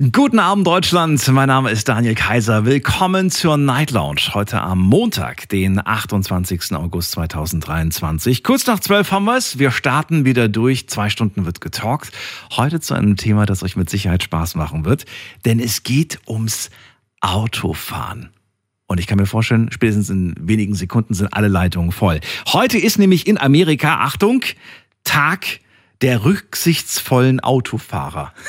Guten Abend Deutschland, mein Name ist Daniel Kaiser. Willkommen zur Night Lounge. Heute am Montag, den 28. August 2023. Kurz nach zwölf haben wir es. Wir starten wieder durch. Zwei Stunden wird getalkt. Heute zu einem Thema, das euch mit Sicherheit Spaß machen wird. Denn es geht ums Autofahren. Und ich kann mir vorstellen, spätestens in wenigen Sekunden sind alle Leitungen voll. Heute ist nämlich in Amerika, Achtung, Tag der rücksichtsvollen Autofahrer.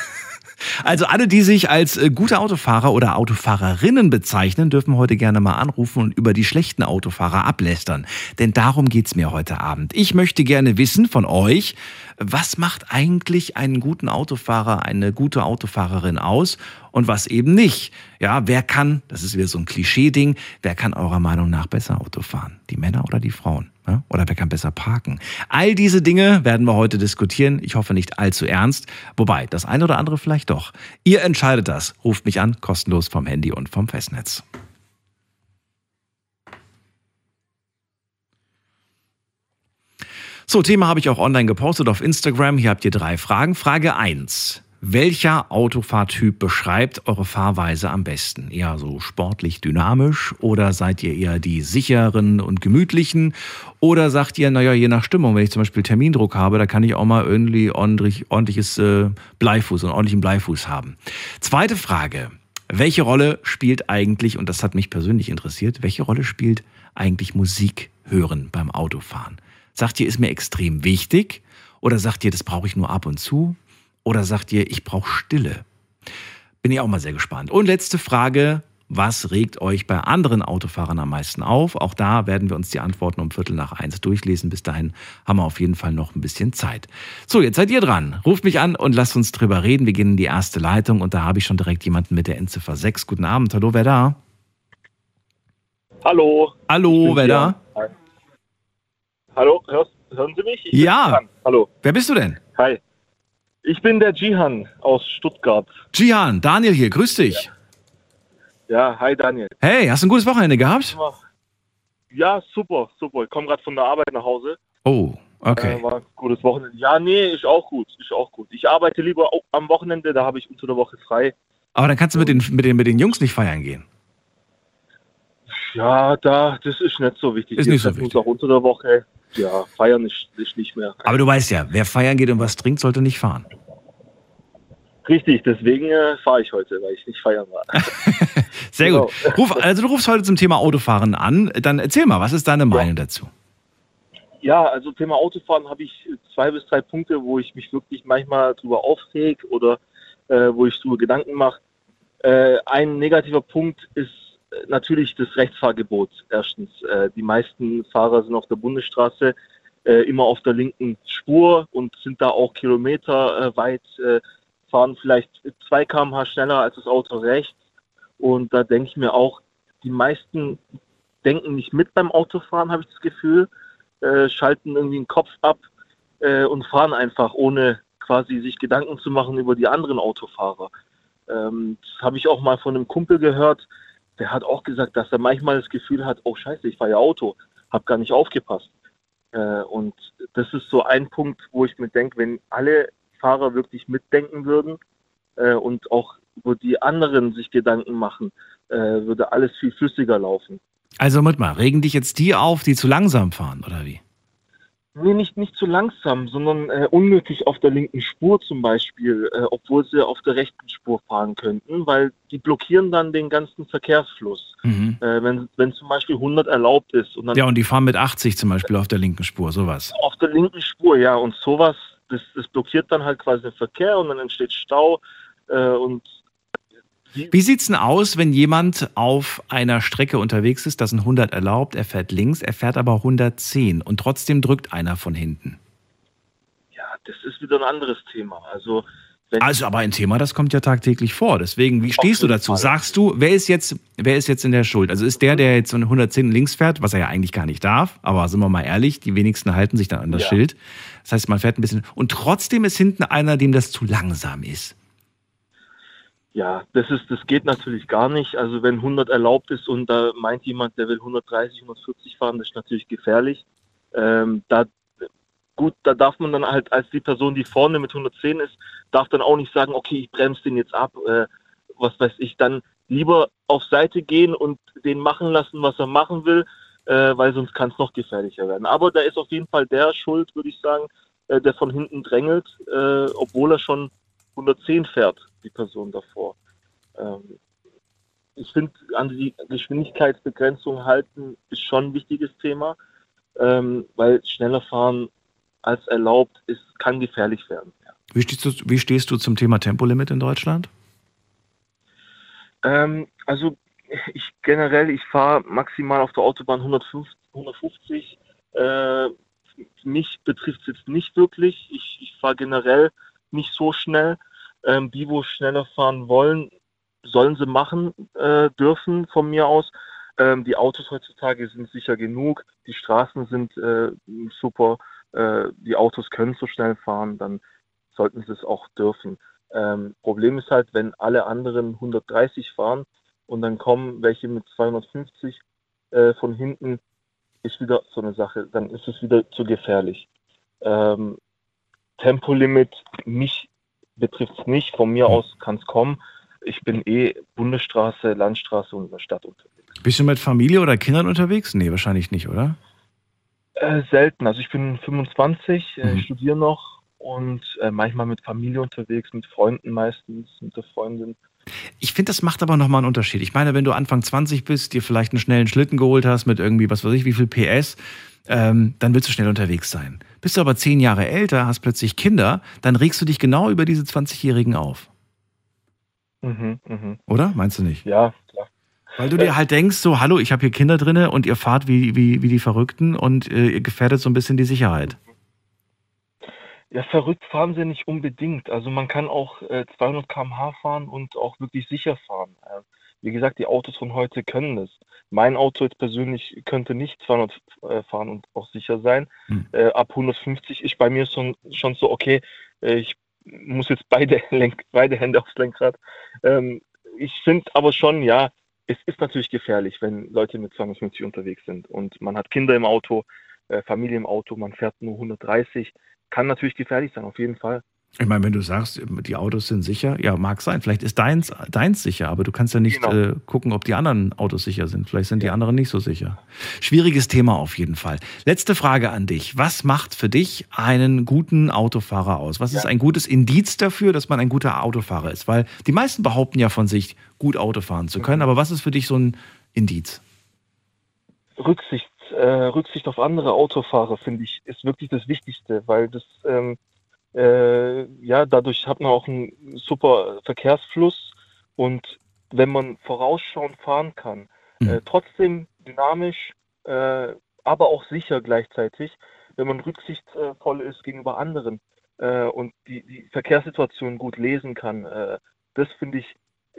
Also alle, die sich als äh, gute Autofahrer oder Autofahrerinnen bezeichnen, dürfen heute gerne mal anrufen und über die schlechten Autofahrer ablästern. Denn darum geht's mir heute Abend. Ich möchte gerne wissen von euch, was macht eigentlich einen guten Autofahrer, eine gute Autofahrerin aus und was eben nicht? Ja, wer kann, das ist wieder so ein Klischee-Ding, wer kann eurer Meinung nach besser Auto fahren? Die Männer oder die Frauen? Oder wer kann besser parken? All diese Dinge werden wir heute diskutieren. Ich hoffe nicht allzu ernst. Wobei, das eine oder andere vielleicht doch. Ihr entscheidet das. Ruft mich an, kostenlos vom Handy und vom Festnetz. So, Thema habe ich auch online gepostet auf Instagram. Hier habt ihr drei Fragen. Frage 1. Welcher Autofahrtyp beschreibt eure Fahrweise am besten? Eher so sportlich dynamisch oder seid ihr eher die sicheren und gemütlichen? Oder sagt ihr, naja, je nach Stimmung, wenn ich zum Beispiel Termindruck habe, da kann ich auch mal irgendwie ordentlich, ordentliches äh, Bleifuß, einen ordentlichen Bleifuß haben. Zweite Frage. Welche Rolle spielt eigentlich, und das hat mich persönlich interessiert, welche Rolle spielt eigentlich Musik hören beim Autofahren? Sagt ihr, ist mir extrem wichtig? Oder sagt ihr, das brauche ich nur ab und zu? Oder sagt ihr, ich brauche Stille? Bin ich auch mal sehr gespannt. Und letzte Frage. Was regt euch bei anderen Autofahrern am meisten auf? Auch da werden wir uns die Antworten um Viertel nach eins durchlesen. Bis dahin haben wir auf jeden Fall noch ein bisschen Zeit. So, jetzt seid ihr dran. Ruft mich an und lasst uns drüber reden. Wir gehen in die erste Leitung und da habe ich schon direkt jemanden mit der Endziffer 6. Guten Abend. Hallo, wer da? Hallo. Hallo, wer da? Hi. Hallo, hörst, hören Sie mich? Ich Ja. Hallo. Wer bist du denn? Hi. Ich bin der Jihan aus Stuttgart. Jihan, Daniel hier, grüß dich. Ja, hi Daniel. Hey, hast du ein gutes Wochenende gehabt? Ja, super, super. Ich komme gerade von der Arbeit nach Hause. Oh, okay. Äh, war ein gutes Wochenende. Ja, nee, ist auch gut. Ist auch gut. Ich arbeite lieber am Wochenende, da habe ich unter der Woche frei. Aber dann kannst du mit den, mit den, mit den Jungs nicht feiern gehen. Ja, da, das ist nicht so wichtig. Ist nicht so wichtig. auch unter der Woche. Ja, feiern ist, ist nicht mehr. Aber du weißt ja, wer feiern geht und was trinkt, sollte nicht fahren. Richtig, deswegen äh, fahre ich heute, weil ich nicht feiern war. Sehr Genau. gut. Ruf, also du rufst heute zum Thema Autofahren an. Dann erzähl mal, was ist deine Meinung dazu? Ja, also Thema Autofahren habe ich zwei bis drei Punkte, wo ich mich wirklich manchmal drüber aufreg oder äh, wo ich drüber Gedanken mache. Äh, ein negativer Punkt ist natürlich das Rechtsfahrgebot. Erstens, äh, die meisten Fahrer sind auf der Bundesstraße äh, immer auf der linken Spur und sind da auch kilometerweit, äh, äh, fahren vielleicht 2 km/h schneller als das Auto rechts. Und da denke ich mir auch, die meisten denken nicht mit beim Autofahren, habe ich das Gefühl äh, schalten irgendwie den Kopf ab äh, und fahren einfach, ohne quasi sich Gedanken zu machen über die anderen Autofahrer. Ähm, das habe ich auch mal von einem Kumpel gehört, der hat auch gesagt, dass er manchmal das Gefühl hat, oh scheiße, ich fahre ja Auto, habe gar nicht aufgepasst. Äh, und das ist so ein Punkt, wo ich mir denke, wenn alle Fahrer wirklich mitdenken würden äh, und auch über die anderen sich Gedanken machen, äh, würde alles viel flüssiger laufen. Also mit mal, regen dich jetzt die auf, die zu langsam fahren, oder wie? Nee, nicht, nicht zu langsam, sondern äh, unnötig auf der linken Spur zum Beispiel, äh, obwohl sie auf der rechten Spur fahren könnten, weil die blockieren dann den ganzen Verkehrsfluss. Mhm. Äh, wenn, wenn zum Beispiel 100 erlaubt ist und dann Ja, und die fahren mit 80 zum Beispiel auf der linken Spur, sowas. auf der linken Spur, ja, und sowas, das, das blockiert dann halt quasi den Verkehr und dann entsteht Stau äh, und Wie sieht's denn aus, wenn jemand auf einer Strecke unterwegs ist, da sind 100 erlaubt, er fährt links, er fährt aber 110 und trotzdem drückt einer von hinten? ja, das ist wieder ein anderes Thema. Also wenn Also aber ein Thema, das kommt ja tagtäglich vor. Deswegen, wie stehst du dazu? Fall. Sagst du, wer ist jetzt, wer ist jetzt in der Schuld? Also ist der, der jetzt so eine 110 links fährt, was er ja eigentlich gar nicht darf, aber sind wir mal ehrlich, die wenigsten halten sich dann an das Ja. Schild. Das heißt, man fährt ein bisschen und trotzdem ist hinten einer, dem das zu langsam ist. Ja, das ist, das geht natürlich gar nicht. Also wenn 100 erlaubt ist und da meint jemand, der will 130, 140 fahren, das ist natürlich gefährlich. Ähm, da, gut, da darf man dann halt als die Person, die vorne mit 110 ist, darf dann auch nicht sagen, okay, ich bremse den jetzt ab, äh, was weiß ich, dann lieber auf Seite gehen und den machen lassen, was er machen will, äh, weil sonst kann es noch gefährlicher werden. Aber da ist auf jeden Fall der schuld, würde ich sagen, äh, der von hinten drängelt, äh, obwohl er schon 110 fährt, die Person davor. Ähm, ich finde, an die Geschwindigkeitsbegrenzung halten ist schon ein wichtiges Thema, ähm, weil schneller fahren als erlaubt ist, kann gefährlich werden. Ja. Wie, stehst du, wie stehst du zum Thema Tempolimit in Deutschland? Ähm, also ich generell, ich fahre maximal auf der Autobahn 150. 150 äh, mich betrifft es jetzt nicht wirklich. Ich, ich fahre generell nicht so schnell. Ähm, die, wo schneller fahren wollen, sollen sie machen äh, dürfen von mir aus. Ähm, die Autos heutzutage sind sicher genug. Die Straßen sind äh, super. Äh, die Autos können so schnell fahren, dann sollten sie es auch dürfen. Ähm, Problem ist halt, wenn alle anderen 130 fahren und dann kommen welche mit 250 äh, von hinten, ist wieder so eine Sache, dann ist es wieder zu gefährlich. Ähm, Tempolimit, mich betrifft es nicht, von mir aus kann es kommen. Ich bin eh Bundesstraße, Landstraße und in der Stadt unterwegs. Bist du mit Familie oder Kindern unterwegs? Nee, wahrscheinlich nicht, oder? Äh, selten. Also ich bin 25, äh, mhm. studiere noch und äh, manchmal mit Familie unterwegs, mit Freunden meistens, mit der Freundin. Ich finde, das macht aber nochmal einen Unterschied. Ich meine, wenn du Anfang 20 bist, dir vielleicht einen schnellen Schlitten geholt hast mit irgendwie, was weiß ich, wie viel PS, ähm, dann willst du schnell unterwegs sein. Bist du aber zehn Jahre älter, hast plötzlich Kinder, dann regst du dich genau über diese 20-Jährigen auf. Mhm, mh. Oder? Meinst du nicht? Ja, klar. Weil du dir halt denkst, so, hallo, ich habe hier Kinder drinne und ihr fahrt wie, wie, wie die Verrückten und äh, ihr gefährdet so ein bisschen die Sicherheit. Ja, verrückt fahren sie nicht unbedingt. Also man kann auch äh, 200 km/h fahren und auch wirklich sicher fahren. Äh, wie gesagt, die Autos von heute können das. Mein Auto jetzt persönlich könnte nicht 200 äh, fahren und auch sicher sein. Hm. Äh, ab 150 ist bei mir schon, schon so, okay, äh, ich muss jetzt beide, Lenk beide Hände aufs Lenkrad. Ähm, ich finde aber schon, ja, es ist natürlich gefährlich, wenn Leute mit 250 unterwegs sind und man hat Kinder im Auto, äh, Familie im Auto, man fährt nur 130 kann natürlich gefährlich sein, auf jeden Fall. Ich meine, wenn du sagst, die Autos sind sicher, ja, mag sein. Vielleicht ist deins, deins sicher, aber du kannst ja nicht genau. äh, gucken, ob die anderen Autos sicher sind. Vielleicht sind ja. die anderen nicht so sicher. Schwieriges Thema auf jeden Fall. Letzte Frage an dich. Was macht für dich einen guten Autofahrer aus? Was ja. ist ein gutes Indiz dafür, dass man ein guter Autofahrer ist? Weil die meisten behaupten ja von sich, gut Auto fahren zu können. Mhm. Aber was ist für dich so ein Indiz? Rücksicht äh, Rücksicht auf andere Autofahrer, finde ich, ist wirklich das Wichtigste, weil das, ähm, äh, ja, dadurch hat man auch einen super Verkehrsfluss und wenn man vorausschauend fahren kann, mhm. äh, trotzdem dynamisch, äh, aber auch sicher gleichzeitig, wenn man rücksichtsvoll ist gegenüber anderen äh, und die, die Verkehrssituation gut lesen kann, äh, das finde ich,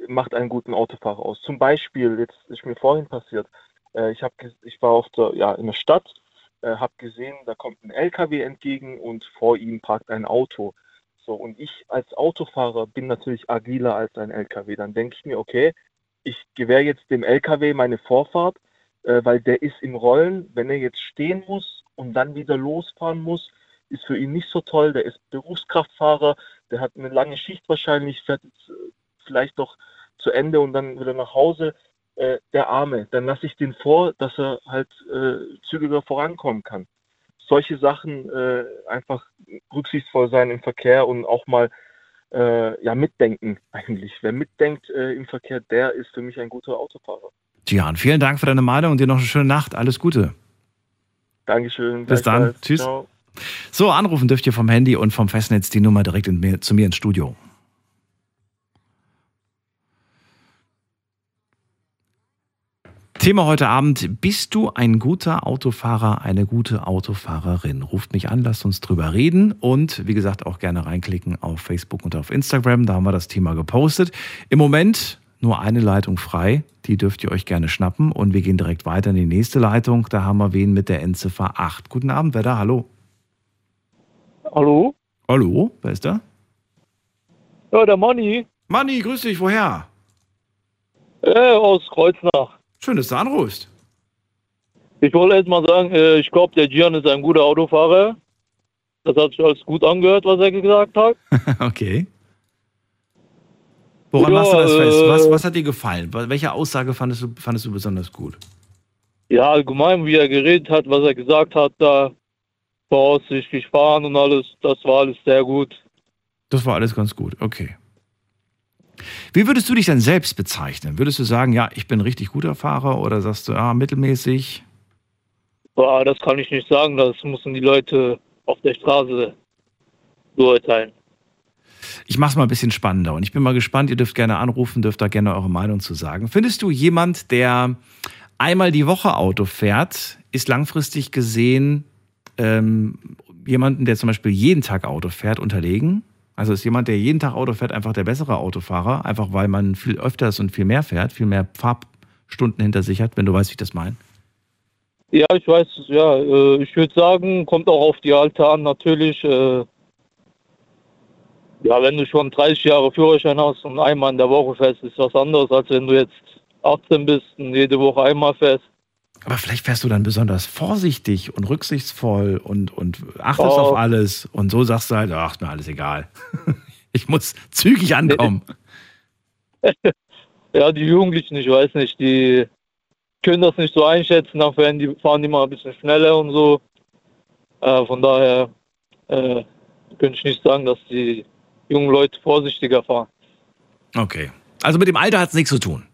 macht einen guten Autofahrer aus. Zum Beispiel, jetzt ist mir vorhin passiert, äh, ich, hab, ich war auf der, ja, in der Stadt, äh, habe gesehen, da kommt ein LKW entgegen und vor ihm parkt ein Auto. So, und ich als Autofahrer bin natürlich agiler als ein LKW. Dann denke ich mir, okay, ich gewähre jetzt dem LKW meine Vorfahrt, äh, weil der ist im Rollen. Wenn er jetzt stehen muss und dann wieder losfahren muss, ist für ihn nicht so toll. Der ist Berufskraftfahrer, der hat eine lange Schicht wahrscheinlich, fährt jetzt äh, vielleicht noch zu Ende und dann wieder nach Hause äh, der Arme, dann lasse ich den vor, dass er halt äh, zügiger vorankommen kann. Solche Sachen äh, einfach rücksichtsvoll sein im Verkehr und auch mal äh, ja mitdenken eigentlich. Wer mitdenkt äh, im Verkehr, der ist für mich ein guter Autofahrer. Tian, vielen Dank für deine Meinung und dir noch eine schöne Nacht. Alles Gute. Dankeschön. Bis dann. Tschüss. Ciao. So, anrufen dürft ihr vom Handy und vom Festnetz die Nummer direkt in, zu mir ins Studio. Thema heute Abend, bist du ein guter Autofahrer, eine gute Autofahrerin? Ruft mich an, lasst uns drüber reden und wie gesagt auch gerne reinklicken auf Facebook und auf Instagram, da haben wir das Thema gepostet. Im Moment nur eine Leitung frei, die dürft ihr euch gerne schnappen und wir gehen direkt weiter in die nächste Leitung, da haben wir wen mit der Endziffer 8. Guten Abend, wer da? Hallo. Hallo? Hallo, wer ist da? Ja, der Manni. Manni, grüß dich, woher? Äh, aus Kreuznach. Schön, dass du anrufst. Ich wollte erst mal sagen, äh, ich glaube, der Gian ist ein guter Autofahrer. Das hat sich alles gut angehört, was er gesagt hat. okay. Woran Ja, machst du das fest? äh, Was, was hat dir gefallen? Welche Aussage fandest du, fandest du besonders gut? Ja, allgemein, wie er geredet hat, was er gesagt hat, da voraussichtlich fahren und alles, das war alles sehr gut. Das war alles ganz gut, okay. Wie würdest du dich denn selbst bezeichnen? Würdest du sagen, ja, ich bin richtig guter Fahrer oder sagst du, ah, mittelmäßig? Aber das kann ich nicht sagen, das müssen die Leute auf der Straße beurteilen. Ich mach's mal ein bisschen spannender und ich bin mal gespannt, ihr dürft gerne anrufen, dürft da gerne eure Meinung zu sagen. Findest du jemand, der einmal die Woche Auto fährt, ist langfristig gesehen ähm, jemanden, der zum Beispiel jeden Tag Auto fährt, unterlegen? Also ist jemand, der jeden Tag Auto fährt, einfach der bessere Autofahrer, einfach weil man viel öfters und viel mehr fährt, viel mehr Fahrstunden hinter sich hat, wenn du weißt, wie ich das meine? Ja, ich weiß, ja, äh, ich würde sagen, kommt auch auf die Alter an, natürlich. Äh, ja, wenn du schon 30 Jahre Führerschein hast und einmal in der Woche fährst, ist was anderes, als wenn du jetzt 18 bist und jede Woche einmal fährst. Aber vielleicht fährst du dann besonders vorsichtig und rücksichtsvoll und, und achtest Oh. auf alles und so sagst du halt, ach, mir alles egal. Ich muss zügig ankommen. Ja, die Jugendlichen, ich weiß nicht, die können das nicht so einschätzen, dann fahren die, fahren die mal ein bisschen schneller und so. Äh, von daher äh, könnte ich nicht sagen, dass die jungen Leute vorsichtiger fahren. Okay. Also mit dem Alter hat es nichts zu tun.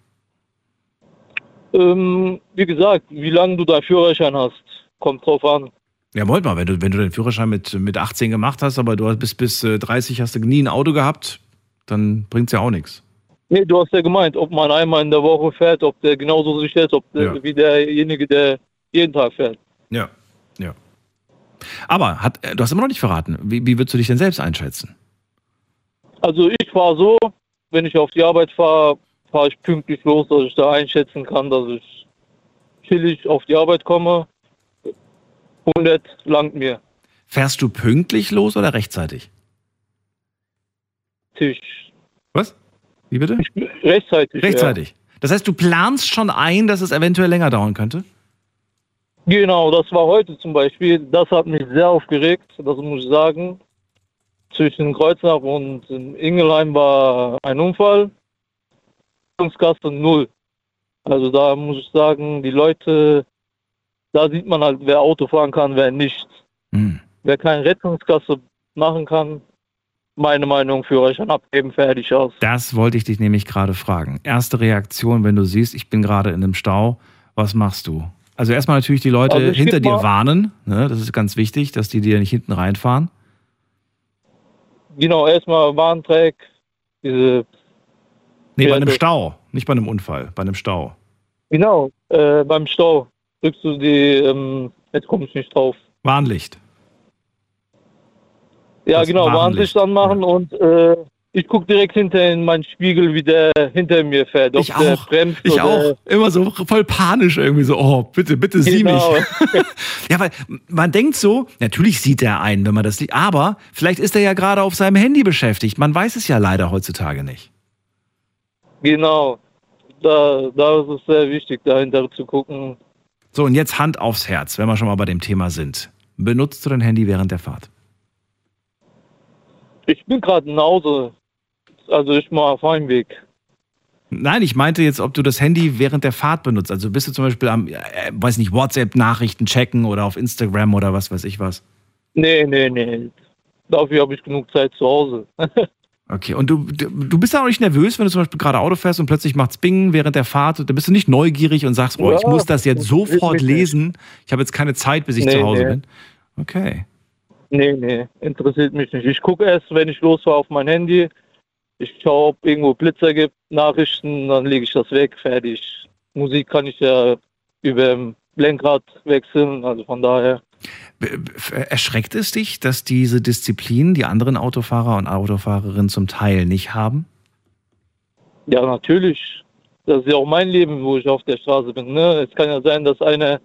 Ähm, wie gesagt, wie lange du deinen Führerschein hast, kommt drauf an. Ja, wollt mal, wenn du, wenn du den Führerschein mit, mit 18 gemacht hast, aber du bist bis äh, 30 hast du nie ein Auto gehabt, dann bringt's ja auch nichts. Nee, du hast ja gemeint, ob man einmal in der Woche fährt, ob der genauso sich hält, ob der, Ja. wie derjenige, der jeden Tag fährt. Ja, ja. Aber hat, äh, du hast immer noch nicht verraten. Wie, wie würdest du dich denn selbst einschätzen? Also ich fahre so, wenn ich auf die Arbeit fahre, fahre ich pünktlich los, dass ich da einschätzen kann, dass ich chillig auf die Arbeit komme. 100 langt mir. Fährst du pünktlich los oder rechtzeitig? Tisch. Was? Wie bitte? Rechtzeitig. Rechtzeitig. Das heißt, du planst schon ein, dass es eventuell länger dauern könnte? Ja. Genau, das war heute zum Beispiel. Das hat mich sehr aufgeregt, das muss ich sagen. Zwischen Kreuznach und Ingelheim war ein Unfall. Rettungskasse null. Also da muss ich sagen, die Leute, da sieht man halt, wer Auto fahren kann, wer nicht. Hm. Wer keine Rettungskasse machen kann, meine Meinung, Führerschein abgeben, fertig aus. Das wollte ich dich nämlich gerade fragen. Erste Reaktion, wenn du siehst, ich bin gerade in einem Stau, was machst du? Also erstmal natürlich die Leute Also hinter dir warnen. Ne? Das ist ganz wichtig, dass die dir nicht hinten reinfahren. Genau, erstmal Warnträg, diese, Nee, Ja, bei einem Stau, nicht bei einem Unfall, bei einem Stau. genau, äh, beim Stau drückst du die, ähm, jetzt komme ich nicht drauf. Warnlicht. Ja, Das genau, Warnlicht, Warnlicht anmachen und äh, ich gucke direkt hinter in meinen Spiegel, wie der hinter mir fährt. Ich auch. bremst Ich auch. Immer so voll panisch irgendwie so, oh, bitte, bitte sieh Genau. mich. ja, weil man denkt so, natürlich sieht er einen, wenn man das sieht, aber vielleicht ist er ja gerade auf seinem Handy beschäftigt. Man weiß es ja leider heutzutage nicht. Genau. Da, da ist es sehr wichtig, dahinter zu gucken. So, und jetzt Hand aufs Herz, wenn wir schon mal bei dem Thema sind. Benutzt du dein Handy während der Fahrt? Ich bin gerade nach Hause. Also ich mal auf Heimweg. Nein, ich meinte jetzt, ob du das Handy während der Fahrt benutzt. Also bist du zum Beispiel am, äh, weiß nicht, WhatsApp-Nachrichten checken oder auf Instagram oder was weiß ich was. Nee, nee, nee. Dafür habe ich genug Zeit zu Hause. Okay, und du, du bist ja auch nicht nervös, wenn du zum Beispiel gerade Auto fährst und plötzlich macht's Bing während der Fahrt. Da bist du nicht neugierig und sagst, oh, ich muss das jetzt sofort lesen. Ich habe jetzt keine Zeit, bis ich Nee, zu Hause nee. bin. Okay. Nee, nee, interessiert mich nicht. Ich gucke erst, wenn ich losfahre, auf mein Handy. Ich schaue, ob irgendwo Blitzer gibt, Nachrichten, dann lege ich das weg, fertig. Musik kann ich ja über dem Lenkrad wechseln, also von daher. Erschreckt es dich, dass diese Disziplin die anderen Autofahrer und Autofahrerinnen zum Teil nicht haben? Ja, natürlich. Das ist ja auch mein Leben, wo ich auf der Straße bin. Ne? Es kann ja sein, dass einer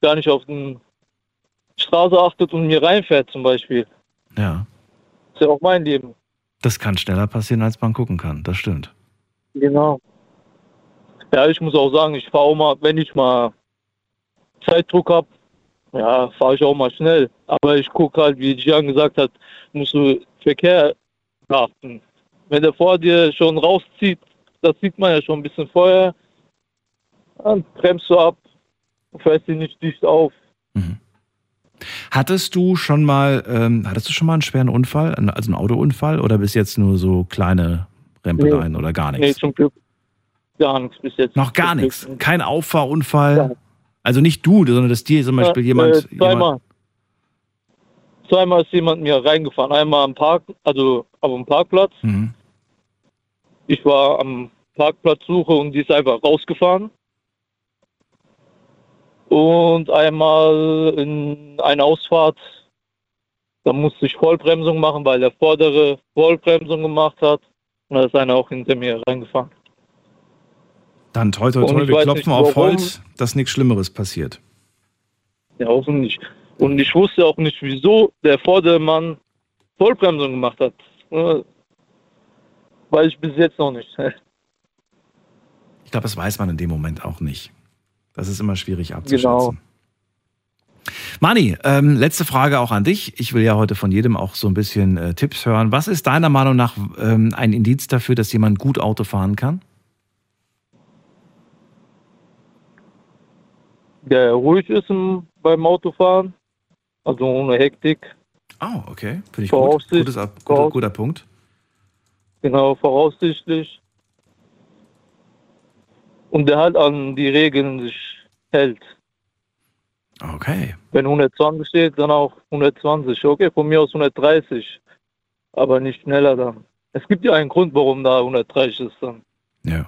gar nicht auf die Straße achtet und mir reinfährt zum Beispiel. Ja. Das ist ja auch mein Leben. Das kann schneller passieren, als man gucken kann. Das stimmt. Genau. Ja, ich muss auch sagen, ich fahre auch mal, wenn ich mal Zeitdruck habe, ja, fahre ich auch mal schnell. Aber ich gucke halt, wie Gian gesagt hat, musst du Verkehr achten. Wenn der vor dir schon rauszieht, das sieht man ja schon ein bisschen vorher, dann bremst du ab, fährst dich nicht dicht auf. Mhm. Hattest du schon mal, ähm, hattest du schon mal einen schweren Unfall, also einen Autounfall, oder bis jetzt nur so kleine Rempeleien nee, oder gar nichts? Nee, zum Glück gar nichts bis jetzt. Noch gar nichts? Kein Auffahrunfall? Ja. Also nicht du, sondern dass dir zum Beispiel ja, jemand, äh, zweimal. jemand. Zweimal ist jemand mir reingefahren. Einmal am Park, also auf dem Parkplatz. Mhm. Ich war am Parkplatzsuche und die ist einfach rausgefahren. Und einmal in einer Ausfahrt, da musste ich Vollbremsung machen, weil der vordere Vollbremsung gemacht hat. Und da ist einer auch hinter mir reingefahren. Dann toi toi toi, wir klopfen auf Holz, dass nichts Schlimmeres passiert. Ja, hoffentlich. Und ich wusste auch nicht, wieso der Vordermann Vollbremsung gemacht hat. Weiß ich bis jetzt noch nicht. Ich glaube, das weiß man in dem Moment auch nicht. Das ist immer schwierig abzuschätzen. Genau. Mani, ähm, letzte Frage auch an dich. Ich will ja heute von jedem auch so ein bisschen äh, Tipps hören. Was ist deiner Meinung nach ähm, ein Indiz dafür, dass jemand gut Auto fahren kann? Der ruhig ist beim Autofahren, also ohne Hektik. Oh, okay. Finde ich gut. Gutes, guter, guter Punkt. Genau, voraussichtlich. Und der halt an die Regeln sich hält. Okay. Wenn 120 steht, dann auch 120. Okay, von mir aus 130. Aber nicht schneller dann. Es gibt ja einen Grund, warum da 130 ist dann. Ja,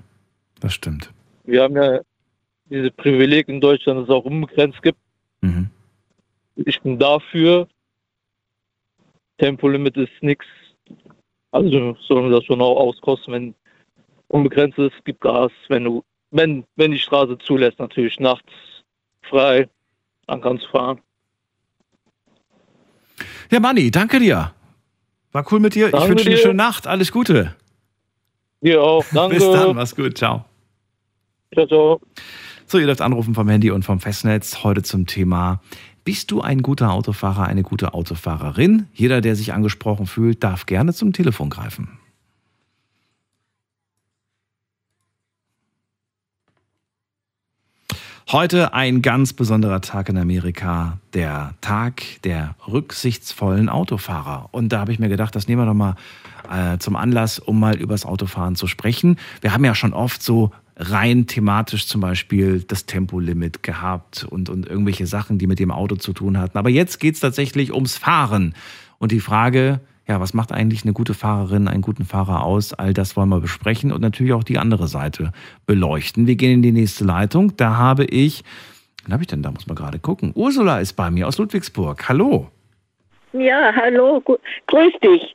das stimmt. Wir haben ja diese Privileg in Deutschland, dass es auch unbegrenzt gibt. Mhm. Ich bin dafür. Tempolimit ist nichts. Also sollen wir das schon auch auskosten, wenn unbegrenzt ist, gibt Gas, wenn du, wenn, wenn die Straße zulässt, natürlich nachts frei, dann kannst du fahren. Ja, Manni, danke dir. War cool mit dir. Danke ich wünsche dir eine schöne Nacht. Alles Gute. Dir auch. Danke. Bis dann. Mach's gut. Ciao. Ciao, ciao. So, ihr dürft anrufen vom Handy und vom Festnetz. Heute zum Thema bist du ein guter Autofahrer, eine gute Autofahrerin? Jeder, der sich angesprochen fühlt, darf gerne zum Telefon greifen. Heute ein ganz besonderer Tag in Amerika, der Tag der rücksichtsvollen Autofahrer. Und da habe ich mir gedacht, das nehmen wir doch mal äh, zum Anlass, um mal übers Autofahren zu sprechen. Wir haben ja schon oft so rein thematisch zum Beispiel das Tempolimit gehabt und, und irgendwelche Sachen, die mit dem Auto zu tun hatten. Aber jetzt geht es tatsächlich ums Fahren. Und die Frage, ja, was macht eigentlich eine gute Fahrerin, einen guten Fahrer aus? All das wollen wir besprechen und natürlich auch die andere Seite beleuchten. Wir gehen in die nächste Leitung. Da habe ich, wen habe ich denn da? Muss man gerade gucken. Ursula ist bei mir aus Ludwigsburg. Hallo. Ja, hallo, grüß dich.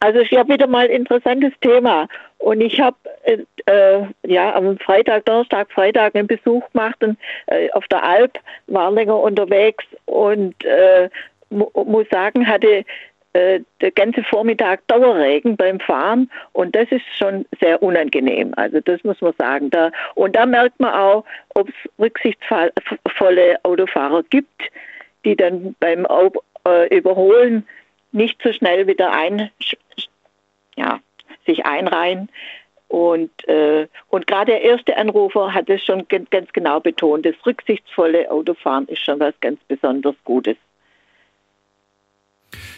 Also ich habe wieder mal ein interessantes Thema. Und ich habe äh, äh, ja am Freitag, Donnerstag, Freitag einen Besuch gemacht und, äh, auf der Alp, war länger unterwegs und äh, mu muss sagen, hatte äh, der ganze Vormittag Dauerregen beim Fahren und das ist schon sehr unangenehm. Also das muss man sagen. Da, und da merkt man auch, ob es rücksichtsvolle Autofahrer gibt, die dann beim äh, Überholen nicht so schnell wieder ein, ja, sich einreihen. Und, äh, und gerade der erste Anrufer hat es schon ganz genau betont, das rücksichtsvolle Autofahren ist schon was ganz besonders Gutes.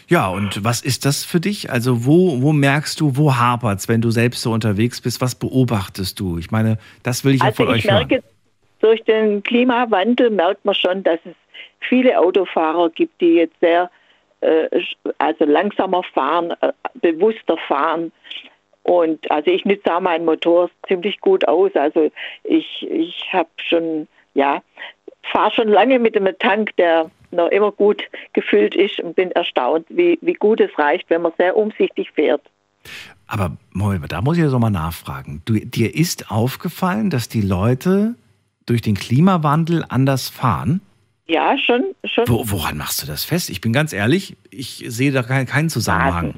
Ja, und was ist das für dich? Also wo, wo merkst du, wo hapert es, wenn du selbst so unterwegs bist? Was beobachtest du? Ich meine, das will ich also ja von ich euch merke, hören. Durch den Klimawandel merkt man schon, dass es viele Autofahrer gibt, die jetzt sehr also langsamer fahren, äh, bewusster fahren. Und also ich nütze auch meinen Motor ziemlich gut aus. Also ich, ich habe schon, ja, fahre schon lange mit einem Tank, der noch immer gut gefüllt ist und bin erstaunt, wie, wie gut es reicht, wenn man sehr umsichtig fährt. Aber Moment, da muss ich so mal nachfragen. Du, dir ist aufgefallen, dass die Leute durch den Klimawandel anders fahren? Ja, schon. schon. Wo, woran machst du das fest? Ich bin ganz ehrlich, ich sehe da keinen Zusammenhang.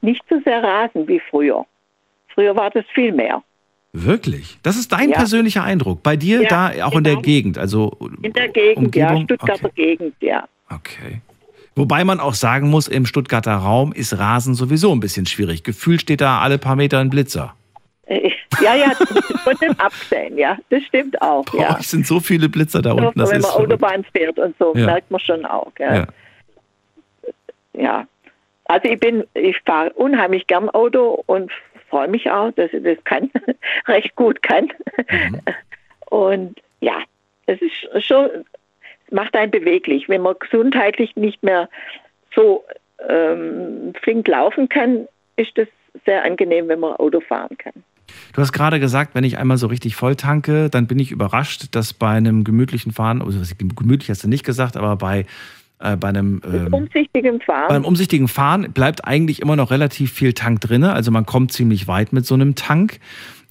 nicht so sehr rasen wie früher. Früher war das viel mehr. Wirklich? Das ist dein Ja. persönlicher Eindruck. Bei dir Ja, da auch in der genau. Gegend, also In der Gegend, ja, Umgebung? Stuttgarter Okay. Gegend, ja. Okay. Wobei man auch sagen muss, im Stuttgarter Raum ist Rasen sowieso ein bisschen schwierig. Gefühlt steht da alle paar Meter ein Blitzer. Ja, ja, von dem abgesehen, ja. Das stimmt auch, Bei ja. euch sind so viele Blitzer da unten. Das wenn man. Autobahn fährt und so, Ja. merkt man schon auch, ja. Ja. ja. Also ich bin, ich fahre unheimlich gern Auto und freue mich auch, dass ich das kann, recht gut kann. Mhm. Und ja, es ist schon, es macht einen beweglich. Wenn man gesundheitlich nicht mehr so ähm, flink laufen kann, ist das sehr angenehm, wenn man Auto fahren kann. Du hast gerade gesagt, wenn ich einmal so richtig voll tanke, dann bin ich überrascht, dass bei einem gemütlichen Fahren, also gemütlich hast du nicht gesagt, aber bei, äh, bei einem ähm, Umsichtigem Fahren. Beim umsichtigen Fahren bleibt eigentlich immer noch relativ viel Tank drinne, also man kommt ziemlich weit mit so einem Tank.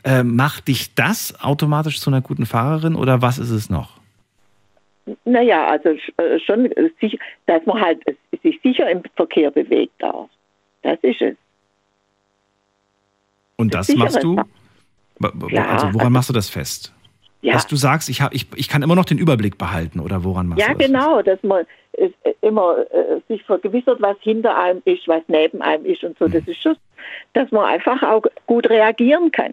Äh, macht dich das automatisch zu einer guten Fahrerin oder was ist es noch? Naja, also äh, schon, äh, sicher, dass man halt äh, sich sicher im Verkehr bewegt auch. Das ist es. Und das machst du? Wa- Ja, also woran also- machst du das fest? Ja, Dass du sagst, ich, hab, ich, ich kann immer noch den Überblick behalten oder woran machst ja du das? genau, dass man äh, immer äh, sich vergewissert, was hinter einem ist, was neben einem ist und so. Mhm. Das ist schon, dass man einfach auch gut reagieren kann.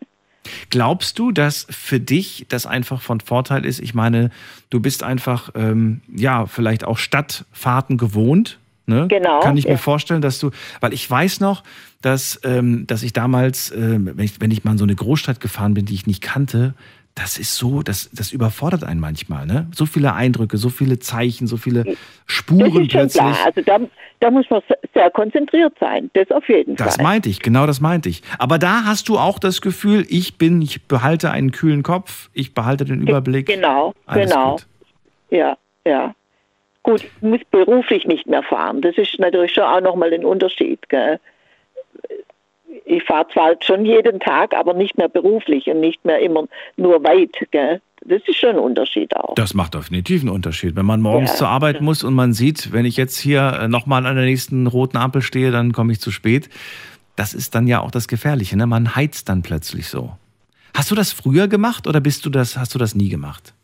Glaubst du, dass für dich das einfach von Vorteil ist? Ich meine, du bist einfach, ähm, ja, vielleicht auch Stadtfahrten gewohnt. Ne? Genau, Kann ich mir ja. vorstellen, dass du, weil ich weiß noch, dass, ähm, dass ich damals, ähm, wenn, ich, wenn ich mal in so eine Großstadt gefahren bin, die ich nicht kannte, das ist so, das, das überfordert einen manchmal. Ne? So viele Eindrücke, so viele Zeichen, so viele Das Spuren ist schon plötzlich. klar. Also da, da muss man se- sehr konzentriert sein. Das auf jeden Das Fall. meinte ich, genau das meinte ich. Aber da hast du auch das Gefühl, ich bin, ich behalte einen kühlen Kopf, ich behalte den Überblick. Genau, Alles genau. gut. Ja, ja. Gut, ich muss beruflich nicht mehr fahren. Das ist natürlich schon auch nochmal ein Unterschied. Gell? Ich fahre zwar schon jeden Tag, aber nicht mehr beruflich und nicht mehr immer nur weit. Gell? Das ist schon ein Unterschied auch. Das macht definitiv einen Unterschied. Wenn man morgens Ja. zur Arbeit muss und man sieht, wenn ich jetzt hier nochmal an der nächsten roten Ampel stehe, dann komme ich zu spät. Das ist dann ja auch das Gefährliche. Ne? Man heizt dann plötzlich so. Hast du das früher gemacht oder bist du das, hast du das nie gemacht?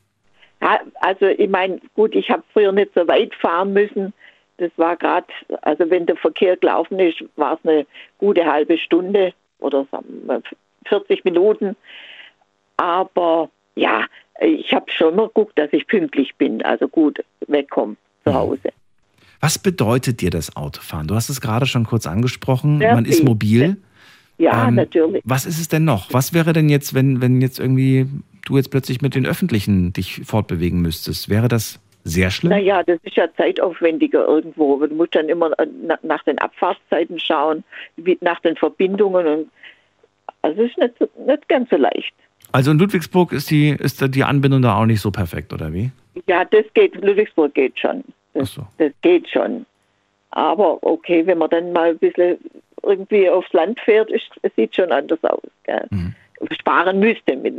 Also ich meine, gut, ich habe früher nicht so weit fahren müssen. Das war gerade, also wenn der Verkehr gelaufen ist, war es eine gute halbe Stunde oder sagen wir 40 Minuten. Aber ja, ich habe schon mal geguckt, dass ich pünktlich bin, also gut wegkomme Mhm. zu Hause. Was bedeutet dir das Autofahren? Du hast es gerade schon kurz angesprochen. Sehr man ist viel. mobil. Ja, Ähm, natürlich. Was ist es denn noch? Was wäre denn jetzt, wenn, wenn jetzt irgendwie du jetzt plötzlich mit den Öffentlichen dich fortbewegen müsstest? Wäre das sehr schlimm? Naja, das ist ja zeitaufwendiger irgendwo. Du musst dann immer äh, na- nach den Abfahrtszeiten schauen, nach den Verbindungen. Also es ist nicht, nicht ganz so leicht. Also in Ludwigsburg ist die, ist die Anbindung da auch nicht so perfekt, oder wie? Ja, das geht, Ludwigsburg geht schon. Ach Das, so. das geht schon. Aber okay, wenn man dann mal ein bisschen irgendwie aufs Land fährt, ist, es sieht schon anders aus. Mhm. Sparen müsste mit.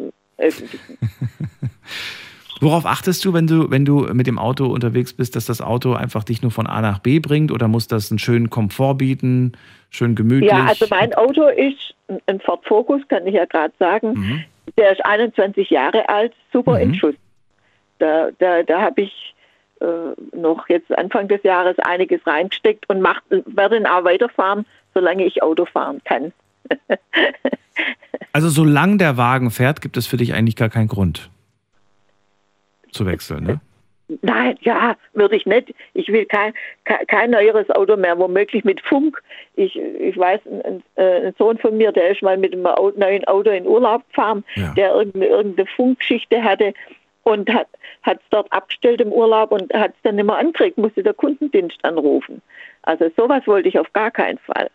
Worauf achtest du, wenn du, wenn du mit dem Auto unterwegs bist, dass das Auto einfach dich nur von A nach B bringt oder muss das einen schönen Komfort bieten, schön gemütlich? Ja, also mein Auto ist ein- Ford Focus, kann ich ja gerade sagen. Mhm. Der ist 21 Jahre alt, super Mhm. in Schuss. Da, da, da habe ich äh, noch jetzt Anfang des Jahres einiges reingesteckt und mach, werde ihn auch weiterfahren, solange ich Auto fahren kann. Also solange der Wagen fährt, gibt es für dich eigentlich gar keinen Grund zu wechseln, ne? Nein, ja, würde ich nicht. Ich will kein, kein, neueres Auto mehr, womöglich mit Funk. Ich, ich weiß, ein, ein, äh, Sohn von mir, der ist mal mit einem neuen Auto in Urlaub gefahren, Ja. der irgendeine, irgendeine Funkgeschichte hatte und hat es dort abgestellt im Urlaub und hat es dann nicht mehr angekriegt, musste der Kundendienst anrufen. Also sowas wollte ich auf gar keinen Fall.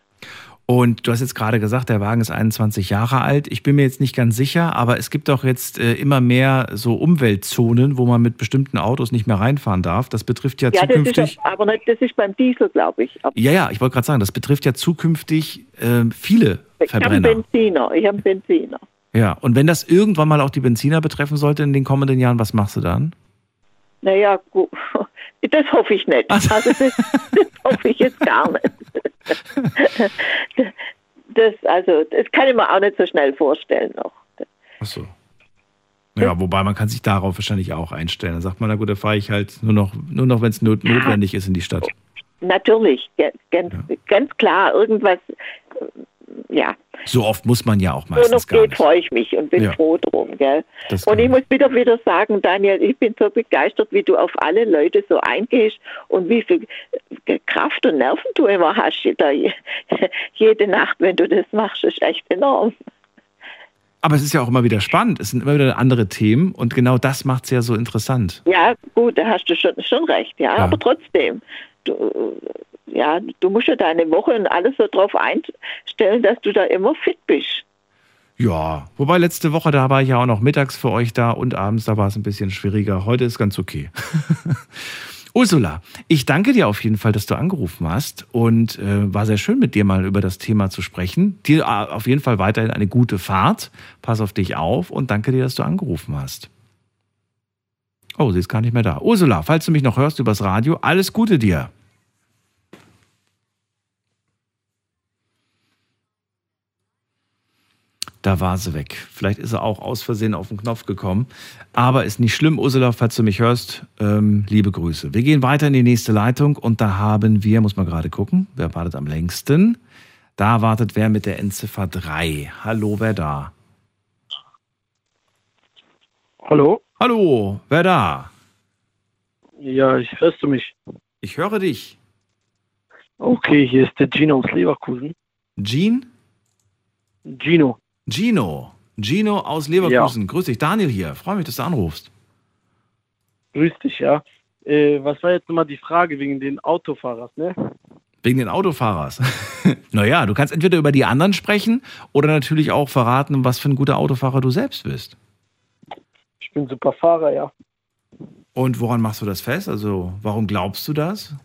Und du hast jetzt gerade gesagt, der Wagen ist 21 Jahre alt. Ich bin mir jetzt nicht ganz sicher, aber es gibt doch jetzt äh, immer mehr so Umweltzonen, wo man mit bestimmten Autos nicht mehr reinfahren darf. Das betrifft ja, Ja, das zukünftig. ist aber nicht, das ist beim Diesel, glaube ich. Aber Ja, ja, ich wollte gerade sagen, das betrifft ja zukünftig äh, viele ich habe einen Verbrenner. Benziner, ich habe einen Benziner. Ja, und wenn das irgendwann mal auch die Benziner betreffen sollte in den kommenden Jahren, was machst du dann? Naja, gut. Das hoffe ich nicht. Also- Also das, das hoffe ich jetzt gar nicht. das, also, das kann ich mir auch nicht so schnell vorstellen noch. Ach so. Ja, wobei man kann sich darauf wahrscheinlich auch einstellen. Dann sagt man, na gut, da fahre ich halt nur noch, nur noch wenn es not notwendig ist in die Stadt. Natürlich, ganz, Ja. ganz klar, irgendwas, ja, So oft muss man ja auch so noch geht, freue ich mich und bin Ja. froh drum, gell. Das Und ich muss wieder wieder sagen, Daniel, ich bin so begeistert, wie du auf alle Leute so eingehst und wie viel Kraft und Nerven du immer hast da je- jede Nacht, wenn du das machst, ist echt enorm. Aber es ist ja auch immer wieder spannend. Es sind immer wieder andere Themen und genau das macht es ja so interessant. Ja, gut, da hast du schon, schon recht, ja, Ja. aber trotzdem, du, ja, du musst ja deine Woche und alles so drauf einstellen, dass du da immer fit bist. Ja, wobei letzte Woche, da war ich ja auch noch mittags für euch da und abends, da war es ein bisschen schwieriger. Heute ist ganz okay. Ursula, ich danke dir auf jeden Fall, dass du angerufen hast und äh, war sehr schön mit dir mal über das Thema zu sprechen. Dir äh, auf jeden Fall weiterhin eine gute Fahrt. Pass auf dich auf und danke dir, dass du angerufen hast. Oh, sie ist gar nicht mehr da. Ursula, falls du mich noch hörst übers Radio, alles Gute dir. Da war sie weg. Vielleicht ist sie auch aus Versehen auf den Knopf gekommen. Aber ist nicht schlimm, Ursula, falls du mich hörst. Ähm, liebe Grüße. Wir gehen weiter in die nächste Leitung und da haben wir, muss man gerade gucken, wer wartet am längsten? Da wartet wer mit der Endziffer 3. Hallo, wer da? Hallo? Hallo, wer da? Ja, ich hörst du mich? Ich höre dich. Okay, hier ist der Gino aus Leverkusen. Jean? Gino. Gino. Gino aus Leverkusen. Grüß dich, Daniel hier. Freue mich, dass du anrufst. Grüß dich, ja. Äh, was war jetzt nochmal die Frage wegen den Autofahrers, ne? Wegen den Autofahrers. naja, du kannst entweder über die anderen sprechen oder natürlich auch verraten, was für ein guter Autofahrer du selbst bist. Ich bin super Fahrer, ja. Und woran machst du das fest? Also, warum glaubst du das?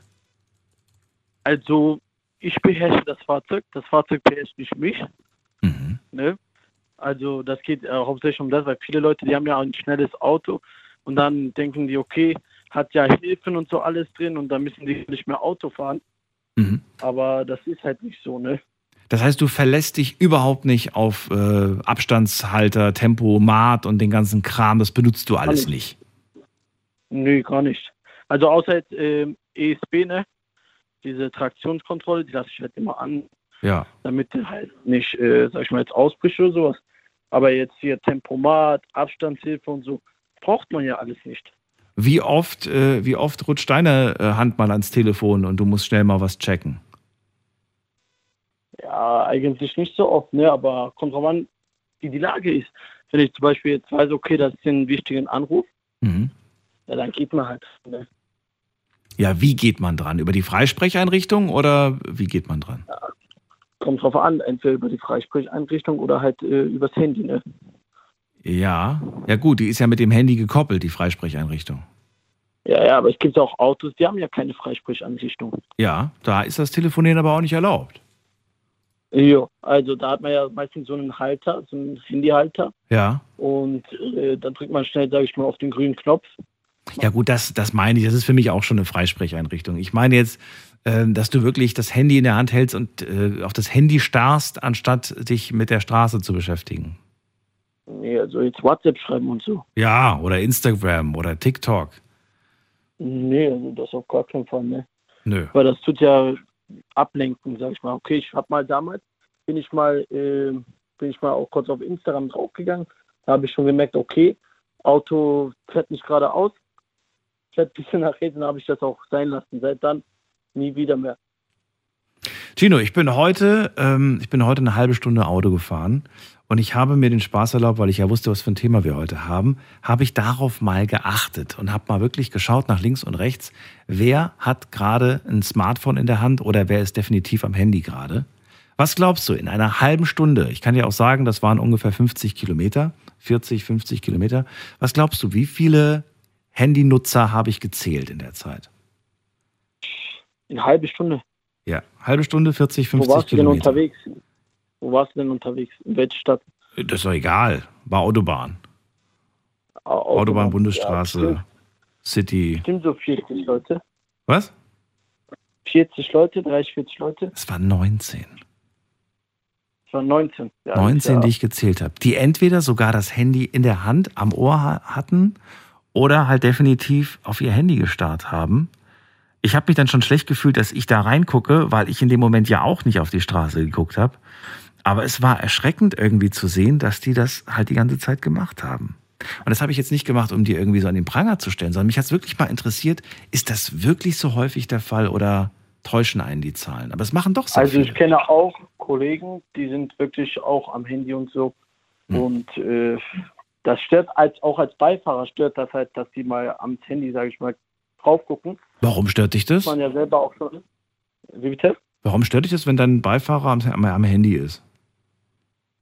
Also, ich beherrsche das Fahrzeug, das Fahrzeug beherrscht nicht mich, Mhm. ne? Also, das geht äh, hauptsächlich um das, weil viele Leute, die haben ja ein schnelles Auto und dann denken die, okay, hat ja Hilfen und so alles drin und dann müssen die nicht mehr Auto fahren. Mhm. Aber das ist halt nicht so, ne? Das heißt, du verlässt dich überhaupt nicht auf äh, Abstandshalter, Tempomat und den ganzen Kram. Das benutzt du alles Alles. nicht. Nö, gar nicht. Also außer jetzt ähm, ESP, ne? Diese Traktionskontrolle, die lasse ich halt immer an, Ja. damit der halt nicht, äh, sag ich mal, jetzt ausbricht oder sowas. Aber jetzt hier Tempomat, Abstandshilfe und so, braucht man ja alles nicht. Wie oft, äh, wie oft rutscht deine äh, Hand mal ans Telefon und du musst schnell mal was checken? Ja, eigentlich nicht so oft, ne? Aber kommt drauf an, wie die Lage ist. Wenn ich zum Beispiel jetzt weiß, okay, das ist ein wichtiger Anruf, Mhm. ja, dann geht man halt. Ne? Ja, wie geht man dran? Über die Freisprecheinrichtung oder wie geht man dran? Kommt drauf an, entweder über die Freisprecheinrichtung oder halt äh, übers Handy, ne? Ja, ja gut, die ist ja mit dem Handy gekoppelt, die Freisprecheinrichtung. Ja, ja, aber es gibt auch Autos, die haben ja keine Freisprecheinrichtung. Ja, da ist das Telefonieren aber auch nicht erlaubt. Ja, also da hat man ja meistens so einen Halter, so einen Handyhalter Ja. und äh, dann drückt man schnell, sage ich mal, auf den grünen Knopf. Ja gut, das, das meine ich, das ist für mich auch schon eine Freisprecheinrichtung. Ich meine jetzt, dass du wirklich das Handy in der Hand hältst und äh, auf das Handy starrst, anstatt dich mit der Straße zu beschäftigen. Nee, also jetzt WhatsApp schreiben und so. Ja, oder Instagram oder TikTok. Nee, also das auf gar keinen Fall, ne? Nö. Weil das tut ja ablenken, sag ich mal. Okay, ich hab mal damals, bin ich mal, äh, bin ich mal auch kurz auf Instagram draufgegangen. Da habe ich schon gemerkt, okay, Auto fährt nicht geradeaus, fährt ein bisschen nach hinten, habe ich das auch sein lassen. Seit dann nie wieder mehr. Tino, ich bin heute, ähm, ich bin heute eine halbe Stunde Auto gefahren und ich habe mir den Spaß erlaubt, weil ich ja wusste, was für ein Thema wir heute haben, habe ich darauf mal geachtet und habe mal wirklich geschaut nach links und rechts, wer hat gerade ein Smartphone in der Hand oder wer ist definitiv am Handy gerade. Was glaubst du, in einer halben Stunde, ich kann dir auch sagen, das waren ungefähr 50 Kilometer, 40, 50 Kilometer, was glaubst du, wie viele Handynutzer habe ich gezählt in der Zeit? Eine halbe Stunde. Ja, halbe Stunde, 40, 50 Wo warst du denn Kilometer. unterwegs? Wo warst du denn unterwegs? In welcher Stadt? Das ist doch egal. War Autobahn. Au- Autobahn, Ja, Bundesstraße, bestimmt, City. bestimmt so 40 Leute. Was? 40 Leute, 30, 40 Leute. Es waren 19. Es waren 19. Ja, 19, ja. die ich gezählt habe. Die entweder sogar das Handy in der Hand am Ohr ha- hatten oder halt definitiv auf ihr Handy gestarrt haben. Ich habe mich dann schon schlecht gefühlt, dass ich da reingucke, weil ich in dem Moment ja auch nicht auf die Straße geguckt habe. Aber es war erschreckend irgendwie zu sehen, dass die das halt die ganze Zeit gemacht haben. Und das habe ich jetzt nicht gemacht, um die irgendwie so an den Pranger zu stellen, sondern mich hat es wirklich mal interessiert, ist das wirklich so häufig der Fall oder täuschen einen die Zahlen? Aber es machen doch sehr Also viele. ich kenne auch Kollegen, die sind wirklich auch am Handy und so. Hm. Und äh, das stört als auch als Beifahrer stört das halt, dass die mal am Handy, sage ich mal, drauf gucken. Warum stört dich das? Man ja selber auch schon. Wie bitte? Warum stört dich das, wenn dein Beifahrer am, am, Handy ist?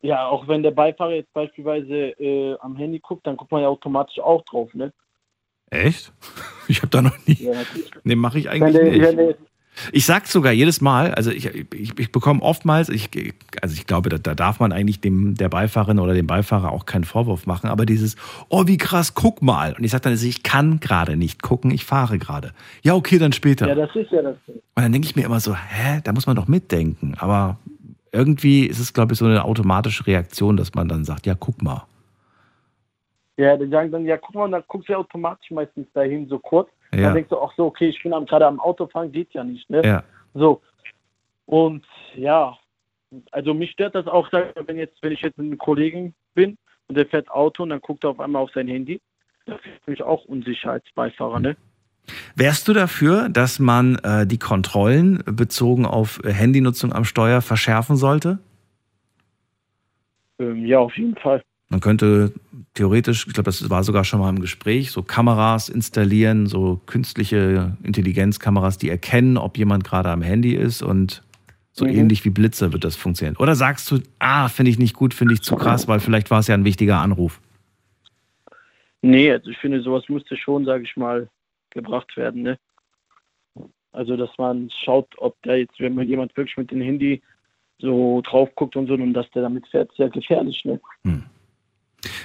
Ja, auch wenn der Beifahrer jetzt beispielsweise äh, am Handy guckt, dann guckt man ja automatisch auch drauf, ne? Echt? Ich habe da noch nie. Ja, natürlich. Nee, mache ich Wenn eigentlich der, nicht. wenn der, Ich sag's sogar jedes Mal, also ich, ich, ich bekomme oftmals, ich, also ich glaube, da, da darf man eigentlich dem der Beifahrerin oder dem Beifahrer auch keinen Vorwurf machen, aber dieses, oh wie krass, guck mal. Und ich sage dann, also ich kann gerade nicht gucken, ich fahre gerade. Ja, okay, dann später. ja, das ist ja das. Und dann denke ich mir immer so, hä, da muss man doch mitdenken. Aber irgendwie ist es, glaube ich, so eine automatische Reaktion, dass man dann sagt, ja, guck mal. Ja, die sagen dann, ja, guck mal, dann guckst du ja automatisch meistens dahin so kurz. Ja. Dann denkst du, ach so, okay, ich bin gerade am Autofahren, geht ja nicht, ne? Ja. So. Und ja, also mich stört das auch, wenn jetzt, wenn ich jetzt mit einem Kollegen bin und der fährt Auto und dann guckt er auf einmal auf sein Handy, das ist mich auch unsicher als Beifahrer, ne? Wärst du dafür, dass man äh, die Kontrollen bezogen auf äh, Handynutzung am Steuer verschärfen sollte? Ähm, ja, auf jeden Fall. Man könnte theoretisch, ich glaube, das war sogar schon mal im Gespräch, so Kameras installieren, so künstliche Intelligenzkameras, die erkennen, ob jemand gerade am Handy ist und so Mhm. ähnlich wie Blitzer wird das funktionieren. Oder sagst du, ah, finde ich nicht gut, finde ich zu krass, weil vielleicht war es ja ein wichtiger Anruf. Nee, also ich finde, sowas müsste schon, sage ich mal, gebracht werden, ne? Also, dass man schaut, ob da jetzt, wenn man jemand wirklich mit dem Handy so drauf guckt und so, und dass der damit fährt, ist ja gefährlich, ne?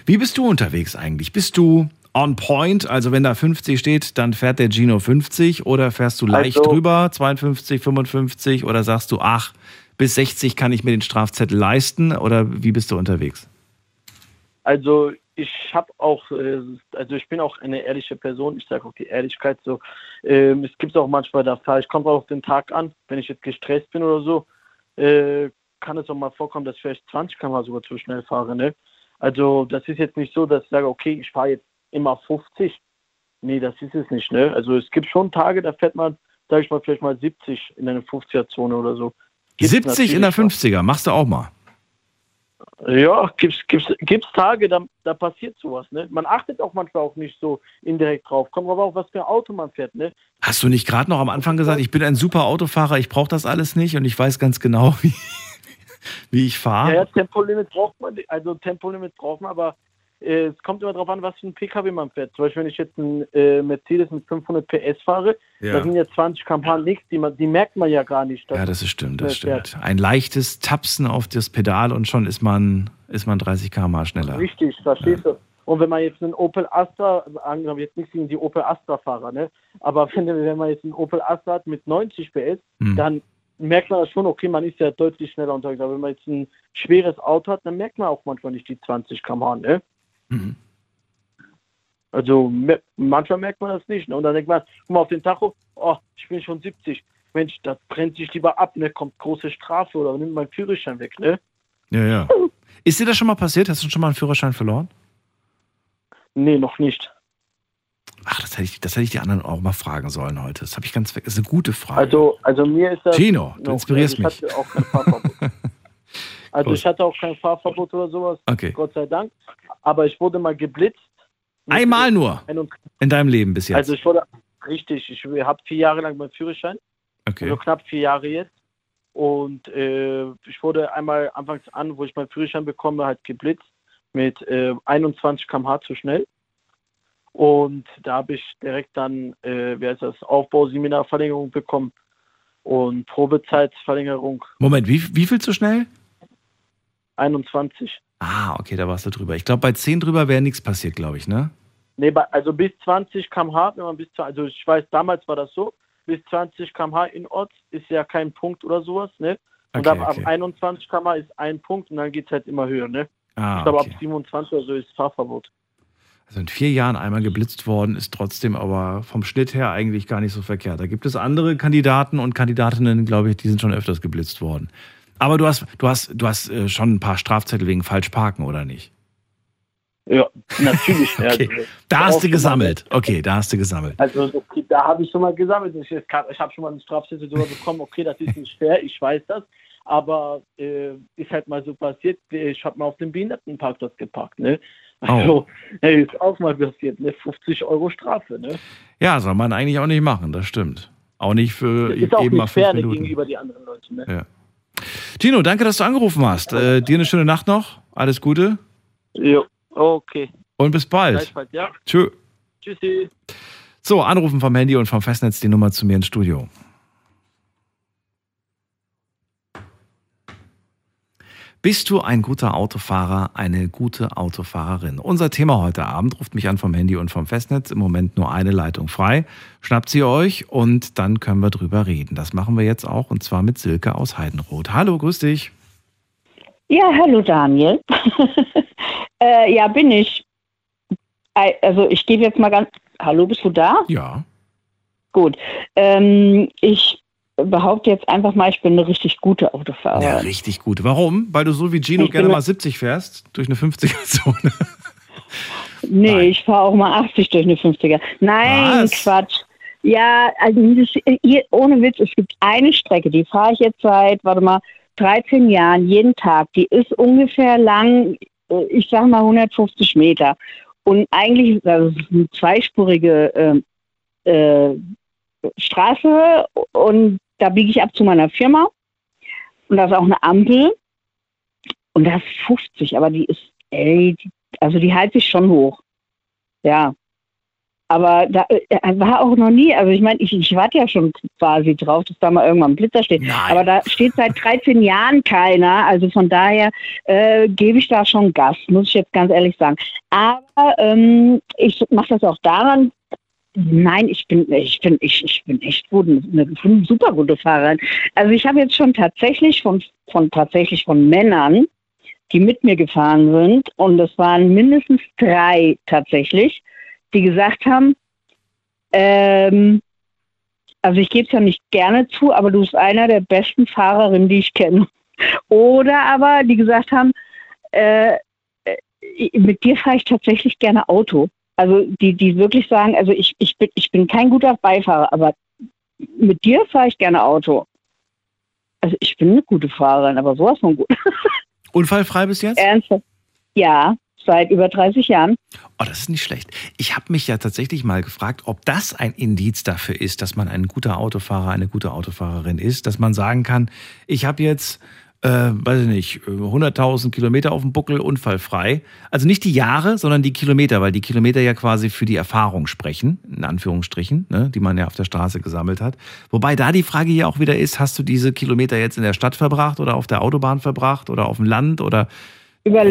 Wie bist du unterwegs eigentlich? Bist du on point? Also wenn da 50 steht, dann fährt der Gino 50 oder fährst du leicht Also- drüber, 52, 55 oder sagst du, ach, bis 60 kann ich mir den Strafzettel leisten oder wie bist du unterwegs? Also ich habe auch, äh, also ich bin auch eine ehrliche Person, ich sage auch die Ehrlichkeit so. Ähm, es gibt auch manchmal, da fahre ich, kommt auch auf den Tag an, wenn ich jetzt gestresst bin oder so, äh, kann es auch mal vorkommen, dass ich vielleicht 20 km sogar zu schnell fahre. Ne? Also das ist jetzt nicht so, dass ich sage, okay, ich fahre jetzt immer 50. Nee, das ist es nicht. Ne? Also es gibt schon Tage, da fährt man, sage ich mal, vielleicht mal 70 in einer 50er-Zone oder so. Gibt's 70 in der natürlich 50er, machst du auch mal. ja, gibt's, gibt's, gibt's Tage, da, da passiert sowas, ne? Man achtet auch manchmal auch nicht so indirekt drauf. Kommt aber auch, was für ein Auto man fährt, ne? Hast du nicht gerade noch am Anfang gesagt, ich bin ein super Autofahrer, ich brauche das alles nicht und ich weiß ganz genau, wie, wie ich Ja, fahre? ja, Tempolimit braucht man, also Tempolimit braucht man, aber äh, es kommt immer darauf an, was für ein PKW man fährt. Zum Beispiel, wenn ich jetzt einen äh, Mercedes mit 500 PS fahre, da sind ja 20 km/h nichts, die, man- die merkt man ja gar nicht. Ja, das ist stimmt, das der fährt. stimmt. Ein leichtes Tapsen auf das Pedal und schon ist man, ist man 30 km schneller. Richtig, verstehst du? Und wenn man jetzt einen Opel Astra, angenommen jetzt nicht gegen die Opel Astra-Fahrer, ne? aber wenn, wenn man jetzt einen Opel Astra hat mit 90 PS, Hm. dann merkt man das schon, okay, man ist ja deutlich schneller unterwegs. Aber wenn man jetzt ein schweres Auto hat, dann merkt man auch manchmal nicht die 20 km/h. Ne? Mhm. Also manchmal merkt man das nicht. Ne? Und dann denkt man, guck mal auf den Tacho, oh, ich bin schon 70. Mensch, das brennt sich lieber ab, ne? kommt große Strafe oder nimmt mein Führerschein weg. Ne? Ja, ja. Ist dir das schon mal passiert? Hast du schon mal einen Führerschein verloren? Nee, noch nicht. Ach, das hätte ich, das hätte ich die anderen auch mal fragen sollen heute. Das habe ich ganz weg. Das ist eine gute Frage. Also, also mir ist das. Gino, du noch- inspirierst also ich mich. Hatte auch kein Fahrverbot. also ich hatte auch kein Fahrverbot oder sowas, Okay. Gott sei Dank. Aber ich wurde mal geblitzt. Einmal nur 21 in deinem Leben bis jetzt. Also ich wurde richtig, ich habe vier Jahre lang meinen Führerschein, okay. also knapp vier Jahre jetzt. Und äh, ich wurde einmal anfangs an, wo ich meinen Führerschein bekomme, halt geblitzt mit äh, 21 km/h zu schnell. Und da habe ich direkt dann, äh, wie heißt das, Aufbauseminarverlängerung bekommen und Probezeitverlängerung Moment, wie, wie viel zu schnell? 21. Ah, okay, da warst du drüber. Ich glaube, bei 10 drüber wäre nichts passiert, glaube ich, ne? Nee, bei- also bis 20 km/h, wenn man bis zu, also ich weiß, damals war das so, bis 20 km/h in Ort ist ja kein Punkt oder sowas, ne? Und Okay, ab, okay. ab 21 km/h ist ein Punkt und dann geht es halt immer höher, ne? Ah, ich glaube, okay. ab 27 oder so ist Fahrverbot. Also in vier Jahren einmal geblitzt worden, ist trotzdem aber vom Schnitt her eigentlich gar nicht so verkehrt. Da gibt es andere Kandidaten und Kandidatinnen, glaube ich, die sind schon öfters geblitzt worden. Aber du hast, du hast, du hast äh, schon ein paar Strafzettel wegen Falschparken, oder nicht? Ja, natürlich. Okay. Also, Da hast du gesammelt. Okay, da hast du gesammelt. Also okay, da habe ich schon mal gesammelt. Ich, ich habe schon mal eine Strafzettel drüber bekommen. Okay, das ist nicht fair, ich weiß das. Aber äh, ist halt mal so passiert. Ich habe mal auf dem Behindertenparkplatz geparkt. Ne? Also äh, ist auch mal passiert. Ne? 50 Euro Strafe. Ne? Ja, soll man eigentlich auch nicht machen, das stimmt. Auch nicht für ist auch eben mal nicht fünf fair Minuten. gegenüber die anderen Leute. Ne? Ja. Tino, danke, dass du angerufen hast. Äh, dir eine schöne Nacht noch. Alles Gute Jo, okay. und bis bald. Ja. Tschö. Tschüssi. So, anrufen vom Handy und vom Festnetz die Nummer zu mir ins Studio. Bist du ein guter Autofahrer, eine gute Autofahrerin? Unser Thema heute Abend ruft mich an vom Handy und vom Festnetz. Im Moment nur eine Leitung frei. Schnappt sie euch und dann können wir drüber reden. Das machen wir jetzt auch und zwar mit Silke aus Heidenroth. Hallo, grüß dich. Ja, hallo Daniel. äh, ja, bin ich. Also ich gebe jetzt mal ganz. Hallo, bist du da? Ja. Gut. Ähm, ich behaupte jetzt einfach mal, ich bin eine richtig gute Ja, Autofahrerin. richtig gut. Warum? Weil du so wie Gino Ich gerne mal 70 fährst durch eine 50er-Zone. nee, Nein. ich fahre auch mal 80 durch eine 50er. Nein, Was? Quatsch. Ja, also ihr, ohne Witz, es gibt eine Strecke, die fahre ich jetzt seit, warte mal, 13 Jahren, jeden Tag. Die ist ungefähr lang, äh, ich sag mal 150 Meter. Und eigentlich das ist eine zweispurige äh, äh, Straße und da biege ich ab zu meiner Firma. Und da ist auch eine Ampel. Und da ist 50, aber die ist, ey, die, also die hält sich schon hoch. Ja. Aber da äh, war auch noch nie, also ich meine, ich, ich warte ja schon quasi drauf, dass da mal irgendwann ein Blitzer steht. Nein. Aber da steht seit 13 Jahren keiner. Also von daher äh, gebe ich da schon Gas, muss ich jetzt ganz ehrlich sagen. Aber ähm, ich mache das auch daran. Nein, ich bin, ich bin, ich, ich bin echt gut, eine, super gute Fahrerin. Also ich habe jetzt schon tatsächlich von, von tatsächlich von Männern, die mit mir gefahren sind, und das waren mindestens drei tatsächlich, die gesagt haben, ähm, also ich gebe es ja nicht gerne zu, aber du bist einer der besten Fahrerinnen, die ich kenne. Oder aber die gesagt haben, äh, äh, mit dir fahre ich tatsächlich gerne Auto. Also die, die wirklich sagen, also ich, ich, bin, ich bin kein guter Beifahrer, aber mit dir fahre ich gerne Auto. Also ich bin eine gute Fahrerin, aber sowas von gut. Unfallfrei bis jetzt? Ernsthaft? Ja, seit über 30 Jahren. Oh, das ist nicht schlecht. Ich habe mich ja tatsächlich mal gefragt, ob das ein Indiz dafür ist, dass man ein guter Autofahrer, eine gute Autofahrerin ist, dass man sagen kann, ich habe jetzt, äh, weiß ich nicht, äh, 100.000 Kilometer auf dem Buckel, unfallfrei. Also nicht die Jahre, sondern die Kilometer, weil die Kilometer ja quasi für die Erfahrung sprechen, in Anführungsstrichen, ne, die man ja auf der Straße gesammelt hat. Wobei da die Frage ja auch wieder ist, hast du diese Kilometer jetzt in der Stadt verbracht oder auf der Autobahn verbracht oder auf dem Land oder Über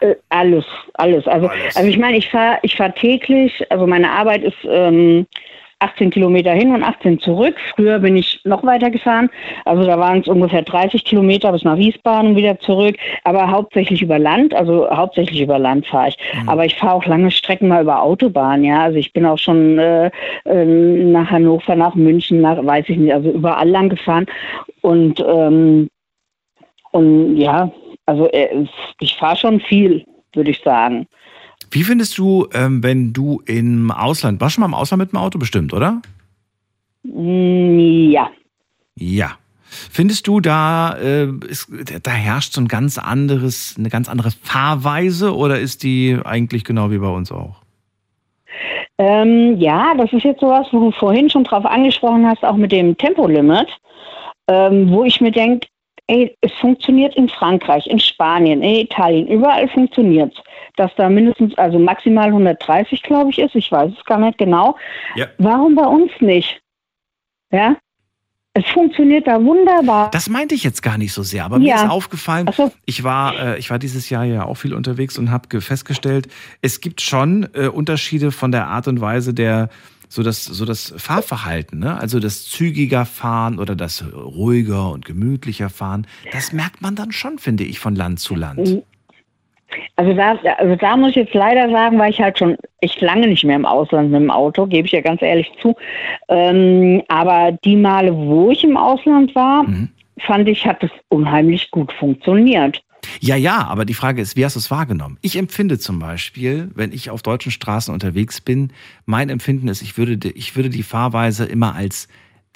äh, alles, alles. Also, Alles. also ich meine, ich fahre ich fahr täglich, also meine Arbeit ist ähm, 18 Kilometer hin und 18 zurück. Früher bin ich noch weiter gefahren. Also da waren es ungefähr 30 Kilometer bis nach Wiesbaden und wieder zurück. Aber hauptsächlich über Land, also hauptsächlich über Land fahre ich. Aber ich fahre auch lange Strecken mal über Autobahn, ja. Also ich bin auch schon äh, äh, nach Hannover, nach München, nach, weiß ich nicht, also überall lang gefahren. Und ähm, und ja, also äh, ich fahre schon viel, würde ich sagen. Wie findest du, ähm, wenn du im Ausland, warst du schon mal im Ausland mit dem Auto bestimmt, oder? Mm, Ja. Ja. Findest du, da, äh, ist, da herrscht so ein ganz anderes, eine ganz andere Fahrweise oder ist die eigentlich genau wie bei uns auch? Ähm, ja, das ist jetzt sowas, wo du vorhin schon drauf angesprochen hast, auch mit dem Tempolimit, ähm, wo ich mir denke, ey, es funktioniert in Frankreich, in Spanien, in Italien, überall funktioniert es. Dass da mindestens, also maximal 130, glaube ich, ist, ich weiß es gar nicht genau. Ja. Warum bei uns nicht? Ja? Es funktioniert da wunderbar. Das meinte ich jetzt gar nicht so sehr, aber mir Ja. ist aufgefallen, so. ich war, äh, ich war dieses Jahr ja auch viel unterwegs und habe festgestellt, es gibt schon äh, Unterschiede von der Art und Weise der so das, so das Fahrverhalten, ne? also das zügiger Fahren oder das ruhiger und gemütlicher Fahren, das merkt man dann schon, finde ich, von Land zu Land. Also da, also da muss ich jetzt leider sagen, weil ich halt schon echt lange nicht mehr im Ausland mit dem Auto, gebe ich ja ganz ehrlich zu. Ähm, aber die Male, wo ich im Ausland war, Mhm. fand ich, hat es unheimlich gut funktioniert. Ja, ja, aber die Frage ist, wie hast du es wahrgenommen? Ich empfinde zum Beispiel, wenn ich auf deutschen Straßen unterwegs bin, mein Empfinden ist, ich würde, die- ich würde die Fahrweise immer als,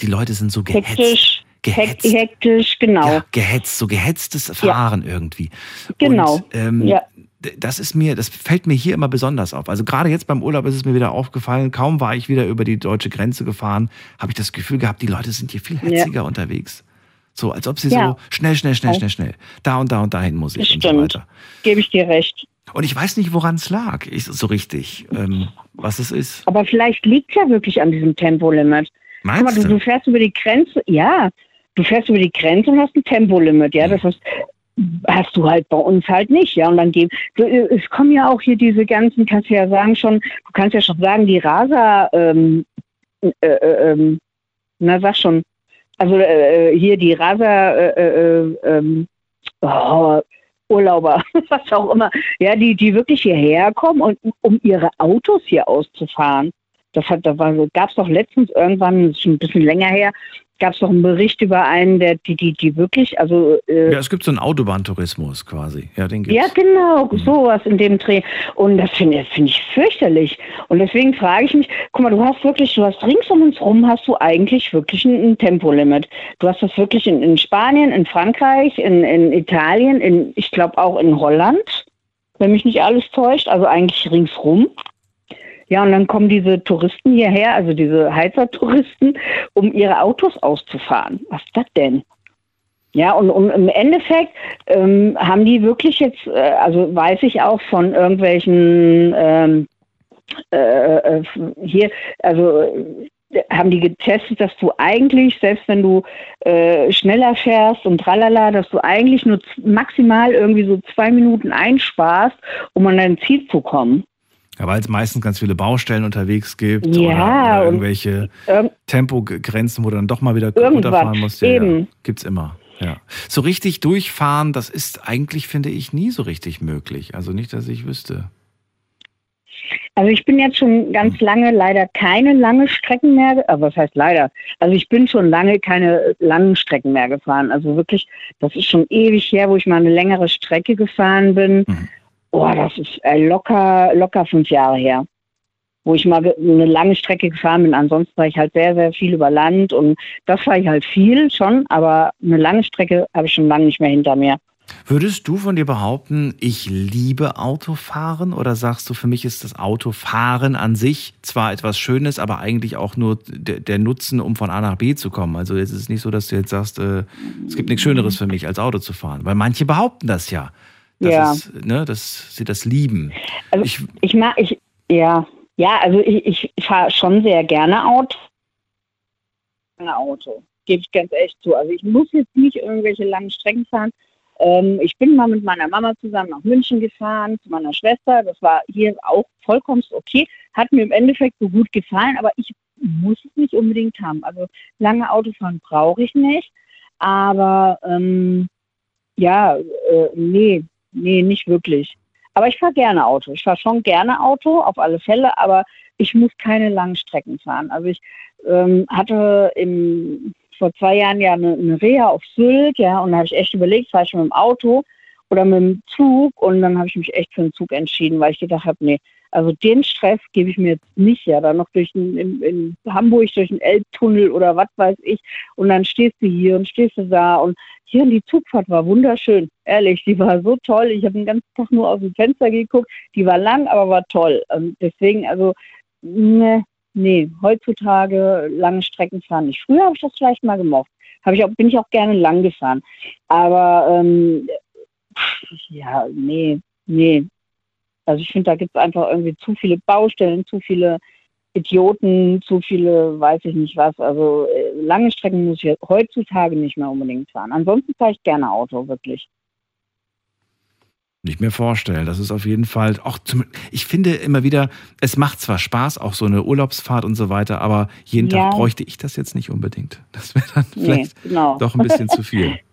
die Leute sind so gehetzt. Hektisch, hek Gehetzt. hektisch, genau. Ja, gehetzt, so gehetztes Fahren irgendwie. Genau. Und, ähm, Ja. Das ist mir, das fällt mir hier immer besonders auf. Also gerade jetzt beim Urlaub ist es mir wieder aufgefallen. Kaum war ich wieder über die deutsche Grenze gefahren, habe ich das Gefühl gehabt, die Leute sind hier viel Ja. hetziger unterwegs. So, als ob sie Ja. so schnell, schnell, schnell, Ja. schnell, schnell. Da und da und dahin muss ich Das und so stimmt. weiter. Gebe ich dir recht. Und ich weiß nicht, woran es lag, ich, so richtig, ähm, was es ist. Aber vielleicht liegt es ja wirklich an diesem Tempolimit. Guck mal, Meinst du du? fährst über die Grenze, ja, du fährst über die Grenze und hast ein Tempolimit, ja, das ist, hast du halt bei uns halt nicht, ja, und dann geben, äh, es kommen ja auch hier diese ganzen, kannst du ja sagen schon, du kannst ja schon sagen, die Rasa, ähm, äh, äh, ähm, na sag schon, also äh, hier die Rasa, äh, äh, ähm, oh, Urlauber, was auch immer, ja, die, die wirklich hierher kommen und um ihre Autos hier auszufahren. Das hat, da war, gab es doch letztens irgendwann, das ist schon ein bisschen länger her, gab es doch einen Bericht über einen, der die, die, die wirklich, also äh, Ja, es gibt so einen Autobahntourismus quasi. Ja, den gibt's. ja, genau, sowas in dem Dreh. Und das finde finde ich fürchterlich. Und deswegen frage ich mich, guck mal, du hast wirklich, du hast rings um uns rum hast du eigentlich wirklich ein, ein Tempolimit. Du hast das wirklich in, in Spanien, in Frankreich, in, in Italien, in, ich glaube auch in Holland, wenn mich nicht alles täuscht, also eigentlich ringsrum. Ja, und dann kommen diese Touristen hierher, also diese Heizertouristen, um ihre Autos auszufahren. Was ist das denn? Ja, und, und im Endeffekt ähm, haben die wirklich jetzt, äh, also weiß ich auch von irgendwelchen ähm, äh, äh, hier, also äh, haben die getestet, dass du eigentlich, selbst wenn du äh, schneller fährst und tralala, dass du eigentlich nur maximal irgendwie so zwei Minuten einsparst, um an dein Ziel zu kommen. Ja, weil es meistens ganz viele Baustellen unterwegs gibt Ja, oder, oder irgendwelche Irgend- Tempogrenzen, wo du dann doch mal wieder runterfahren musst. Ja, ja. eben. Gibt's immer. Ja. So richtig durchfahren, das ist eigentlich, finde ich, nie so richtig möglich. Also nicht, dass ich wüsste. Also ich bin jetzt schon ganz lange leider keine lange Strecken mehr, aber was heißt leider? Also ich bin schon lange keine langen Strecken mehr gefahren. Also wirklich, das ist schon ewig her, wo ich mal eine längere Strecke gefahren bin. Mhm. Oh, das ist äh, locker, locker fünf Jahre her, wo ich mal eine lange Strecke gefahren bin. Ansonsten war ich halt sehr, sehr viel über Land und das war ich halt viel schon, aber eine lange Strecke habe ich schon lange nicht mehr hinter mir. Würdest du von dir behaupten, ich liebe Autofahren oder sagst du, für mich ist das Autofahren an sich zwar etwas Schönes, aber eigentlich auch nur der, der Nutzen, um von A nach B zu kommen? Also es ist nicht so, dass du jetzt sagst, äh, es gibt nichts Schöneres für mich, als Auto zu fahren. Weil manche behaupten das ja. Das Ja. ist, ne, dass sie das lieben. Also ich, Ich mag, ich, ja, ja, also ich, ich fahre schon sehr gerne Auto. Gerne Auto, gebe ich ganz echt zu. Also ich muss jetzt nicht irgendwelche langen Strecken fahren. Ähm, ich bin mal mit meiner Mama zusammen nach München gefahren, zu meiner Schwester. Das war hier auch vollkommen okay. Hat mir im Endeffekt so gut gefallen, aber ich muss es nicht unbedingt haben. Also lange Autofahren brauche ich nicht. Aber ähm, ja, äh, nee, nee, nicht wirklich. Aber ich fahre gerne Auto. Ich fahre schon gerne Auto, auf alle Fälle, aber ich muss keine langen Strecken fahren. Also ich ähm, hatte im, vor zwei Jahren ja eine, eine Reha auf Sylt, ja, und da habe ich echt überlegt, fahre ich mit dem Auto oder mit dem Zug und dann habe ich mich echt für den Zug entschieden, weil ich gedacht habe, nee, also den Stress gebe ich mir jetzt nicht, ja, dann noch durch den, in, in Hamburg durch den Elbtunnel oder was weiß ich und dann stehst du hier und stehst du da und hier die Zugfahrt war wunderschön, ehrlich, die war so toll. Ich habe den ganzen Tag nur aus dem Fenster geguckt, die war lang, aber war toll. Und deswegen, also, ne, nee, heutzutage lange Strecken fahren nicht. Früher habe ich das vielleicht mal gemocht. Habe ich auch, bin ich auch gerne lang gefahren. Aber ähm, ja, nee, nee. Also ich finde, da gibt es einfach irgendwie zu viele Baustellen, zu viele Idioten, zu viele, weiß ich nicht was. Also äh, lange Strecken muss ich heutzutage nicht mehr unbedingt fahren. Ansonsten fahre ich gerne Auto, wirklich. Nicht mehr vorstellen. Das ist auf jeden Fall auch zum, ich finde immer wieder, es macht zwar Spaß, auch so eine Urlaubsfahrt und so weiter, aber jeden Ja. Tag bräuchte ich das jetzt nicht unbedingt. Das wäre dann Nee, vielleicht genau. doch ein bisschen zu viel.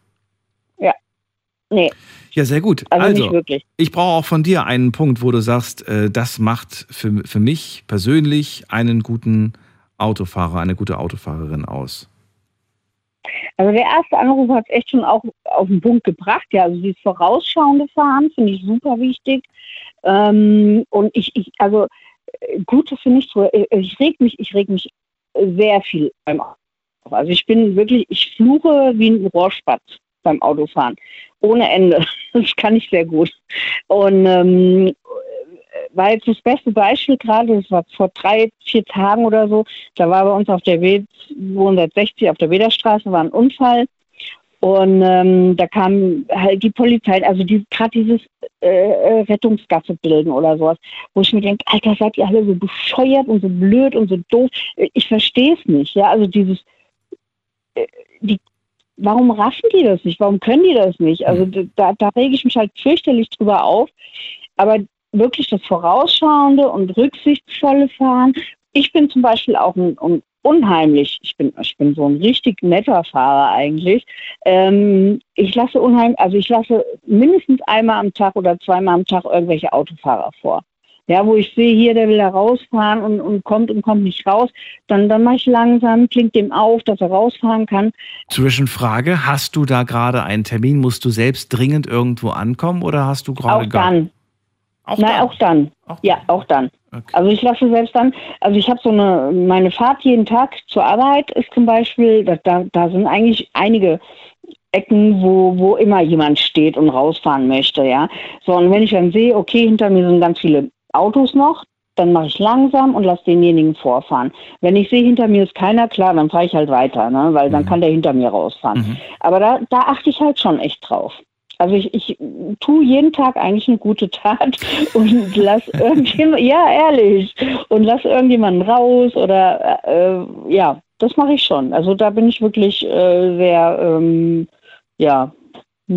Nee, Ja, sehr gut. also, Also, nicht wirklich. ich brauche auch von dir einen Punkt, wo du sagst, äh, das macht für, für mich persönlich einen guten Autofahrer, eine gute Autofahrerin aus. Also der erste Anruf hat es echt schon auch auf den Punkt gebracht. Ja, also dieses vorausschauende Fahren finde ich super wichtig. Ähm, und ich, ich, also äh, Gute finde ich so, äh, ich reg mich, ich reg mich sehr viel beim Auto. Also ich bin wirklich, ich fluche wie ein Rohrspatz beim Autofahren. Ohne Ende. Das kann ich sehr gut. Und ähm, war jetzt das beste Beispiel gerade, das war vor drei, vier Tagen oder so, da war bei uns auf der W 260 auf der Wederstraße war ein Unfall und ähm, da kam halt die Polizei, also die gerade dieses äh, äh, Rettungsgasse bilden oder sowas, wo ich mir denke, Alter, seid ihr alle so bescheuert und so blöd und so doof. Äh, Ich verstehe es nicht, ja, also dieses, äh, die, warum raffen die das nicht? Warum können die das nicht? Also da, da rege ich mich halt fürchterlich drüber auf. Aber wirklich das vorausschauende und rücksichtsvolle Fahren. Ich bin zum Beispiel auch ein, ein unheimlich, ich bin, ich bin so ein richtig netter Fahrer eigentlich. Ähm, ich lasse unheimlich, also ich lasse mindestens einmal am Tag oder zweimal am Tag irgendwelche Autofahrer vor. Ja, wo ich sehe, hier, der will da rausfahren und, und kommt und kommt nicht raus, dann, dann mache ich langsam, klingt dem auf, dass er rausfahren kann. Zwischenfrage, hast du da gerade einen Termin? Musst du selbst dringend irgendwo ankommen oder hast du gerade Auch gar dann. Auch Nein, dann? auch dann. Auch Ja, auch dann. Okay. Also ich lasse selbst dann, also ich habe so eine, meine Fahrt jeden Tag zur Arbeit ist zum Beispiel, da, da, da sind eigentlich einige Ecken, wo, wo immer jemand steht und rausfahren möchte, ja. So, und wenn ich dann sehe, okay, hinter mir sind ganz viele Autos noch, dann mache ich langsam und lasse denjenigen vorfahren. Wenn ich sehe, hinter mir ist keiner, klar, dann fahre ich halt weiter, ne? weil dann Mhm. kann der hinter mir rausfahren. Mhm. Aber da, da achte ich halt schon echt drauf. Also ich, ich tue jeden Tag eigentlich eine gute Tat und lass irgendjemand, ja ehrlich, und lass irgendjemanden raus oder äh, ja, das mache ich schon. Also da bin ich wirklich äh, sehr, ähm, ja,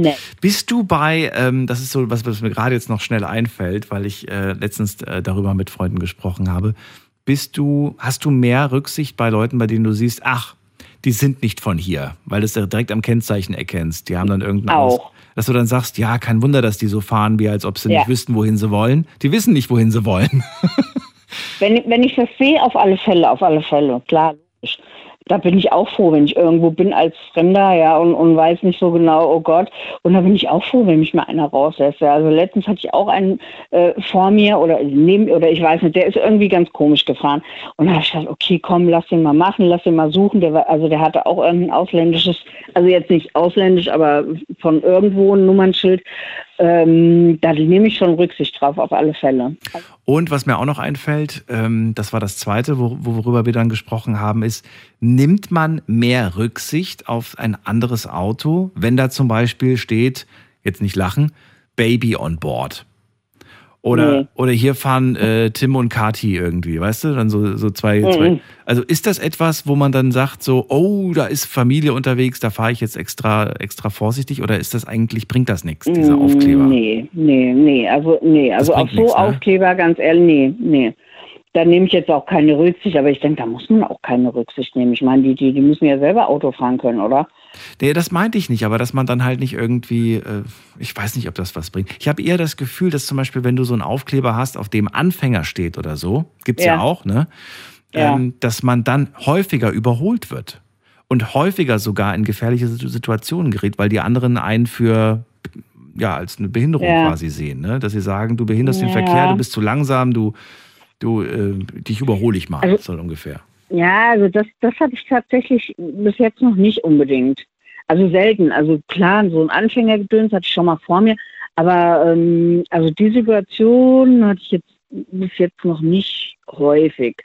nett. Bist du bei, ähm, das ist so was, was mir gerade jetzt noch schnell einfällt, weil ich äh, letztens äh, darüber mit Freunden gesprochen habe. Bist du, hast du mehr Rücksicht bei Leuten, bei denen du siehst, ach, die sind nicht von hier, weil du es direkt am Kennzeichen erkennst. Die haben dann irgendein Aus. Auch. Dass du dann sagst, ja, kein Wunder, dass die so fahren, wie als ob sie Ja. nicht wüssten, wohin sie wollen. Die wissen nicht, wohin sie wollen. Wenn, wenn ich das sehe, auf alle Fälle, auf alle Fälle, klar. Da bin ich auch froh, wenn ich irgendwo bin als Fremder, ja, und, und weiß nicht so genau, oh Gott. Und da bin ich auch froh, wenn mich mal einer rauslässt. Ja. Also letztens hatte ich auch einen äh, vor mir oder neben, oder ich weiß nicht, der ist irgendwie ganz komisch gefahren. Und da habe ich gedacht, okay, komm, lass den mal machen, lass den mal suchen. Der war, also der hatte auch irgendein ausländisches, also jetzt nicht ausländisch, aber von irgendwo ein Nummernschild. Ähm, da nehme ich schon Rücksicht drauf, auf alle Fälle. Und was mir auch noch einfällt, ähm, das war das Zweite, wo, worüber wir dann gesprochen haben, ist, nimmt man mehr Rücksicht auf ein anderes Auto, wenn da zum Beispiel steht, jetzt nicht lachen, Baby on board. Oder, Nee. oder hier fahren äh, Tim und Kati irgendwie, weißt du? Dann so, so zwei, zwei. Mhm. Also ist das etwas, wo man dann sagt, so, oh, da ist Familie unterwegs, da fahre ich jetzt extra, extra vorsichtig? Oder ist das eigentlich, bringt das nichts, dieser Mm, Aufkleber? Nee, nee, nee. Also, nee. Also auf so nichts, ne? Aufkleber, ganz ehrlich, nee, nee. Da nehme ich jetzt auch keine Rücksicht, aber ich denke, da muss man auch keine Rücksicht nehmen. Ich meine, die, die, die müssen ja selber Auto fahren können, oder? Nee, das meinte ich nicht, aber dass man dann halt nicht irgendwie, äh, ich weiß nicht, ob das was bringt. Ich habe eher das Gefühl, dass zum Beispiel, wenn du so einen Aufkleber hast, auf dem Anfänger steht oder so, gibt's ja, Ja. auch, ne? Ja. Ähm, dass man dann häufiger überholt wird und häufiger sogar in gefährliche Situ- Situationen gerät, weil die anderen einen für ja als eine Behinderung Ja. quasi sehen, ne? Dass sie sagen, du behinderst den. Verkehr, du bist zu langsam, du du äh, dich überhole ich mal, Also- so ungefähr. Ja, also das, das hatte ich tatsächlich bis jetzt noch nicht unbedingt. Also selten. Also klar, so ein Anfängergedöns hatte ich schon mal vor mir. Aber ähm, also die Situation hatte ich jetzt bis jetzt noch nicht häufig.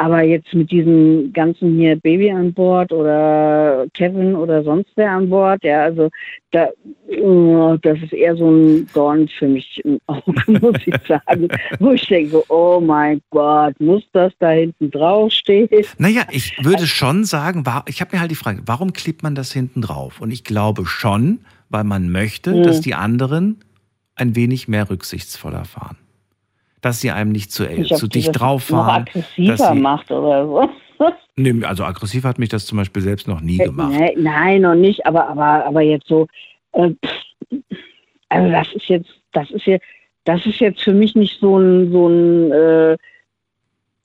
Aber jetzt mit diesem ganzen hier Baby an Bord oder Kevin oder sonst wer an Bord, ja, also da, oh, das ist eher so ein Dorn für mich im Auge, muss ich sagen. Wo ich denke, so, oh mein Gott, muss das da hinten draufstehen? Naja, ich würde schon sagen, ich habe mir halt die Frage, warum klebt man das hinten drauf? Und ich glaube schon, weil man möchte, Mhm. dass die anderen ein wenig mehr rücksichtsvoller fahren. Dass sie einem nicht zu, Ich, ob zu dicht drauf fahren. dass aggressiver sie, macht oder so. nee, also aggressiv hat mich das zum Beispiel selbst noch nie gemacht. Nee, nein, noch nicht, aber, aber, aber jetzt so, äh, also das ist jetzt, das ist jetzt, das ist jetzt für mich nicht so ein, so ein, äh,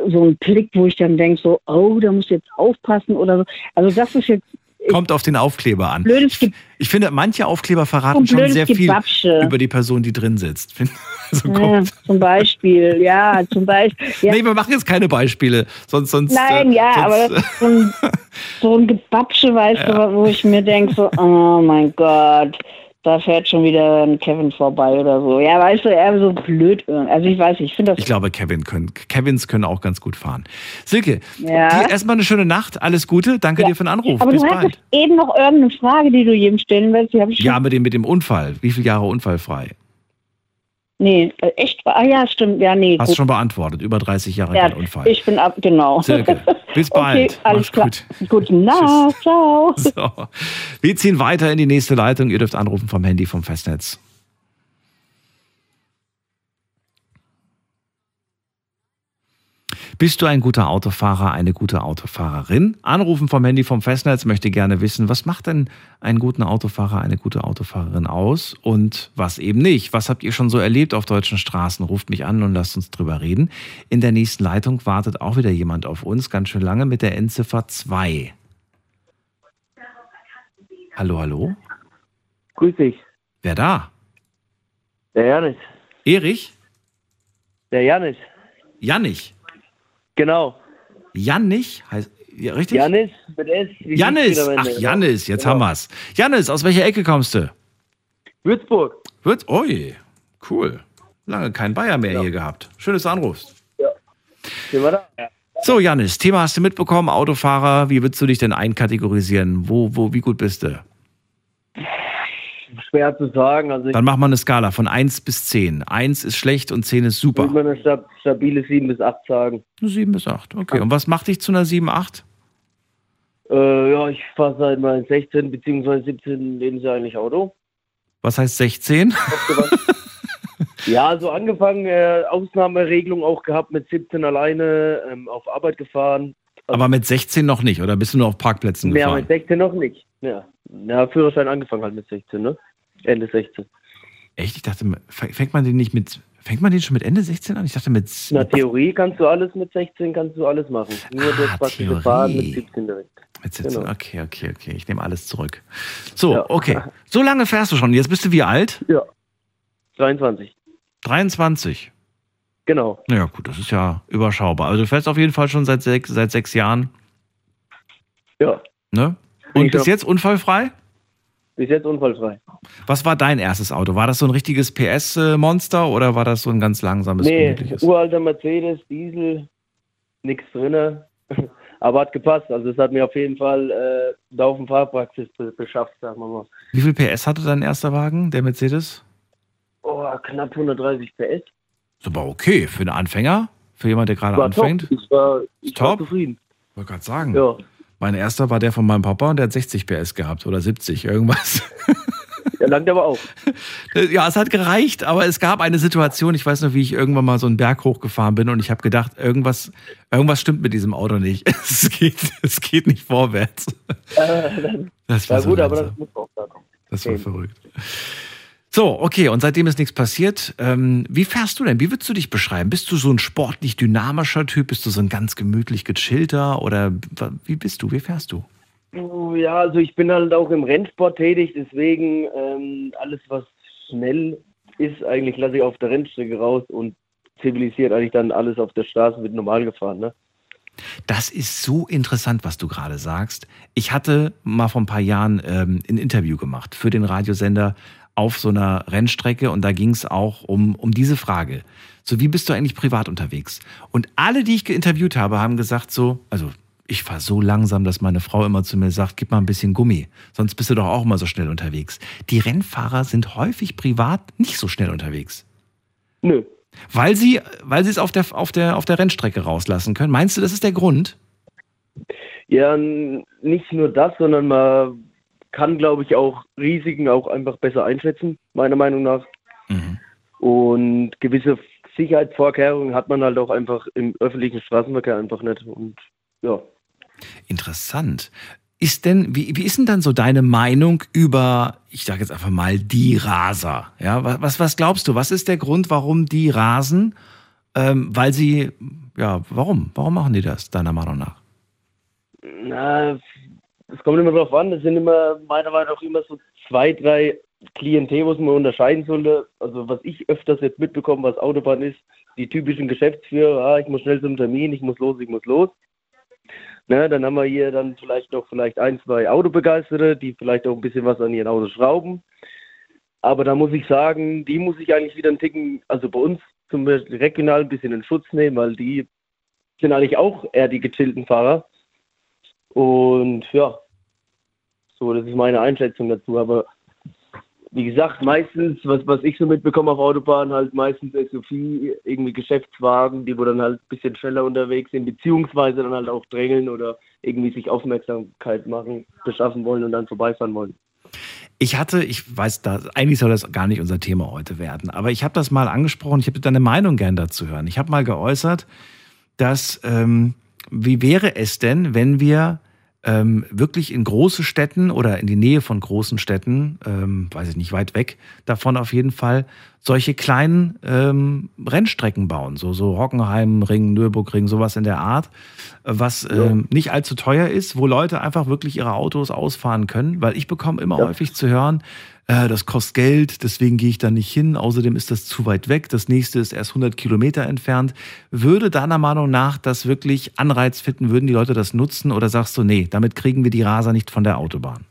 so ein Klick, wo ich dann denke, so, oh, da muss jetzt aufpassen oder so. Also das ist jetzt Kommt auf den Aufkleber an. blödes, Ich finde, manche Aufkleber verraten schon sehr viel Gebapsche. über die Person, die drin sitzt. Also, Ja, zum Beispiel, ja, zum Beispiel. Ja, Nee, wir machen jetzt keine Beispiele, sonst sonst. Nein, äh, ja, sonst, aber so ein, so ein Gebapsche, weißt du, wo ich mir denke, so, oh mein Gott, da fährt schon wieder ein Kevin vorbei oder so. Ja, weißt du, er so blöd. irgendwie. Also ich weiß ich finde das. Ich glaube, Kevin können, Kevins können auch ganz gut fahren. Silke, Ja. dir erstmal eine schöne Nacht. Alles Gute. Danke Ja. dir für den Anruf. aber Bis du bald. eben noch irgendeine Frage, die du jedem stellen willst. Ja, mit dem, mit dem Unfall. Wie viele Jahre unfallfrei? Nee, äh, echt? Ah ja, stimmt. Ja, nee. Hast du gut. schon beantwortet. Über 30 Jahre ja, kein Unfall. ich bin ab, genau. Silke, bis Okay, bald. alles Mach's gut. Gute Nacht, ciao. So. Wir ziehen weiter in die nächste Leitung. Ihr dürft anrufen vom Handy vom Festnetz. Bist du ein guter Autofahrer, eine gute Autofahrerin? Anrufen vom Handy vom Festnetz möchte gerne wissen, was macht denn einen guten Autofahrer, eine gute Autofahrerin aus und was eben nicht? Was habt ihr schon so erlebt auf deutschen Straßen? Ruft mich an und lasst uns drüber reden. In der nächsten Leitung wartet auch wieder jemand auf uns, ganz schön lange mit der Endziffer 2. Hallo, hallo? Grüß dich. Wer da? Der Janis. Erich? Der Janis. Jannig? Genau. Jannig? Heißt, ja, richtig? Janis mit S. am Ach, Ende. Jannis, jetzt Genau. haben wir's. Jannis, aus welcher Ecke kommst du? Würzburg. Wird? Ui, cool. Lange kein Bayer mehr hier gehabt. Schön, dass anrufst. Sind wir da? Ja. So, Jannis, Thema hast du mitbekommen, Autofahrer. Wie würdest du dich denn einkategorisieren? Wo, wo, wie gut bist du? Schwer zu sagen. Also ich Dann mach mal eine Skala von 1 bis 10. 1 ist schlecht und 10 ist super. würde mal eine stab stabile 7 bis 8 sagen. Eine 7 bis 8. Okay. Und was macht dich zu einer 7, 8? Äh, ja, ich fahre seit meinem 16 bzw. 17 Lebensjahr eigentlich Auto. Was heißt 16? Ja, so angefangen, äh, Ausnahmeregelung auch gehabt mit 17 alleine, ähm, auf Arbeit gefahren. Aber mit 16 noch nicht, oder bist du nur auf Parkplätzen Mehr gefahren? mit 16 noch nicht. Ja. ja, Führerschein angefangen halt mit 16, ne? Ende 16. Echt? Ich dachte, fängt man den nicht mit. Fängt man den schon mit Ende 16 an? Ich dachte mit. Na, Theorie kannst du alles mit 16, kannst du alles machen. Nur Ah, das praktische Theorie. Fahren mit 17 direkt. mit 17. genau. Okay, okay, okay. Ich nehme alles zurück. So, Ja. okay. So lange fährst du schon. Jetzt bist du wie alt? Ja. 23. 23. Genau. Naja, gut, das ist ja überschaubar. Also du fährst auf jeden Fall schon seit sechs, seit sechs Jahren. Ja. Ne? Und bis jetzt unfallfrei? Bis jetzt unfallfrei. Was war dein erstes Auto? War das so ein richtiges PS-Monster oder war das so ein ganz langsames, nee, gemütliches? uralter Mercedes, Diesel, nichts drinne. Aber hat gepasst. Also es hat mir auf jeden Fall äh, da auf dem Fahrpraxis be beschafft, sagen wir mal. Wie viel PS hatte dein erster Wagen, der Mercedes? Oh, knapp 130 PS. Aber okay für einen Anfänger, für jemand, der gerade anfängt. top. Ich war, ich Top. war zufrieden. Wollte gerade sagen. Ja. Mein erster war der von meinem Papa und der hat 60 PS gehabt oder 70, irgendwas. Der langt aber auch. Ja, es hat gereicht, aber es gab eine Situation, ich weiß noch, wie ich irgendwann mal so einen Berg hochgefahren bin und ich habe gedacht, irgendwas, irgendwas stimmt mit diesem Auto nicht. Es geht, es geht nicht vorwärts. Das war Ja so gut, aber langsam. das muss auch da kommen. Das war verrückt. So, okay, und seitdem ist nichts passiert. Ähm, wie fährst du denn? Wie würdest du dich beschreiben? Bist du so ein sportlich dynamischer Typ? Bist du so ein ganz gemütlich gechillter? Oder wie bist du? Wie fährst du? Uh, Ja, also ich bin halt auch im Rennsport tätig, deswegen ähm, alles, was schnell ist, eigentlich lasse ich auf der Rennstrecke raus und zivilisiert eigentlich dann alles auf der Straße wird normal gefahren. Ne? Das ist so interessant, was du gerade sagst. Ich hatte mal vor ein paar Jahren ähm, ein Interview gemacht für den Radiosender auf so einer Rennstrecke und da ging es auch um, um diese Frage. So, wie bist du eigentlich privat unterwegs? Und alle, die ich geinterviewt habe, haben gesagt so, also ich fahre so langsam, dass meine Frau immer zu mir sagt, gib mal ein bisschen Gummi, sonst bist du doch auch immer so schnell unterwegs. Die Rennfahrer sind häufig privat nicht so schnell unterwegs. Nö. Weil sie, weil sie es auf der, auf, der, auf der Rennstrecke rauslassen können. Meinst du, das ist der Grund? Ja, nicht nur das, sondern man kann, glaube ich, auch Risiken auch einfach besser einschätzen, meiner Meinung nach. Mhm. Und gewisse Sicherheitsvorkehrungen hat man halt auch einfach im öffentlichen Straßenverkehr einfach nicht. Und ja. Interessant. Ist denn, wie, wie ist denn dann so deine Meinung über, ich sage jetzt einfach mal, die Raser? Ja, was, was glaubst du? Was ist der Grund, warum die rasen? Ähm, weil sie, ja, warum? Warum machen die das, deiner Meinung nach? Na, es kommt immer darauf an. Das sind immer, meiner Meinung nach, immer so zwei, drei Klientel, was man unterscheiden sollte. Also, was ich öfters jetzt mitbekomme, was Autobahn ist, die typischen Geschäftsführer, ah, ich muss schnell zum Termin, ich muss los, ich muss los. Ne, dann haben wir hier dann vielleicht noch vielleicht ein, zwei Autobegeisterte, die vielleicht auch ein bisschen was an ihren Autos schrauben. Aber da muss ich sagen, die muss ich eigentlich wieder einen Ticken, also bei uns zum Beispiel regional ein bisschen in Schutz nehmen, weil die sind eigentlich auch eher die gechillten Fahrer. Und ja, so, das ist meine Einschätzung dazu. Aber wie gesagt, meistens, was, was ich so mitbekomme auf Autobahnen, halt meistens SUV, irgendwie Geschäftswagen, die wo dann halt ein bisschen schneller unterwegs sind, beziehungsweise dann halt auch drängeln oder irgendwie sich Aufmerksamkeit machen, beschaffen wollen und dann vorbeifahren wollen. Ich hatte, ich weiß, da, eigentlich soll das gar nicht unser Thema heute werden, aber ich habe das mal angesprochen, ich habe deine Meinung gern dazu hören. Ich habe mal geäußert, dass, ähm, wie wäre es denn, wenn wir ähm, wirklich in große Städten oder in die Nähe von großen Städten, ähm, weiß ich nicht, weit weg davon auf jeden Fall, solche kleinen ähm, Rennstrecken bauen. So, so Hockenheim, Ring, Nürburgring, sowas in der Art, was ja. ähm, nicht allzu teuer ist, wo Leute einfach wirklich ihre Autos ausfahren können, weil ich bekomme immer ja. häufig zu hören, äh, das kostet Geld, deswegen gehe ich da nicht hin. Außerdem ist das zu weit weg. Das nächste ist erst 100 Kilometer entfernt. Würde deiner Meinung nach das wirklich Anreiz finden? Würden die Leute das nutzen? Oder sagst du, nee, damit kriegen wir die Raser nicht von der Autobahn?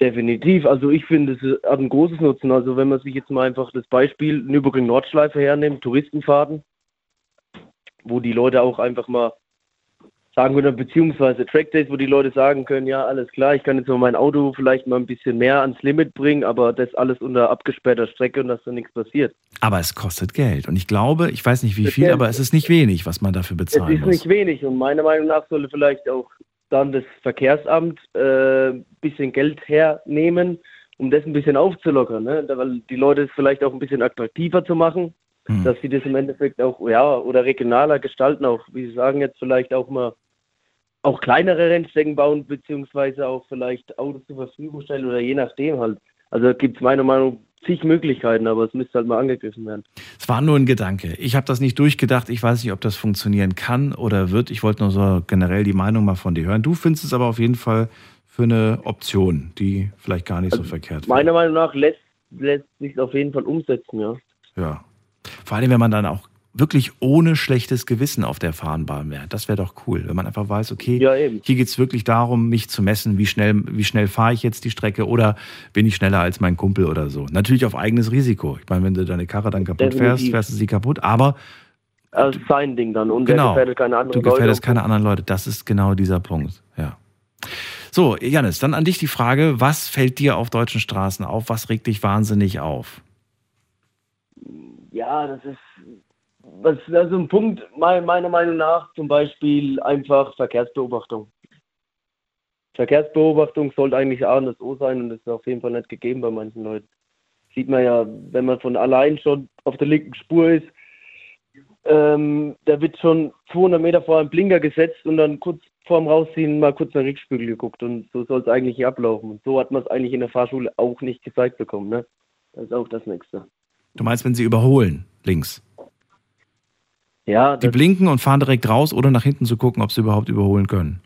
Definitiv. Also ich finde, es hat ein großes Nutzen. Also wenn man sich jetzt mal einfach das Beispiel Nürburgring-Nordschleife hernimmt, Touristenfahrten, wo die Leute auch einfach mal sagen können, beziehungsweise Trackdays, wo die Leute sagen können, ja, alles klar, ich kann jetzt mal mein Auto vielleicht mal ein bisschen mehr ans Limit bringen, aber das alles unter abgesperrter Strecke und dass da nichts passiert. Aber es kostet Geld und ich glaube, ich weiß nicht wie viel, aber es ist nicht wenig, was man dafür bezahlen muss. Es ist muss. nicht wenig und meiner Meinung nach sollte vielleicht auch dann das Verkehrsamt äh, ein bisschen Geld hernehmen, um das ein bisschen aufzulockern, ne? weil die Leute es vielleicht auch ein bisschen attraktiver zu machen, hm. dass sie das im Endeffekt auch, ja, oder regionaler gestalten, auch, wie Sie sagen, jetzt vielleicht auch mal auch kleinere Rennstrecken bauen, beziehungsweise auch vielleicht Autos zur Verfügung stellen oder je nachdem halt. Also gibt es meiner Meinung nach zig Möglichkeiten, aber es müsste halt mal angegriffen werden. Es war nur ein Gedanke. Ich habe das nicht durchgedacht. Ich weiß nicht, ob das funktionieren kann oder wird. Ich wollte nur so generell die Meinung mal von dir hören. Du findest es aber auf jeden Fall für eine Option, die vielleicht gar nicht also so verkehrt ist. Meiner Meinung nach lässt, lässt sich auf jeden Fall umsetzen, ja. Ja. Vor allem, wenn man dann auch wirklich ohne schlechtes Gewissen auf der Fahnenbahn wäre. Das wäre doch cool, wenn man einfach weiß, okay, ja, hier geht es wirklich darum, mich zu messen, wie schnell, wie schnell fahre ich jetzt die Strecke oder bin ich schneller als mein Kumpel oder so. Natürlich auf eigenes Risiko. Ich meine, wenn du deine Karre dann kaputt Definitiv. fährst, fährst du sie kaputt, aber also sein Ding dann und genau, gefährdet keine anderen Leute. Du gefährdest keine anderen Leute. Das ist genau dieser Punkt. Ja. So, Janis, dann an dich die Frage, was fällt dir auf deutschen Straßen auf? Was regt dich wahnsinnig auf? Ja, das ist was also ein Punkt meiner Meinung nach zum Beispiel einfach Verkehrsbeobachtung. Verkehrsbeobachtung sollte eigentlich A und O sein und das ist auf jeden Fall nicht gegeben bei manchen Leuten. Sieht man ja, wenn man von allein schon auf der linken Spur ist, ähm, da wird schon 200 Meter vor einem Blinker gesetzt und dann kurz vorm Rausziehen mal kurz nach Rückspiegel geguckt und so soll es eigentlich hier ablaufen. Und so hat man es eigentlich in der Fahrschule auch nicht gezeigt bekommen. Ne? Das ist auch das Nächste. Du meinst, wenn sie überholen, links? Ja, die blinken und fahren direkt raus, oder nach hinten zu gucken, ob sie überhaupt überholen können.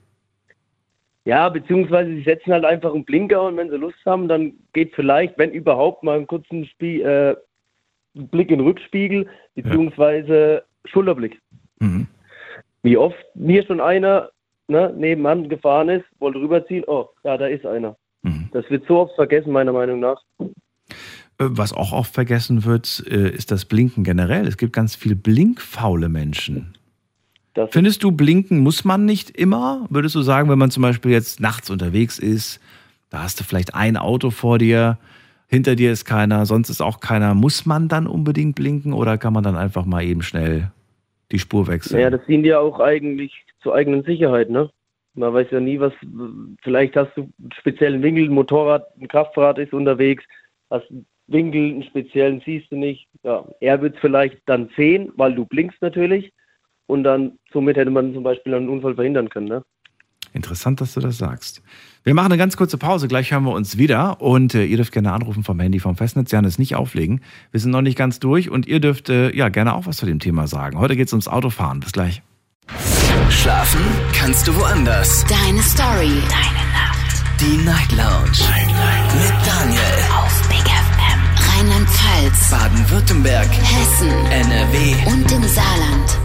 Ja, beziehungsweise sie setzen halt einfach einen Blinker und wenn sie Lust haben, dann geht vielleicht, wenn überhaupt, mal einen kurzen Spie äh, Blick in den Rückspiegel, beziehungsweise ja. Schulterblick. Mhm. Wie oft mir schon einer ne, nebenan gefahren ist, wollte rüberziehen, oh, ja, da ist einer. Mhm. Das wird so oft vergessen, meiner Meinung nach. Äh, was auch oft vergessen wird, äh, ist das Blinken generell. Es gibt ganz viel blinkfaule Menschen. Das Findest du, blinken muss man nicht immer? Würdest du sagen, wenn man zum Beispiel jetzt nachts unterwegs ist, da hast du vielleicht ein Auto vor dir, hinter dir ist keiner, sonst ist auch keiner, muss man dann unbedingt blinken oder kann man dann einfach mal eben schnell die Spur wechseln? Ja, das dient ja auch eigentlich zur eigenen Sicherheit, ne? Man weiß ja nie, was, vielleicht hast du einen speziellen Winkel, ein Motorrad, ein Kraftrad ist unterwegs, hast Winkel, einen speziellen siehst du nicht. Ja, er wird es vielleicht dann sehen, weil du blinkst natürlich. Und dann somit hätte man zum Beispiel einen Unfall verhindern können. Ne? Interessant, dass du das sagst. Wir machen eine ganz kurze Pause, gleich hören wir uns wieder und äh, ihr dürft gerne anrufen vom Handy vom Festnetz, Janis nicht auflegen. Wir sind noch nicht ganz durch und ihr dürft äh, ja gerne auch was zu dem Thema sagen. Heute geht es ums Autofahren. Bis gleich. Schlafen kannst du woanders. Deine Story. Deine Nacht. Die Night Lounge. Night, Night. Mit Daniel. Auf. Rheinland-Pfalz. Baden-Württemberg. Hessen. NRW. Und im Saarland.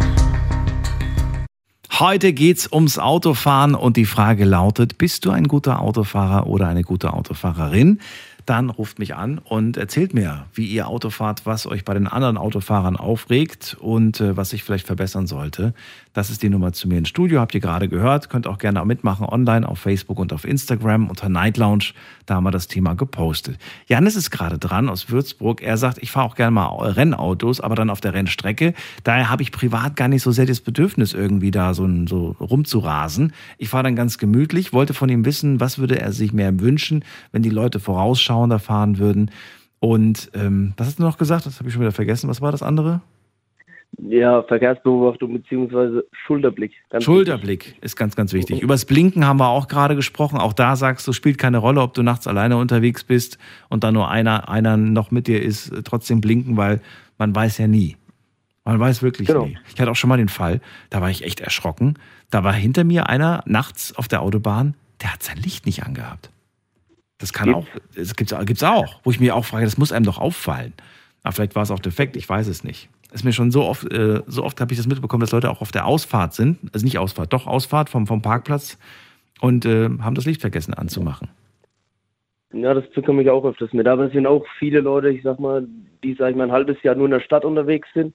Heute geht's ums Autofahren und die Frage lautet, bist du ein guter Autofahrer oder eine gute Autofahrerin? Dann ruft mich an und erzählt mir, wie ihr Auto fahrt, was euch bei den anderen Autofahrern aufregt und äh, was sich vielleicht verbessern sollte. Das ist die Nummer zu mir ins Studio, habt ihr gerade gehört. Könnt auch gerne mitmachen online auf Facebook und auf Instagram unter Night Lounge. Da haben wir das Thema gepostet. Janis ist gerade dran aus Würzburg. Er sagt, ich fahre auch gerne mal Rennautos, aber dann auf der Rennstrecke. Daher habe ich privat gar nicht so sehr das Bedürfnis, irgendwie da so, so rumzurasen. Ich fahre dann ganz gemütlich, wollte von ihm wissen, was würde er sich mehr wünschen, wenn die Leute vorausschauender fahren würden. Und ähm, was hast du noch gesagt? Das habe ich schon wieder vergessen. Was war das andere? Ja, Verkehrsbeobachtung bzw. Schulterblick. Schulterblick ist ganz, ganz wichtig. Übers Blinken haben wir auch gerade gesprochen. Auch da sagst du, spielt keine Rolle, ob du nachts alleine unterwegs bist und dann nur einer, einer noch mit dir ist, trotzdem blinken, weil man weiß ja nie. Man weiß wirklich Genau. nie. Ich hatte auch schon mal den Fall, da war ich echt erschrocken. Da war hinter mir einer nachts auf der Autobahn, der hat sein Licht nicht angehabt. Das kann Gibt's? auch, das gibt's, gibt's auch, wo ich mir auch frage, das muss einem doch auffallen. Aber vielleicht war es auch defekt, ich weiß es nicht. Ist mir schon so oft, äh, so oft habe ich das mitbekommen, dass Leute auch auf der Ausfahrt sind, also nicht Ausfahrt, doch Ausfahrt vom, vom Parkplatz und äh, haben das Licht vergessen anzumachen. Ja, das bekomme ich auch öfters mit. Aber es sind auch viele Leute, ich sag mal, die, sag ich mal, ein halbes Jahr nur in der Stadt unterwegs sind.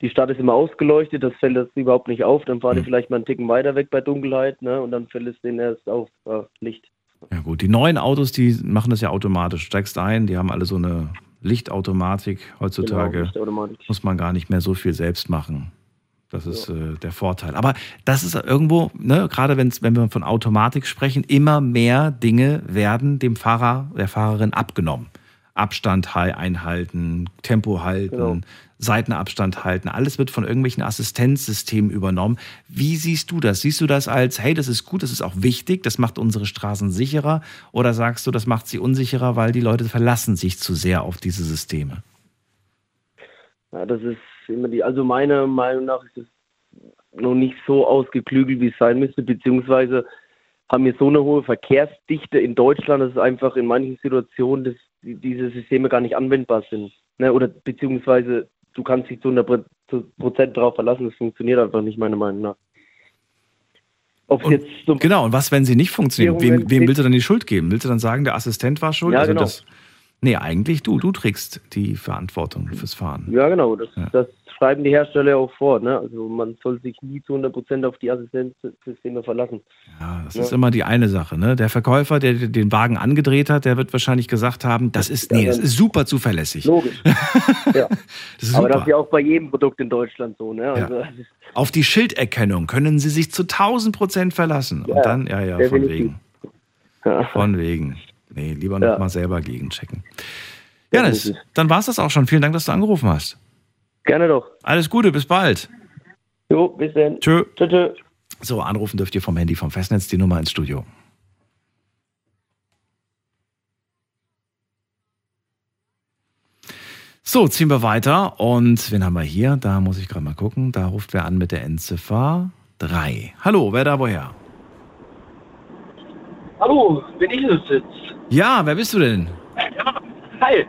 Die Stadt ist immer ausgeleuchtet, das fällt das überhaupt nicht auf. Dann fahren die Hm. vielleicht mal einen Ticken weiter weg bei Dunkelheit, ne? Und dann fällt es denen erst auf, ja, Licht. Ja gut, die neuen Autos, die machen das ja automatisch. Steigst ein, die haben alle so eine Lichtautomatik. Heutzutage Genau, Lichtautomatik. muss man gar nicht mehr so viel selbst machen. Das ist äh, der Vorteil. Aber das ist irgendwo, ne, gerade wenn wir von Automatik sprechen, immer mehr Dinge werden dem Fahrer, der Fahrerin abgenommen. Abstand einhalten, Tempo halten, Genau. Seitenabstand halten. Alles wird von irgendwelchen Assistenzsystemen übernommen. Wie siehst du das? Siehst du das als, hey, das ist gut, das ist auch wichtig, das macht unsere Straßen sicherer? Oder sagst du, das macht sie unsicherer, weil die Leute verlassen sich zu sehr auf diese Systeme? Ja, das ist immer die, also meiner Meinung nach ist es noch nicht so ausgeklügelt, wie es sein müsste, beziehungsweise haben wir so eine hohe Verkehrsdichte in Deutschland, dass es einfach in manchen Situationen dass die- diese Systeme gar nicht anwendbar sind. Ne? Oder beziehungsweise du kannst dich zu 100 Pro- Prozent darauf verlassen, das funktioniert einfach nicht, meiner Meinung nach. Und- so Genau, und was, wenn sie nicht funktionieren? Wem, wem willst du dann die Schuld geben? Willst du dann sagen, der Assistent war schuld? Ja, also genau. das, nee, eigentlich du. Du trägst die Verantwortung fürs Fahren. Ja, genau. Das, Ja. das schreiben die Hersteller auch vor. Ne? Also man soll sich nie zu 100% auf die Assistenzsysteme verlassen. Ja, das Ja. ist immer die eine Sache. Ne? Der Verkäufer, der den Wagen angedreht hat, der wird wahrscheinlich gesagt haben, das ist, nee, das ist super zuverlässig. Logisch. ja. Das ist Aber das ist ja auch bei jedem Produkt in Deutschland so. Ne? Also, ist- Auf die Schilderkennung können Sie sich zu 1000 Prozent verlassen. Ja, Und dann, ja, ja, von wegen. ja. Von wegen. Nee, lieber noch Ja. mal selber gegenchecken. Janis, dann war's das auch schon. Vielen Dank, dass du angerufen hast. Gerne doch. Alles Gute, bis bald. Jo, bis dann. Tschö. Tschö, tschö. So, anrufen dürft ihr vom Handy vom Festnetz die Nummer ins Studio. So, ziehen wir weiter. Und wen haben wir hier? Da muss ich gerade mal gucken. Da ruft wer an mit der Endziffer 3. Hallo, wer da woher? Hallo, bin ich es jetzt? Ja, wer bist du denn? Hi,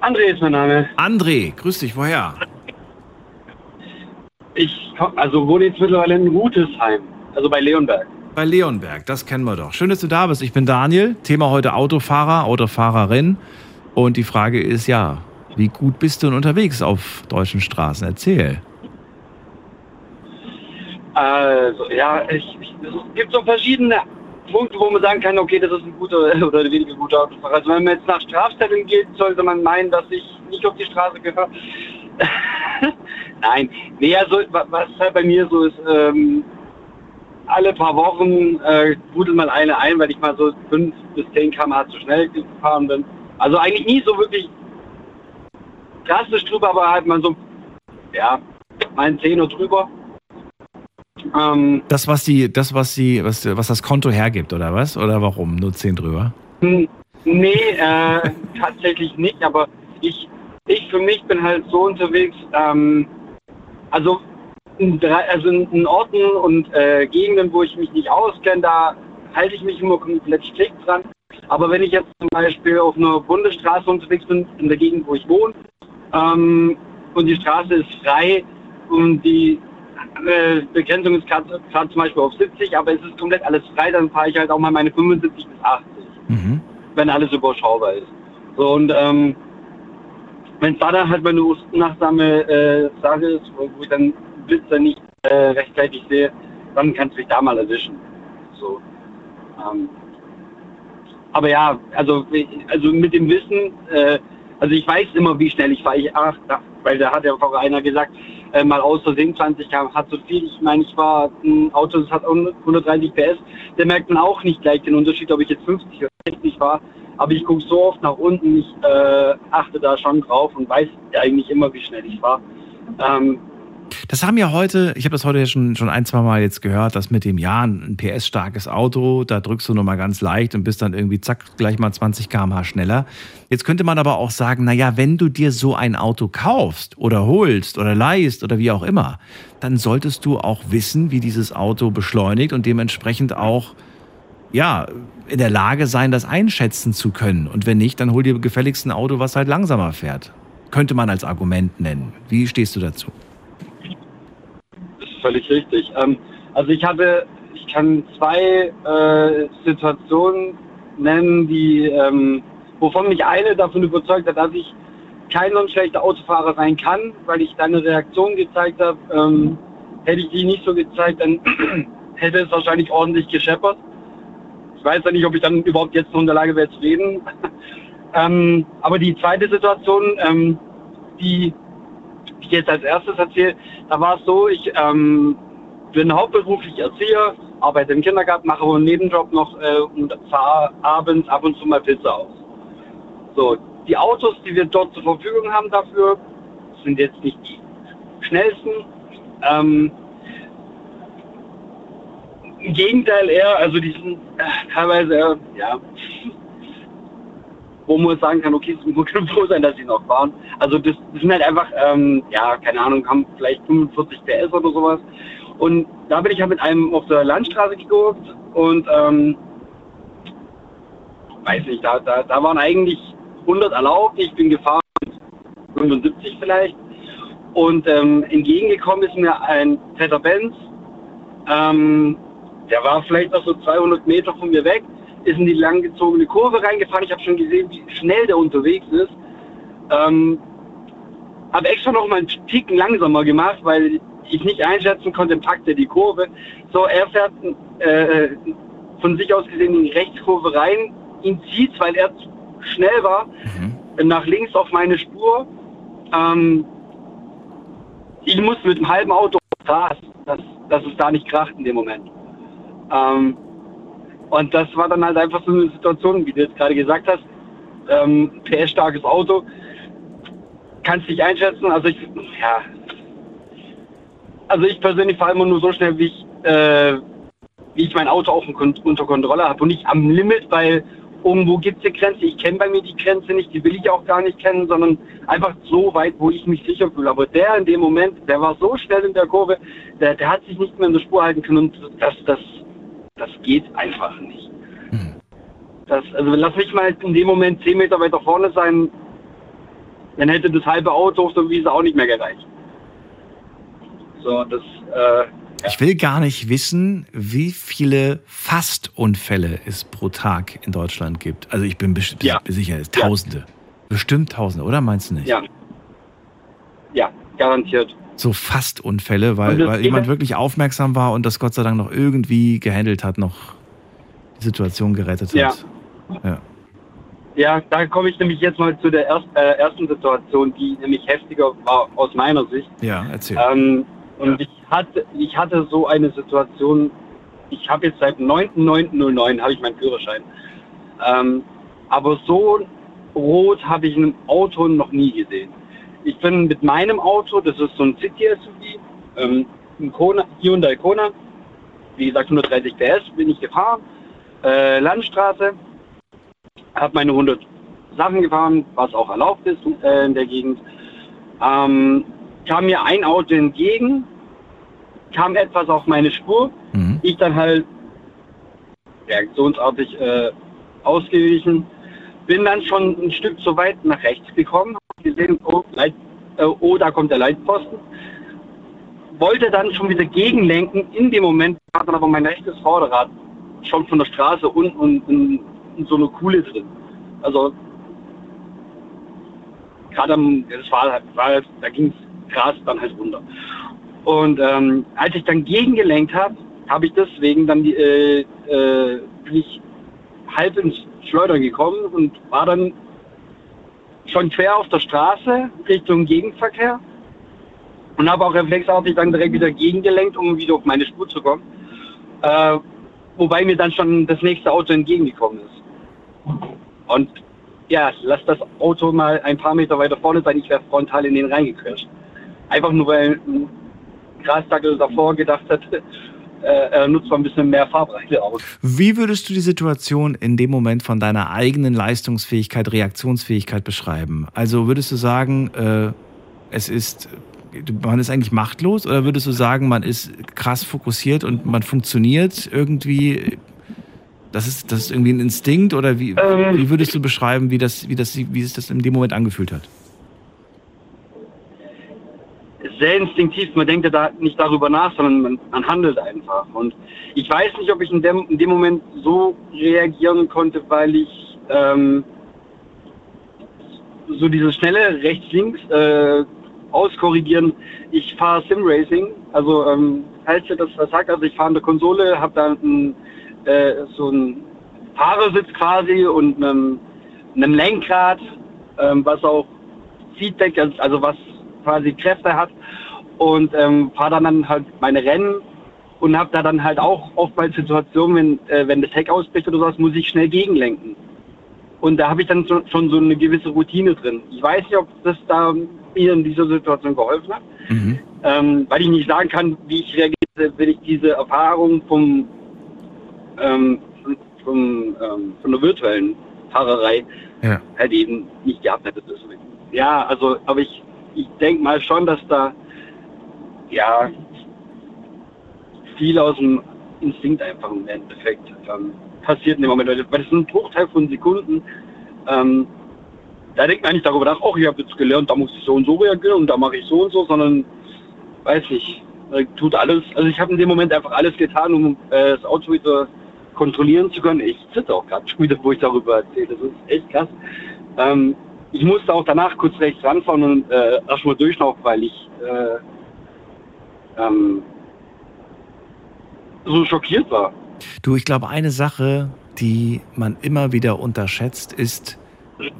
André ist mein Name. André, grüß dich, woher? Ich komm- also wohne jetzt mittlerweile in Rutesheim, also bei Leonberg. Bei Leonberg, das kennen wir doch. Schön, dass du da bist. Ich bin Daniel. Thema heute Autofahrer, Autofahrerin. Und die Frage ist ja, wie gut bist du denn unterwegs auf deutschen Straßen? Erzähl. Also, ja, ich, ich, es gibt so verschiedene Punkte, wo man sagen kann, okay, das ist ein guter oder weniger guter Autofahrer. Also wenn man jetzt nach Strafzetteln geht, sollte man meinen, dass ich nicht auf die Straße gehöre. Nein, nee, also wa- was halt bei mir so ist, ähm, alle paar Wochen äh, rudelt mal eine ein, weil ich mal so 5 bis 10 km/h zu schnell gefahren bin. Also eigentlich nie so wirklich drastisch drüber, aber halt mal so, ja, mal ein Zehner drüber. Ähm, das, was die, das, was die, was, was das Konto hergibt, oder was? Oder warum? Nur 10 drüber? Nee, äh, tatsächlich nicht, aber ich, ich für mich bin halt so unterwegs, ähm, also in, also in Orten und äh, Gegenden, wo ich mich nicht auskenne, da halte ich mich immer komplett strikt dran. Aber wenn ich jetzt zum Beispiel auf einer Bundesstraße unterwegs bin, in der Gegend, wo ich wohne, ähm, und die Straße ist frei und die äh, Begrenzung ist gerade zum Beispiel auf 70, aber es ist komplett alles frei, dann fahre ich halt auch mal meine 75 bis 80, mhm. wenn alles überschaubar ist. So und ähm, wenn es da dann halt mal eine unachtsame äh, Sache ist, wo, wo ich dann Blitzer nicht äh, rechtzeitig sehe, dann kannst du dich da mal erwischen. So. Ähm, aber ja, also, also mit dem Wissen, äh, also ich weiß immer, wie schnell ich fahre. Ich, ach, weil da hat ja vorher einer gesagt, äh, mal aus Versehen 20 km hat so viel. Ich meine, ich war ein Auto, das hat 130 PS. Der merkt man auch nicht gleich den Unterschied, ob ich jetzt 50 oder 60 war. Aber ich gucke so oft nach unten, ich äh, achte da schon drauf und weiß eigentlich immer, wie schnell ich war. Ähm, das haben ja heute, ich habe das heute ja schon, schon ein, zwei Mal jetzt gehört, dass mit dem ja ein PS-starkes Auto, da drückst du nur mal ganz leicht und bist dann irgendwie zack, gleich mal 20 km/h schneller. Jetzt könnte man aber auch sagen, naja, wenn du dir so ein Auto kaufst oder holst oder leihst oder wie auch immer, dann solltest du auch wissen, wie dieses Auto beschleunigt und dementsprechend auch ja, in der Lage sein, das einschätzen zu können. Und wenn nicht, dann hol dir gefälligst ein Auto, was halt langsamer fährt. Könnte man als Argument nennen. Wie stehst du dazu? Völlig richtig. Ähm, also ich hatte, ich kann zwei äh, Situationen nennen, die, ähm, wovon mich eine davon überzeugt hat, dass ich kein ein schlechter Autofahrer sein kann, weil ich deine Reaktion gezeigt habe. Ähm, hätte ich die nicht so gezeigt, dann hätte es wahrscheinlich ordentlich gescheppert. Ich weiß ja nicht, ob ich dann überhaupt jetzt noch in der Lage wäre zu reden. ähm, aber die zweite Situation, ähm, die ich jetzt als erstes erzähle, da war es so, ich ähm, bin hauptberuflich Erzieher, arbeite im Kindergarten, mache einen Nebenjob noch äh, und fahre abends ab und zu mal Pizza aus. So, die Autos, die wir dort zur Verfügung haben dafür, sind jetzt nicht die schnellsten. Ähm, Im Gegenteil eher, also die sind äh, teilweise eher, ja, wo man sagen kann, okay, man kann froh sein, dass sie noch fahren. Also das, das sind halt einfach, ähm, ja, keine Ahnung, haben vielleicht 45 PS oder sowas. Und da bin ich halt mit einem auf der Landstraße geguckt und ähm, weiß nicht, da, da, da waren eigentlich 100 erlaubt. Ich bin gefahren 75 vielleicht. Und ähm, entgegengekommen ist mir ein fetter Benz. Ähm, der war vielleicht noch so 200 Meter von mir weg ist in die langgezogene Kurve reingefahren. Ich habe schon gesehen, wie schnell der unterwegs ist. Ähm, habe extra noch mal einen Ticken langsamer gemacht, weil ich nicht einschätzen konnte, packt er die Kurve. So, er fährt äh, von sich aus gesehen in die Rechtskurve rein, ihn zieht, weil er zu schnell war, mhm. nach links auf meine Spur. Ähm, ich muss mit dem halben Auto auf dass, dass es da nicht kracht in dem Moment. Ähm, und das war dann halt einfach so eine Situation, wie du jetzt gerade gesagt hast. Ähm, PS-starkes Auto. Kannst dich einschätzen. Also ich, ja. Also ich persönlich fahre immer nur so schnell, wie ich, äh, wie ich mein Auto auch unter Kontrolle habe und nicht am Limit, weil irgendwo gibt es eine Grenze. Ich kenne bei mir die Grenze nicht, die will ich auch gar nicht kennen, sondern einfach so weit, wo ich mich sicher fühle. Aber der in dem Moment, der war so schnell in der Kurve, der, der hat sich nicht mehr in der Spur halten können und das, das das geht einfach nicht. Hm. Das, also lass mich mal in dem Moment 10 Meter weiter vorne sein, dann hätte das halbe Auto auf der Wiese auch nicht mehr gereicht. So, das, äh, ich will gar nicht wissen, wie viele Fastunfälle es pro Tag in Deutschland gibt. Also ich bin ja. sicher, es Tausende. Ja. Bestimmt Tausende, oder meinst du nicht? Ja. Ja, garantiert so Fastunfälle, weil, weil jemand wirklich aufmerksam war und das Gott sei Dank noch irgendwie gehandelt hat, noch die Situation gerettet hat. Ja. Ja, ja da komme ich nämlich jetzt mal zu der erst, äh, ersten Situation, die nämlich heftiger war aus meiner Sicht. Ja, erzähl. Ähm, und ja. ich hatte, ich hatte so eine Situation, ich habe jetzt seit 9.9.09 habe ich meinen Führerschein. Ähm, aber so rot habe ich ein Auto noch nie gesehen ich bin mit meinem Auto, das ist so ein City-SUV, ähm, ein Kona, Hyundai Kona, wie gesagt 130 PS, bin ich gefahren, äh, Landstraße, habe meine 100 Sachen gefahren, was auch erlaubt ist äh, in der Gegend. Ähm, kam mir ein Auto entgegen, kam etwas auf meine Spur. Mhm. Ich dann halt reaktionsartig äh, ausgewichen. Bin dann schon ein Stück zu weit nach rechts gekommen, gesehen, oh, Leit, äh, oh, da kommt der Leitposten. Wollte dann schon wieder gegenlenken. In dem Moment war dann aber mein rechtes Vorderrad schon von der Straße unten und in, in so eine Kuhle drin. Also gerade am, das war, war da ging es Gras dann halt runter. Und ähm, als ich dann gegengelenkt habe, habe ich deswegen dann die, äh, äh, bin ich halb ins Schleudern gekommen und war dann schon quer auf der Straße Richtung Gegenverkehr und habe auch reflexartig dann direkt wieder gegengelenkt, um wieder auf meine Spur zu kommen. Äh, wobei mir dann schon das nächste Auto entgegengekommen ist. Und ja, lass das Auto mal ein paar Meter weiter vorne sein, ich wäre frontal in den reingequetscht. Einfach nur weil ein Grasdackel davor gedacht hat, äh, er nutzt mal ein bisschen mehr Farbreite aus. Wie würdest du die Situation in dem Moment von deiner eigenen Leistungsfähigkeit, Reaktionsfähigkeit beschreiben? Also würdest du sagen, äh, es ist, man ist eigentlich machtlos oder würdest du sagen, man ist krass fokussiert und man funktioniert irgendwie? Das ist, das ist irgendwie ein Instinkt oder wie, Ähm. wie würdest du beschreiben, wie das, wie das, wie es das in dem Moment angefühlt hat? Sehr instinktiv, man denkt ja da nicht darüber nach, sondern man, man handelt einfach. Und ich weiß nicht, ob ich in dem, in dem Moment so reagieren konnte, weil ich ähm, so dieses schnelle rechts-links äh, auskorrigieren. Ich fahre Sim-Racing, also ähm, falls ihr das sagt, also ich fahre in der Konsole, habe da äh, so einen Fahrersitz quasi und einem, einem Lenkrad, ähm, was auch Feedback, also- also was quasi Kräfte hat und ähm, fahre dann, dann halt meine Rennen und habe da dann halt auch oftmals Situationen, wenn, äh, wenn das Heck ausbricht oder sowas, muss ich schnell gegenlenken. Und da habe ich dann so, schon so eine gewisse Routine drin. Ich weiß nicht, ob das da mir in dieser Situation geholfen hat, Mhm. ähm, weil ich nicht sagen kann, wie ich reagiere, wenn ich diese Erfahrung vom, ähm, vom, ähm, von der virtuellen Fahrerei Ja. halt eben nicht gehabt hätte. Ja, also, aber ich, ich denke mal schon, dass da ja viel aus dem Instinkt einfach im Endeffekt ähm, passiert in dem Moment, weil das, ist ein Bruchteil von Sekunden. Ähm, da denkt man nicht darüber nach, oh, ich habe jetzt gelernt, da muss ich so und so reagieren und da mache ich so und so, sondern weiß äh, tut alles. Also ich habe in dem Moment einfach alles getan, um äh, das Auto wieder kontrollieren zu können. Ich sitze auch gerade schon wieder, wo ich darüber erzähle. Das ist echt krass. Ähm, ich musste auch danach kurz rechts ranfahren und äh, erstmal durchlaufen, weil ich äh, ähm, so schockiert war. Du, ich glaube, eine Sache, die man immer wieder unterschätzt, ist,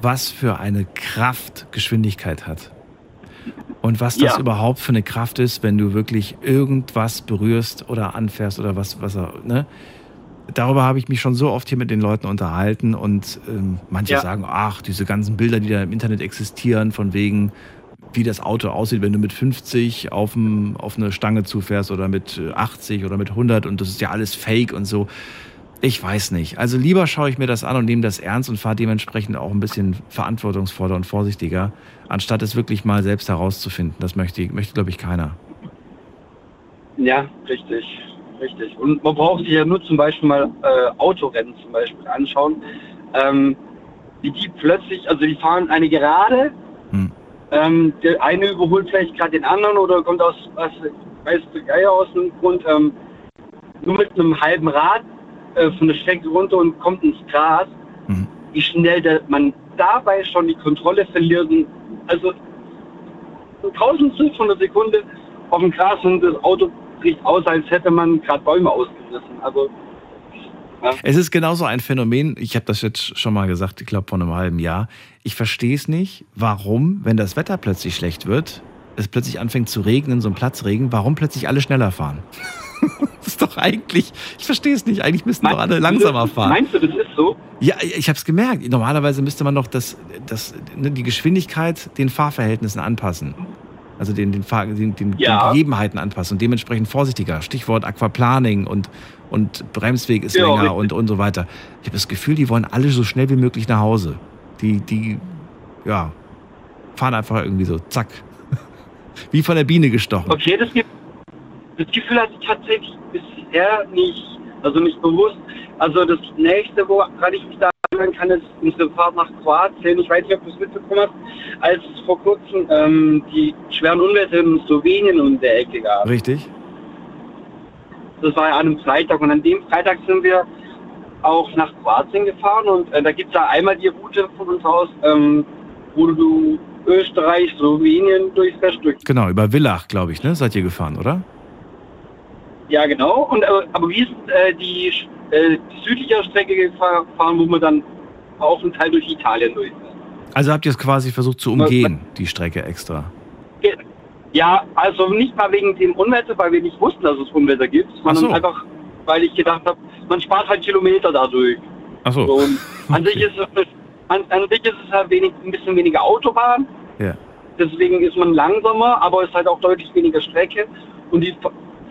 was für eine Kraft Geschwindigkeit hat. Und was das Ja. überhaupt für eine Kraft ist, wenn du wirklich irgendwas berührst oder anfährst oder was, was er, ne? Darüber habe ich mich schon so oft hier mit den Leuten unterhalten und ähm, manche Ja. sagen, ach, diese ganzen Bilder, die da im Internet existieren, von wegen, wie das Auto aussieht, wenn du mit 50 auf, dem, auf eine Stange zufährst oder mit äh, 80 oder mit 100 und das ist ja alles Fake und so. Ich weiß nicht. Also lieber schaue ich mir das an und nehme das ernst und fahre dementsprechend auch ein bisschen verantwortungsvoller und vorsichtiger, anstatt es wirklich mal selbst herauszufinden. Das möchte, möchte glaube ich, keiner. Ja, richtig, richtig. Und man braucht sich ja nur zum Beispiel mal äh, Autorennen zum Beispiel anschauen, ähm, wie die plötzlich, also die fahren eine Gerade, Hm. ähm, der eine überholt vielleicht gerade den anderen oder kommt aus, was weiß der Geier aus dem Grund, ähm, nur mit einem halben Rad äh, von der Strecke runter und kommt ins Gras. Mhm. Wie schnell der, man dabei schon die Kontrolle verliert. Also ein Tausendstel von der Sekunde auf dem Gras und das Auto bricht aus, als hätte man gerade Bäume ausgerissen. Also Es ist genauso ein Phänomen, ich habe das jetzt schon mal gesagt, ich glaube vor einem halben Jahr. Ich verstehe es nicht, warum, wenn das Wetter plötzlich schlecht wird, es plötzlich anfängt zu regnen, so ein Platzregen, warum plötzlich alle schneller fahren. ist doch eigentlich, ich verstehe es nicht, eigentlich müssten doch alle langsamer fahren. Meinst du, das ist so? Ja, ich habe es gemerkt. Normalerweise müsste man doch das, das, ne, die Geschwindigkeit den Fahrverhältnissen anpassen. Also den, den, den, den, Ja. Gegebenheiten anpassen und dementsprechend vorsichtiger. Stichwort Aquaplaning und, und Bremsweg ist Ja, länger richtig. und, und so weiter. Ich habe das Gefühl, die wollen alle so schnell wie möglich nach Hause. Die, die, ja, fahren einfach irgendwie so, zack. Wie von der Biene gestochen. Okay, das, gibt, das Gefühl hatte ich tatsächlich bisher nicht, also nicht bewusst. Also das nächste, woran ich mich da erinnern kann, ist unsere Fahrt nach Kroatien. Ich weiß nicht, ob du es mitbekommen hast, als es vor kurzem ähm, die schweren Unwetter in Slowenien um der Ecke gab. Richtig? Das war ja an einem Freitag und an dem Freitag sind wir auch nach Kroatien gefahren und äh, da gibt es ja einmal die Route von uns aus, ähm, wo du Österreich, Slowenien durchfährst, durch Genau, über Villach, glaube ich, ne? Seid ihr gefahren, oder? Ja, genau. Und, äh, aber wie ist äh, die, äh, die südliche Strecke gefahren, wo man dann auch einen Teil durch Italien durch Also habt ihr es quasi versucht zu umgehen, die Strecke extra. Ja, also nicht mal wegen dem Unwetter, weil wir nicht wussten, dass es Unwetter gibt, sondern so. einfach, weil ich gedacht habe, man spart halt Kilometer dadurch. Ach so. So, an, sich ist es, an, an sich ist es halt wenig, ein bisschen weniger Autobahn, Ja. deswegen ist man langsamer, aber es ist halt auch deutlich weniger Strecke. Und die,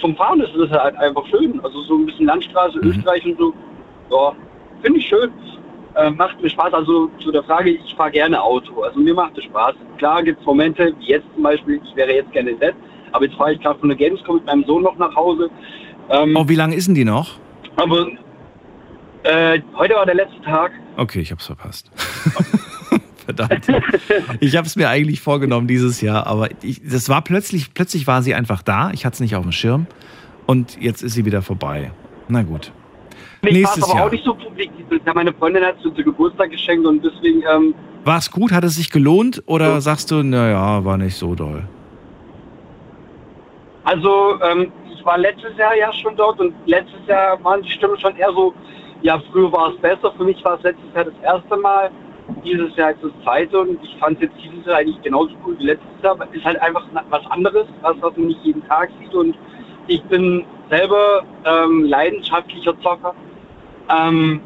zum Fahren ist es halt einfach schön. Also so ein bisschen Landstraße, Mhm. Österreich und so. Ja, finde ich schön. Äh, macht mir Spaß. Also zu der Frage, ich fahre gerne Auto. Also mir macht es Spaß. Klar gibt es Momente, wie jetzt zum Beispiel, ich wäre jetzt gerne Bett, aber jetzt fahre ich gerade von der Gamescom mit meinem Sohn noch nach Hause. Ähm, Oh, wie lange ist denn die noch? Aber äh, heute war der letzte Tag. Okay, ich hab's verpasst. Verdammt. Ich habe es mir eigentlich vorgenommen dieses Jahr, aber ich, das war plötzlich, plötzlich war sie einfach da. Ich hatte es nicht auf dem Schirm und jetzt ist sie wieder vorbei. Na gut. Ich war Nächstes aber Jahr. auch nicht so publik. Meine Freundin hat es zu Geburtstag geschenkt und deswegen, ähm, War es gut? Hat es sich gelohnt oder sagst du, naja, war nicht so doll? also ähm, ich war letztes Jahr ja schon dort und letztes Jahr waren die Stimmen schon eher so, ja, früher war es besser. Für mich war es letztes Jahr das erste Mal. Dieses Jahr ist das zweite und ich fand es jetzt dieses Jahr eigentlich genauso cool wie letztes Jahr. Ist halt einfach was anderes, was, was man nicht jeden Tag sieht und ich bin selber ähm, leidenschaftlicher Zocker. Ähm,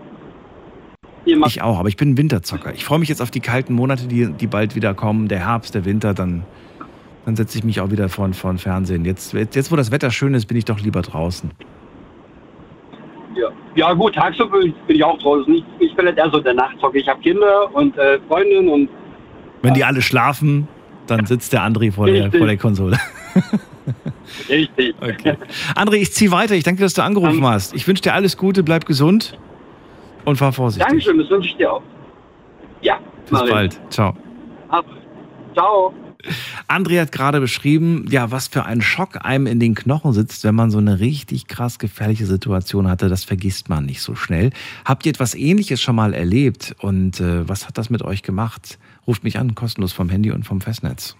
Ich auch, aber ich bin Winterzocker. Ich freue mich jetzt auf die kalten Monate, die, die bald wieder kommen. Der Herbst, der Winter, dann, dann setze ich mich auch wieder vor, vor den Fernsehen. Jetzt, jetzt, wo das Wetter schön ist, bin ich doch lieber draußen. Ja, gut, tagsüber bin ich auch draußen. Ich, ich bin halt eher so der Nachtzocker. Ich habe Kinder und äh, Freundin und Wenn die alle schlafen, dann sitzt der André vor der, vor der Konsole. richtig. Okay. André, ich ziehe weiter. Ich danke, dass du angerufen hast. Ich wünsche dir alles Gute, bleib gesund und fahr vorsichtig. Dankeschön, das wünsche ich dir auch. Ja, Bis bald. Ciao. Ab. Ciao. André hat gerade beschrieben, ja, was für ein Schock einem in den Knochen sitzt, wenn man so eine richtig krass gefährliche Situation hatte. Das vergisst man nicht so schnell. Habt ihr etwas Ähnliches schon mal erlebt? Und äh, was hat das mit euch gemacht? Ruft mich an, kostenlos vom Handy und vom Festnetz.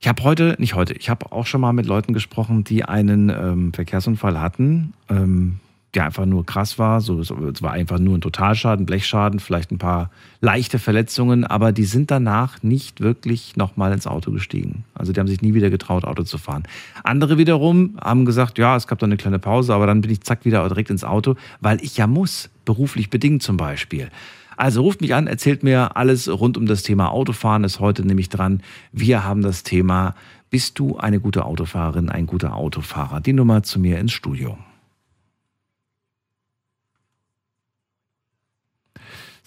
Ich habe heute, nicht heute, ich habe auch schon mal mit Leuten gesprochen, die einen ähm, Verkehrsunfall hatten, ähm, der einfach nur krass war. So, es war einfach nur ein Totalschaden, Blechschaden, vielleicht ein paar leichte Verletzungen, aber die sind danach nicht wirklich nochmal ins Auto gestiegen. Also die haben sich nie wieder getraut, Auto zu fahren. Andere wiederum haben gesagt, ja, es gab da eine kleine Pause, aber dann bin ich zack wieder direkt ins Auto, weil ich ja muss, beruflich bedingt zum Beispiel. Also ruft mich an, erzählt mir alles rund um das Thema Autofahren, ist heute nämlich dran. Wir haben das Thema, bist du eine gute Autofahrerin, ein guter Autofahrer? Die Nummer zu mir ins Studio.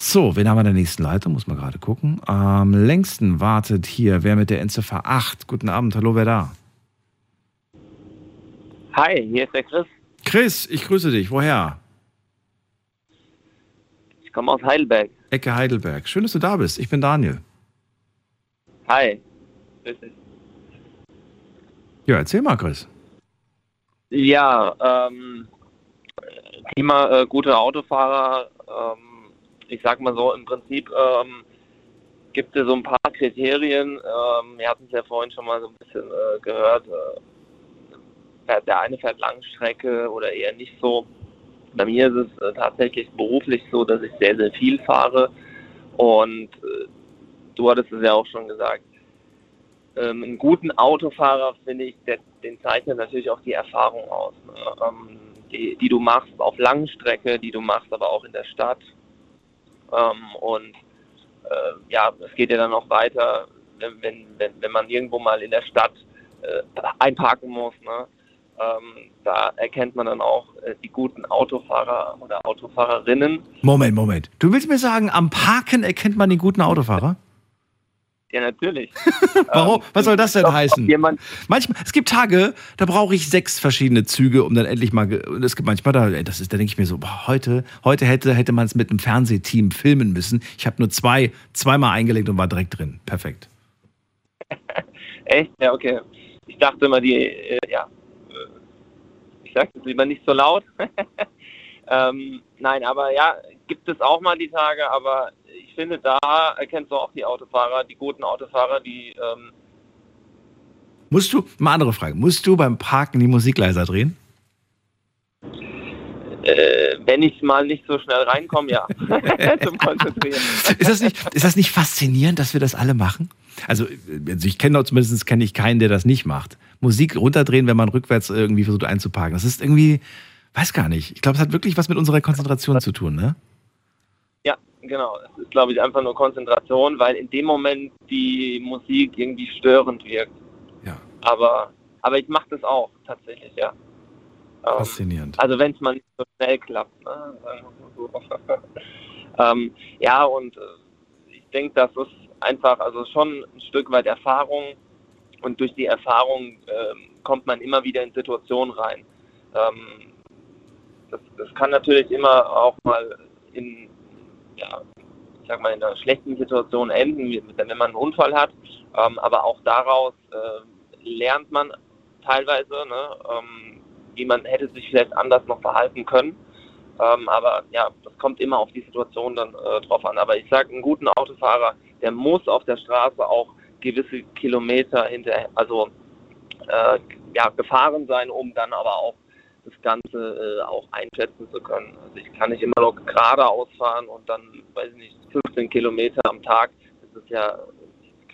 So, wen haben wir in der nächsten Leitung? Muss man gerade gucken. Am längsten wartet hier wer mit der Endziffer 8. Guten Abend, hallo, wer da? Hi, hier ist der Chris. Chris, ich grüße dich. Woher? Ich komme aus Heidelberg. Ecke Heidelberg. Schön, dass du da bist. Ich bin Daniel. Hi. Grüß dich. Ja, erzähl mal, Chris. Ja, ähm, Thema äh, gute Autofahrer. Ähm, ich sag mal so, im Prinzip ähm, gibt es so ein paar Kriterien. Ähm, wir hatten es ja vorhin schon mal so ein bisschen äh, gehört. Äh, der eine fährt Langstrecke oder eher nicht so. Bei mir ist es äh, tatsächlich beruflich so, dass ich sehr, sehr viel fahre. Und äh, du hattest es ja auch schon gesagt. ähm, einen guten Autofahrer, finde ich, der, den zeichnet natürlich auch die Erfahrung aus, ne? ähm, die, die du machst auf Langstrecke, die du machst aber auch in der Stadt. Ähm, und äh, ja, es geht ja dann auch weiter, wenn, wenn, wenn, wenn man irgendwo mal in der Stadt äh, einparken muss. Ne? Ähm, da erkennt man dann auch äh, die guten Autofahrer oder Autofahrerinnen. Moment, Moment. Du willst mir sagen, am Parken erkennt man den guten Autofahrer? Ja, natürlich. Warum? Ähm, Was soll das denn heißen? Jemand, Manchmal, es gibt Tage, da brauche ich sechs verschiedene Züge, um dann endlich mal. Und es gibt manchmal, da, das ist, da denke ich mir so, boah, heute, heute hätte, hätte man es mit einem Fernsehteam filmen müssen. Ich habe nur zwei, zweimal eingelegt und war direkt drin. Perfekt. Echt? Ja, okay. Ich dachte immer, die, äh, ja, äh, ich sage es lieber nicht so laut. ähm, nein, aber ja, gibt es auch mal die Tage, aber ich finde, da erkennst du auch die Autofahrer, die guten Autofahrer, die, ähm, Musst du, mal andere Frage, musst du beim Parken die Musik leiser drehen? äh, wenn ich mal nicht so schnell reinkomme, ja, zum Konzentrieren. Ist das nicht, ist das nicht faszinierend, dass wir das alle machen? Also, also ich kenne zumindest kenne ich keinen, der das nicht macht. Musik runterdrehen, wenn man rückwärts irgendwie versucht einzuparken. Das ist irgendwie, weiß gar nicht. Ich glaube, es hat wirklich was mit unserer Konzentration zu tun, ne? Genau. Es ist, glaube ich, einfach nur Konzentration, weil in dem Moment die Musik irgendwie störend wirkt. Ja. Aber, aber ich mache das auch tatsächlich, ja. Ähm, Faszinierend. Also wenn es mal nicht so schnell klappt. Ne? Ähm, ja, und äh, ich denke, das ist einfach, also schon ein Stück weit Erfahrung und durch die Erfahrung ähm, kommt man immer wieder in Situationen rein. Ähm, das, das kann natürlich immer auch mal in, ja, ich sag mal, in einer schlechten Situation enden, wenn man einen Unfall hat. Ähm, aber auch daraus äh, lernt man teilweise, ne, ähm, wie man hätte sich vielleicht anders noch verhalten können. Ähm, aber ja, das kommt immer auf die Situation dann äh, drauf an. Aber ich sage, einen guten Autofahrer, der muss auf der Straße auch gewisse Kilometer hinter, also äh, ja, gefahren sein, um dann aber auch das Ganze äh, auch einschätzen zu können. Also ich kann nicht immer noch geradeaus fahren und dann, weiß ich nicht, 15 Kilometer am Tag. Das ist ja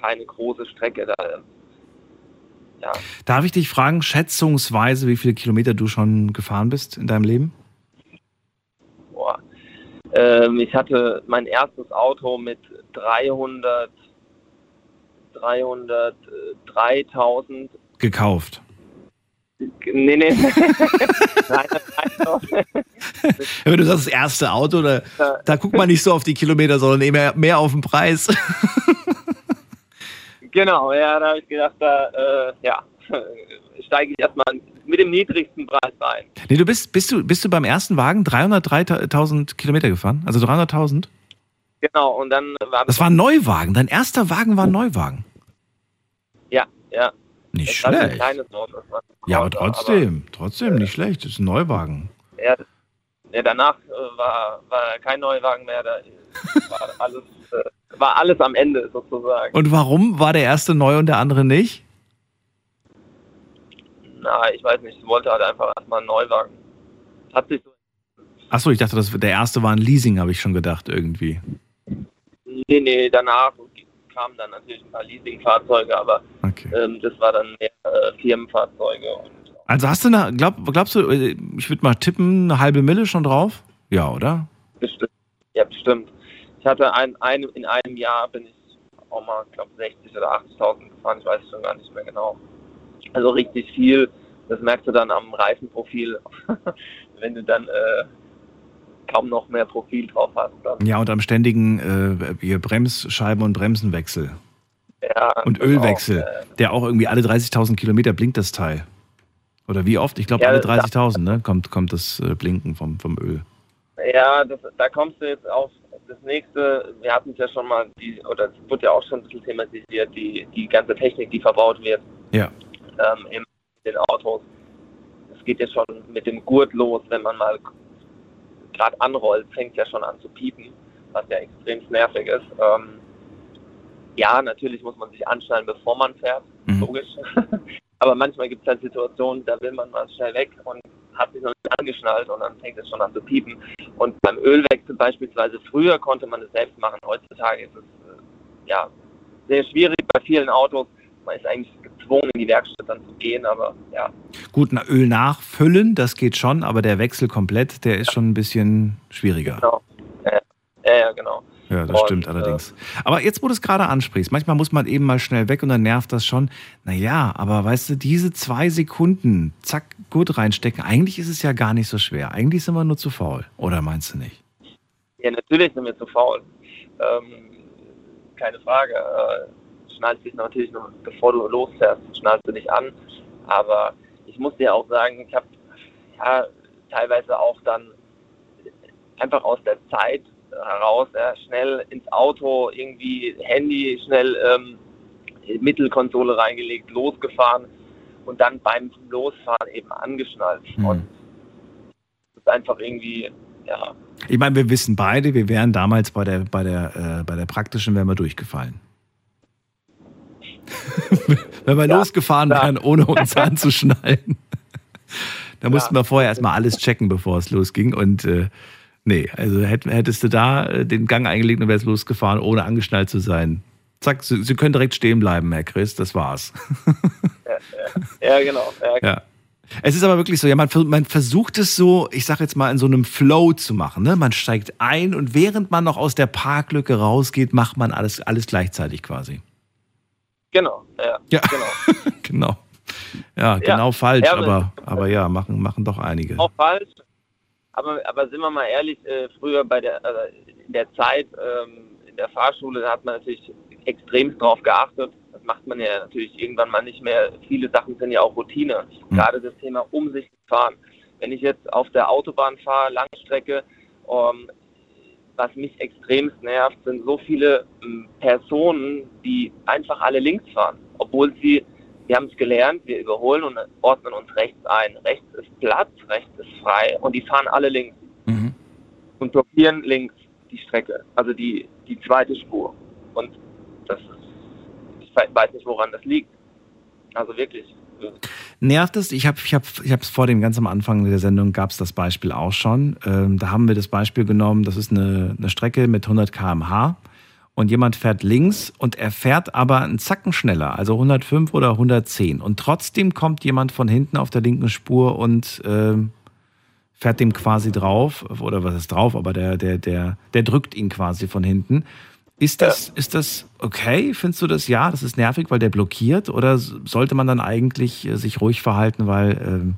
keine große Strecke. Da, ja, Darf ich dich fragen, schätzungsweise, wie viele Kilometer du schon gefahren bist in deinem Leben? boah. Ähm, ich hatte mein erstes Auto mit 300, 300, äh, 3000 Gekauft. Nee, nee. Nein, also, Wenn du sagst, das erste Auto, da, da guckt man nicht so auf die Kilometer, sondern eher mehr auf den Preis. genau, ja, da habe ich gedacht, da äh, ja, steige ich erstmal mit dem niedrigsten Preis rein. Nee, du bist, bist du, bist du beim ersten Wagen 303.000 Kilometer gefahren? Also 300.000? Genau, und dann war Das war ein Neuwagen. Dein erster Wagen war ein Neuwagen. ja, ja. Nicht Das schlecht. Auto, Ja, aber trotzdem, trotzdem nicht schlecht. Das ist ein Neuwagen. Aber, ja, ja, danach äh, war, war kein Neuwagen mehr, da war alles, äh, war alles am Ende sozusagen. Und warum war der erste neu und der andere nicht? Na, ich weiß nicht, ich wollte halt einfach erstmal einen Neuwagen. Hat sich so, Achso, ich dachte, das, der erste war ein Leasing, habe ich schon gedacht, irgendwie. nee, nee, danach kamen dann natürlich ein paar Leasingfahrzeuge, aber Okay. ähm, das war dann mehr äh, Firmenfahrzeuge. Und, Also hast du eine, glaub, glaubst du, äh, ich würde mal tippen, eine halbe Mille schon drauf? Ja, oder? bestimmt. Ja, bestimmt. Ich hatte ein, ein, in einem Jahr bin ich auch mal, ich glaube, 60 oder 80.000 gefahren, ich weiß es schon gar nicht mehr genau. Also richtig viel. Das merkst du dann am Reifenprofil, wenn du dann äh, kaum noch mehr Profil drauf hast. Dann. Ja, und am ständigen äh, Bremsscheiben und Bremsenwechsel. Ja, Und Ölwechsel, Auch, äh, der auch irgendwie alle 30.000 Kilometer blinkt das Teil. Oder wie oft? Ich glaube, Ja, alle das- 30.000 ne? kommt, kommt das äh, Blinken vom, vom Öl. Ja, das, da kommst du jetzt auf das nächste. Wir hatten es ja schon mal, die, oder es wurde ja auch schon ein bisschen thematisiert, die, die ganze Technik, die verbaut wird Ja. ähm, in den Autos. Es geht ja schon mit dem Gurt los, wenn man mal gerade anrollt, fängt ja schon an zu piepen, was ja extrem nervig ist. Ähm, ja, natürlich muss man sich anschnallen, bevor man fährt, Mhm. logisch. Aber manchmal gibt es halt Situationen, da will man mal schnell weg und hat sich noch nicht angeschnallt und dann fängt es schon an zu piepen. Und beim Ölwechsel beispielsweise, früher konnte man es selbst machen, heutzutage ist es äh, ja sehr schwierig bei vielen Autos, man ist eigentlich gezwungen, in die Werkstatt dann zu gehen, aber ja. Gut, na, Öl nachfüllen, das geht schon, aber der Wechsel komplett, der ist schon ein bisschen schwieriger. Genau. Ja, ja, genau. Ja, das Und, stimmt allerdings. Aber jetzt, wo du es gerade ansprichst, manchmal muss man eben mal schnell weg und dann nervt das schon. Naja, aber weißt du, diese zwei Sekunden, zack, gut reinstecken, eigentlich ist es ja gar nicht so schwer. Eigentlich sind wir nur zu faul. Oder meinst du nicht? Ja, natürlich sind wir zu faul. Ähm, keine Frage. Äh, schnallst dich natürlich noch, bevor du losfährst, schnallst du dich an. Aber ich muss dir auch sagen, ich habe ja, teilweise auch dann einfach aus der Zeit heraus ja, schnell ins Auto, irgendwie Handy, schnell ähm, Mittelkonsole reingelegt, losgefahren und dann beim Losfahren eben angeschnallt. Hm. Und das ist einfach irgendwie, ja, Ich meine, wir wissen beide, wir wären damals bei der, bei der, äh, bei der praktischen, wären wir durchgefallen. Wenn wir losgefahren wären, ohne uns anzuschnallen. da mussten wir vorher erstmal alles checken, bevor es losging. Und äh, nee, also hätt, hättest du da äh, den Gang eingelegt und wärst losgefahren, ohne angeschnallt zu sein. Zack, Sie, Sie können direkt stehen bleiben, Herr Chris, das war's. ja, genau. Ja, Ja. Es ist aber wirklich so, ja, man, man versucht es so, ich sag jetzt mal, in so einem Flow zu machen. Ne? Man steigt ein und während man noch aus der Parklücke rausgeht, macht man alles, alles gleichzeitig quasi. Genau, ja, Ja. genau. Genau. Ja, genau falsch, Ja, aber- aber, aber ja, machen, machen doch einige. Auch falsch. Aber, aber sind wir mal ehrlich, äh, früher bei der, äh, in der Zeit ähm, in der Fahrschule, da hat man natürlich extremst drauf geachtet. Das macht man ja natürlich irgendwann mal nicht mehr. Viele Sachen sind ja auch Routine. Gerade das Thema Umsicht fahren. Wenn ich jetzt auf der Autobahn fahre, Langstrecke, ähm, was mich extremst nervt, sind so viele ähm, Personen, die einfach alle links fahren, obwohl sie wir haben es gelernt, wir überholen und ordnen uns rechts ein. Rechts ist Platz, rechts ist frei und die fahren alle links Mhm. und blockieren links die Strecke, also die, die zweite Spur. Und das ist, ich we- weiß nicht, woran das liegt. Also wirklich. Nervt es? Ich habe es ich hab, ich hab's vor dem ganz am Anfang der Sendung, gab es das Beispiel auch schon. Ähm, da haben wir das Beispiel genommen, das ist eine, eine Strecke mit 100 km/h und jemand fährt links und er fährt aber einen Zacken schneller, also 105 oder 110. Und trotzdem kommt jemand von hinten auf der linken Spur und ähm, fährt dem quasi drauf, oder was ist drauf, aber der, der, der, der drückt ihn quasi von hinten. Ist das, ist das okay? Findest du das ja? Das ist nervig, weil der blockiert? Oder sollte man dann eigentlich äh, sich ruhig verhalten, weil ähm,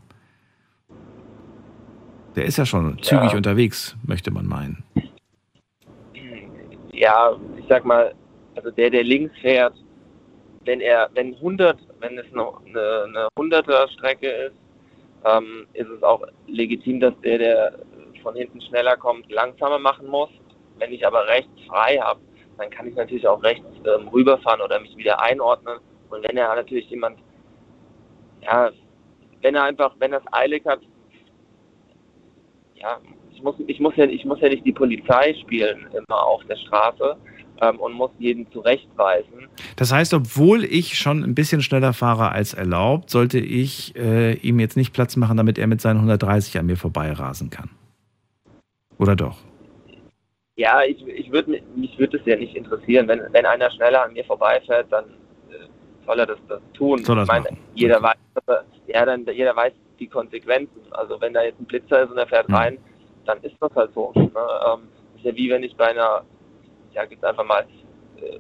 der ist ja schon zügig unterwegs, möchte man meinen. Ja, ich sag mal, also der, der links fährt, wenn er, wenn 100, wenn es eine, eine, eine 100er Strecke ist, ähm, ist es auch legitim, dass der, der von hinten schneller kommt, langsamer machen muss. Wenn ich aber rechts frei habe, dann kann ich natürlich auch rechts ähm, rüberfahren oder mich wieder einordnen. Und wenn er natürlich jemand, ja, wenn er einfach, wenn er es eilig hat, ja, ich muss, ich muss ja, ich muss ja nicht die Polizei spielen immer auf der Straße ähm, und muss jeden zurechtweisen. Das heißt, obwohl ich schon ein bisschen schneller fahre als erlaubt, sollte ich äh, ihm jetzt nicht Platz machen, damit er mit seinen 130 an mir vorbeirasen kann. Oder doch? Ja, ich, ich würde mich, würde es ja nicht interessieren, wenn, wenn einer schneller an mir vorbeifährt, dann äh, soll er das, das tun. Soll ich meine, machen. jeder weiß, er, ja, dann jeder weiß die Konsequenzen. Also wenn da jetzt ein Blitzer ist und er fährt Mhm. rein, dann ist das halt so. Ne? Ähm, ist ja wie wenn ich bei einer, ich sag jetzt einfach mal, äh,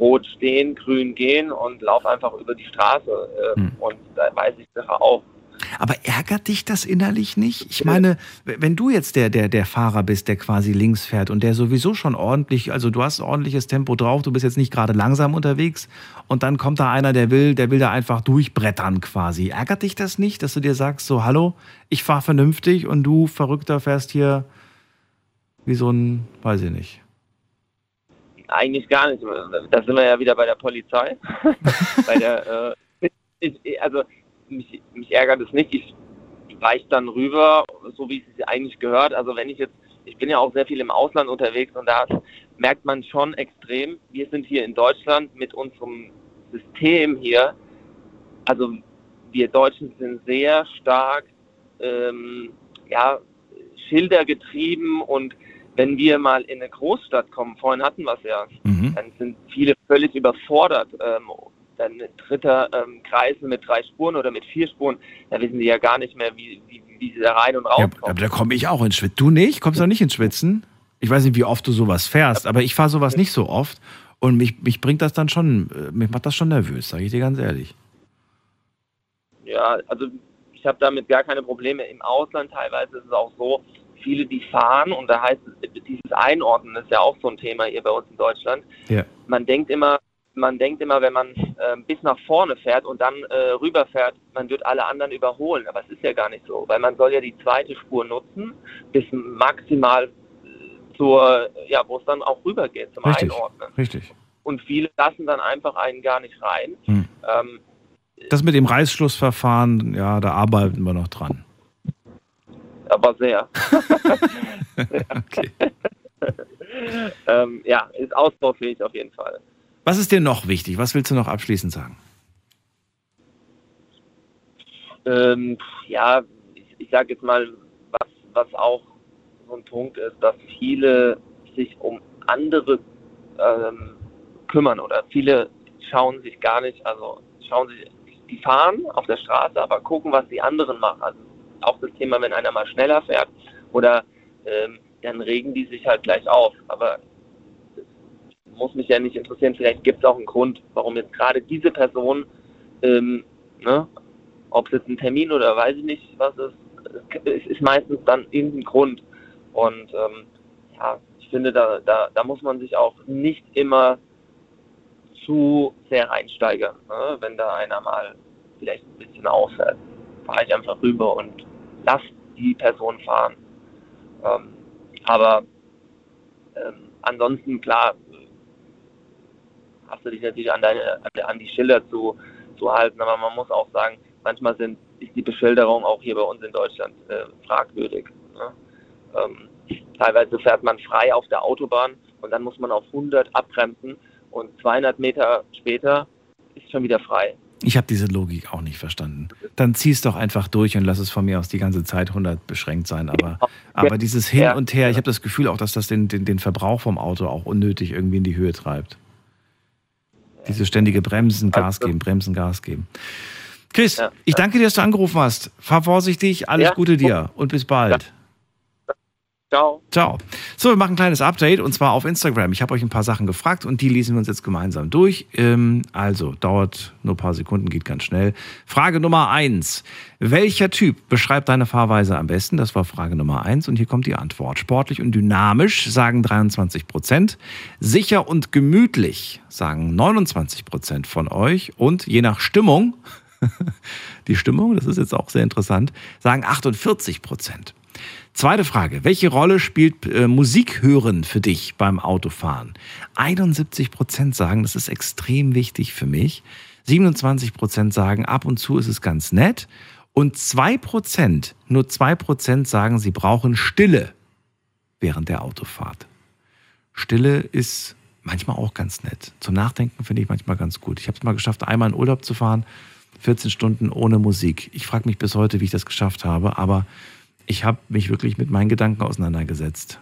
rot stehen, grün gehen und laufe einfach über die Straße. Äh, Mhm. Und da weiß ich Sache auch. Aber ärgert dich das innerlich nicht? Ich meine, wenn du jetzt der, der, der Fahrer bist, der quasi links fährt und der sowieso schon ordentlich, also du hast ordentliches Tempo drauf, du bist jetzt nicht gerade langsam unterwegs und dann kommt da einer, der will, der will da einfach durchbrettern quasi. Ärgert dich das nicht, dass du dir sagst, so, hallo, ich fahre vernünftig und du Verrückter fährst hier wie so ein, weiß ich nicht. Eigentlich gar nicht. Da sind wir ja wieder bei der Polizei. bei der, äh, also mich, mich ärgert es nicht. Ich weiche dann rüber, so wie es eigentlich gehört. Also wenn ich jetzt, ich bin ja auch sehr viel im Ausland unterwegs und da merkt man schon extrem, wir sind hier in Deutschland mit unserem System hier, also wir Deutschen sind sehr stark, ähm, ja, Schilder getrieben und wenn wir mal in eine Großstadt kommen, vorhin hatten wir es ja, Mhm. dann sind viele völlig überfordert. Ähm, dann ein dritter ähm, Kreisel mit drei Spuren oder mit vier Spuren, da wissen die ja gar nicht mehr, wie, wie, wie sie da rein und raus Ja, aber da komme ich auch ins Schwitzen. Du nicht? Kommst du nicht ins Schwitzen? Ich weiß nicht, wie oft du sowas fährst, aber ich fahre sowas nicht so oft. Und mich, mich bringt das dann schon, äh, mich macht das schon nervös, sage ich dir ganz ehrlich. Ja, also ich habe damit gar keine Probleme. Im Ausland teilweise ist es auch so, viele, die fahren, und da heißt es, dieses Einordnen ist ja auch so ein Thema hier bei uns in Deutschland. Ja. Man denkt immer, man denkt immer, wenn man äh, bis nach vorne fährt und dann äh, rüberfährt, man wird alle anderen überholen. Aber es ist ja gar nicht so, weil man soll ja die zweite Spur nutzen, bis maximal äh, zur, ja, wo es dann auch rübergeht zum Richtig, Einordnen. richtig. Und viele lassen dann einfach einen gar nicht rein. Hm. Ähm, Das mit dem Reißschlussverfahren, ja, da arbeiten wir noch dran. aber sehr. Okay. ähm, ja, ist ausbaufähig auf jeden Fall. Was ist dir noch wichtig? Was willst du noch abschließend sagen? Ähm, ja, ich, ich sage jetzt mal, was, was auch so ein Punkt ist, dass viele sich um andere ähm, kümmern oder viele schauen sich gar nicht, also schauen sich, die fahren auf der Straße, aber gucken, was die anderen machen. Also auch das Thema, wenn einer mal schneller fährt oder ähm, dann regen die sich halt gleich auf. Aber muss mich ja nicht interessieren. Vielleicht gibt es auch einen Grund, warum jetzt gerade diese Person, ähm, ne, ob es jetzt ein Termin oder weiß ich nicht, was ist, es ist meistens dann irgendein Grund. Und ähm, ja, ich finde, da, da, da muss man sich auch nicht immer zu sehr reinsteigern. Ne? Wenn da einer mal vielleicht ein bisschen auffährt, fahre ich einfach rüber und lass die Person fahren. Ähm, aber ähm, ansonsten, klar, hast du dich natürlich an, deine, an, die Schilder zu, zu halten, aber man muss auch sagen, manchmal sind, ist die Beschilderung auch hier bei uns in Deutschland äh, fragwürdig. Ne? Ähm, teilweise fährt man frei auf der Autobahn und dann muss man auf 100 abbremsen und 200 Meter später ist schon wieder frei. Ich habe diese Logik auch nicht verstanden. Dann zieh's doch einfach durch und lass es von mir aus die ganze Zeit 100 beschränkt sein. Aber, aber dieses Hin und Her, ich habe das Gefühl auch, dass das den, den, den Verbrauch vom Auto auch unnötig irgendwie in die Höhe treibt. Dieses ständige Bremsen, Gas geben, Bremsen, Gas geben. Chris, ich danke dir, dass du angerufen hast. Fahr vorsichtig, alles Ja. Gute dir und bis bald. Ciao. Ciao. So, wir machen ein kleines Update und zwar auf Instagram. Ich habe euch ein paar Sachen gefragt und die lesen wir uns jetzt gemeinsam durch. Ähm, also, dauert nur ein paar Sekunden, geht ganz schnell. Frage Nummer eins: Welcher Typ beschreibt deine Fahrweise am besten? Das war Frage Nummer eins und hier kommt die Antwort. Sportlich und dynamisch sagen 23 Prozent. Sicher und gemütlich sagen 29 Prozent von euch. Und je nach Stimmung, die Stimmung, das ist jetzt auch sehr interessant, sagen 48 Prozent. Zweite Frage. Welche Rolle spielt äh, Musik hören für dich beim Autofahren? 71 Prozent sagen, das ist extrem wichtig für mich. 27 Prozent sagen, ab und zu ist es ganz nett. Und 2 Prozent, nur 2 Prozent sagen, sie brauchen Stille während der Autofahrt. Stille ist manchmal auch ganz nett. Zum Nachdenken finde ich manchmal ganz gut. Ich habe es mal geschafft, einmal in Urlaub zu fahren, 14 Stunden ohne Musik. Ich frage mich bis heute, wie ich das geschafft habe, aber ich habe mich wirklich mit meinen Gedanken auseinandergesetzt.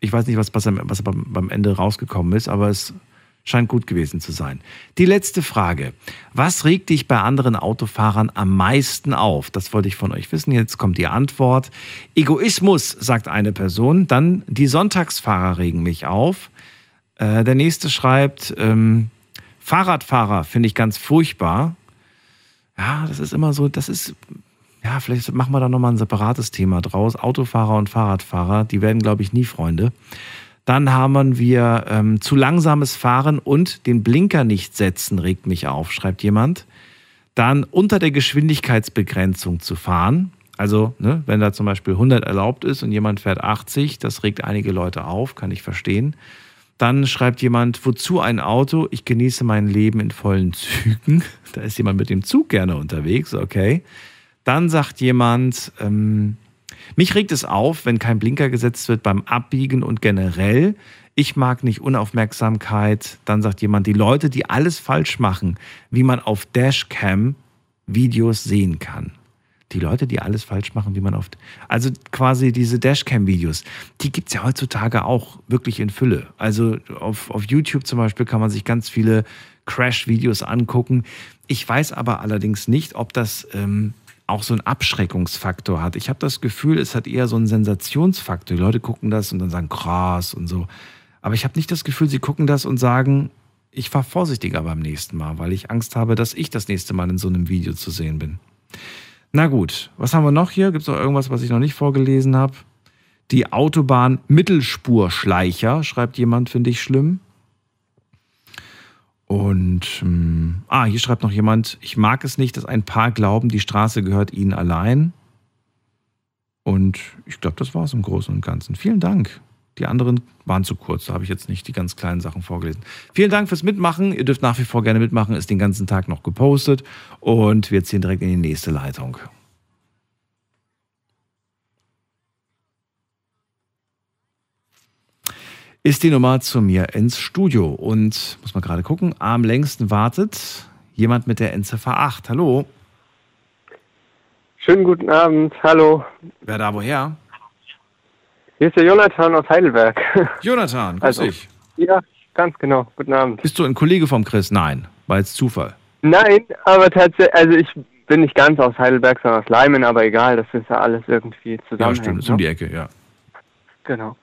Ich weiß nicht, was, was, was beim, beim Ende rausgekommen ist, aber es scheint gut gewesen zu sein. Die letzte Frage. Was regt dich bei anderen Autofahrern am meisten auf? Das wollte ich von euch wissen. Jetzt kommt die Antwort. Egoismus, sagt eine Person. Dann die Sonntagsfahrer regen mich auf. Äh, der nächste schreibt, ähm, Fahrradfahrer finde ich ganz furchtbar. Ja, das ist immer so, das ist, ja, vielleicht machen wir da nochmal ein separates Thema draus. Autofahrer und Fahrradfahrer, die werden, glaube ich, nie Freunde. Dann haben wir ähm, zu langsames Fahren und den Blinker nicht setzen, regt mich auf, schreibt jemand. Dann unter der Geschwindigkeitsbegrenzung zu fahren. Also, ne, wenn da zum Beispiel 100 erlaubt ist und jemand fährt 80, das regt einige Leute auf, kann ich verstehen. Dann schreibt jemand, wozu ein Auto? Ich genieße mein Leben in vollen Zügen. Da ist jemand mit dem Zug gerne unterwegs, okay. Dann sagt jemand, ähm, mich regt es auf, wenn kein Blinker gesetzt wird beim Abbiegen und generell. Ich mag nicht Unaufmerksamkeit. Dann sagt jemand, die Leute, die alles falsch machen, wie man auf Dashcam Videos sehen kann. Die Leute, die alles falsch machen, wie man oft. Also quasi diese Dashcam-Videos, die gibt es ja heutzutage auch wirklich in Fülle. Also auf, auf YouTube zum Beispiel kann man sich ganz viele Crash-Videos angucken. Ich weiß aber allerdings nicht, ob das ähm, auch so einen Abschreckungsfaktor hat. Ich habe das Gefühl, es hat eher so einen Sensationsfaktor. Die Leute gucken das und dann sagen krass und so. Aber ich habe nicht das Gefühl, sie gucken das und sagen, ich fahre vorsichtiger beim nächsten Mal, weil ich Angst habe, dass ich das nächste Mal in so einem Video zu sehen bin. Na gut, was haben wir noch hier? Gibt es noch irgendwas, was ich noch nicht vorgelesen habe? Die Autobahn Mittelspurschleicher, schreibt jemand, finde ich schlimm. Und, ähm, ah, hier schreibt noch jemand, ich mag es nicht, dass ein Paar glauben, die Straße gehört ihnen allein. Und ich glaube, das war es im Großen und Ganzen. Vielen Dank. Die anderen waren zu kurz, da habe ich jetzt nicht die ganz kleinen Sachen vorgelesen. Vielen Dank fürs Mitmachen. Ihr dürft nach wie vor gerne mitmachen, ist den ganzen Tag noch gepostet. Und wir ziehen direkt in die nächste Leitung. Ist die Nummer zu mir ins Studio. Und muss man gerade gucken, am längsten wartet jemand mit der Endziffer 8. Hallo. Schönen guten Abend, hallo. Wer da woher? Hier ist der Jonathan aus Heidelberg. Jonathan, grüß Also, dich. Ja, ganz genau. Guten Abend. Bist du ein Kollege vom Chris? Nein, war jetzt Zufall. Nein, aber tatsächlich, also ich bin nicht ganz aus Heidelberg, sondern aus Leimen, aber egal, das ist ja alles irgendwie Ja, zusammenhängend. stimmt, ist ne? um die Ecke, ja. Genau.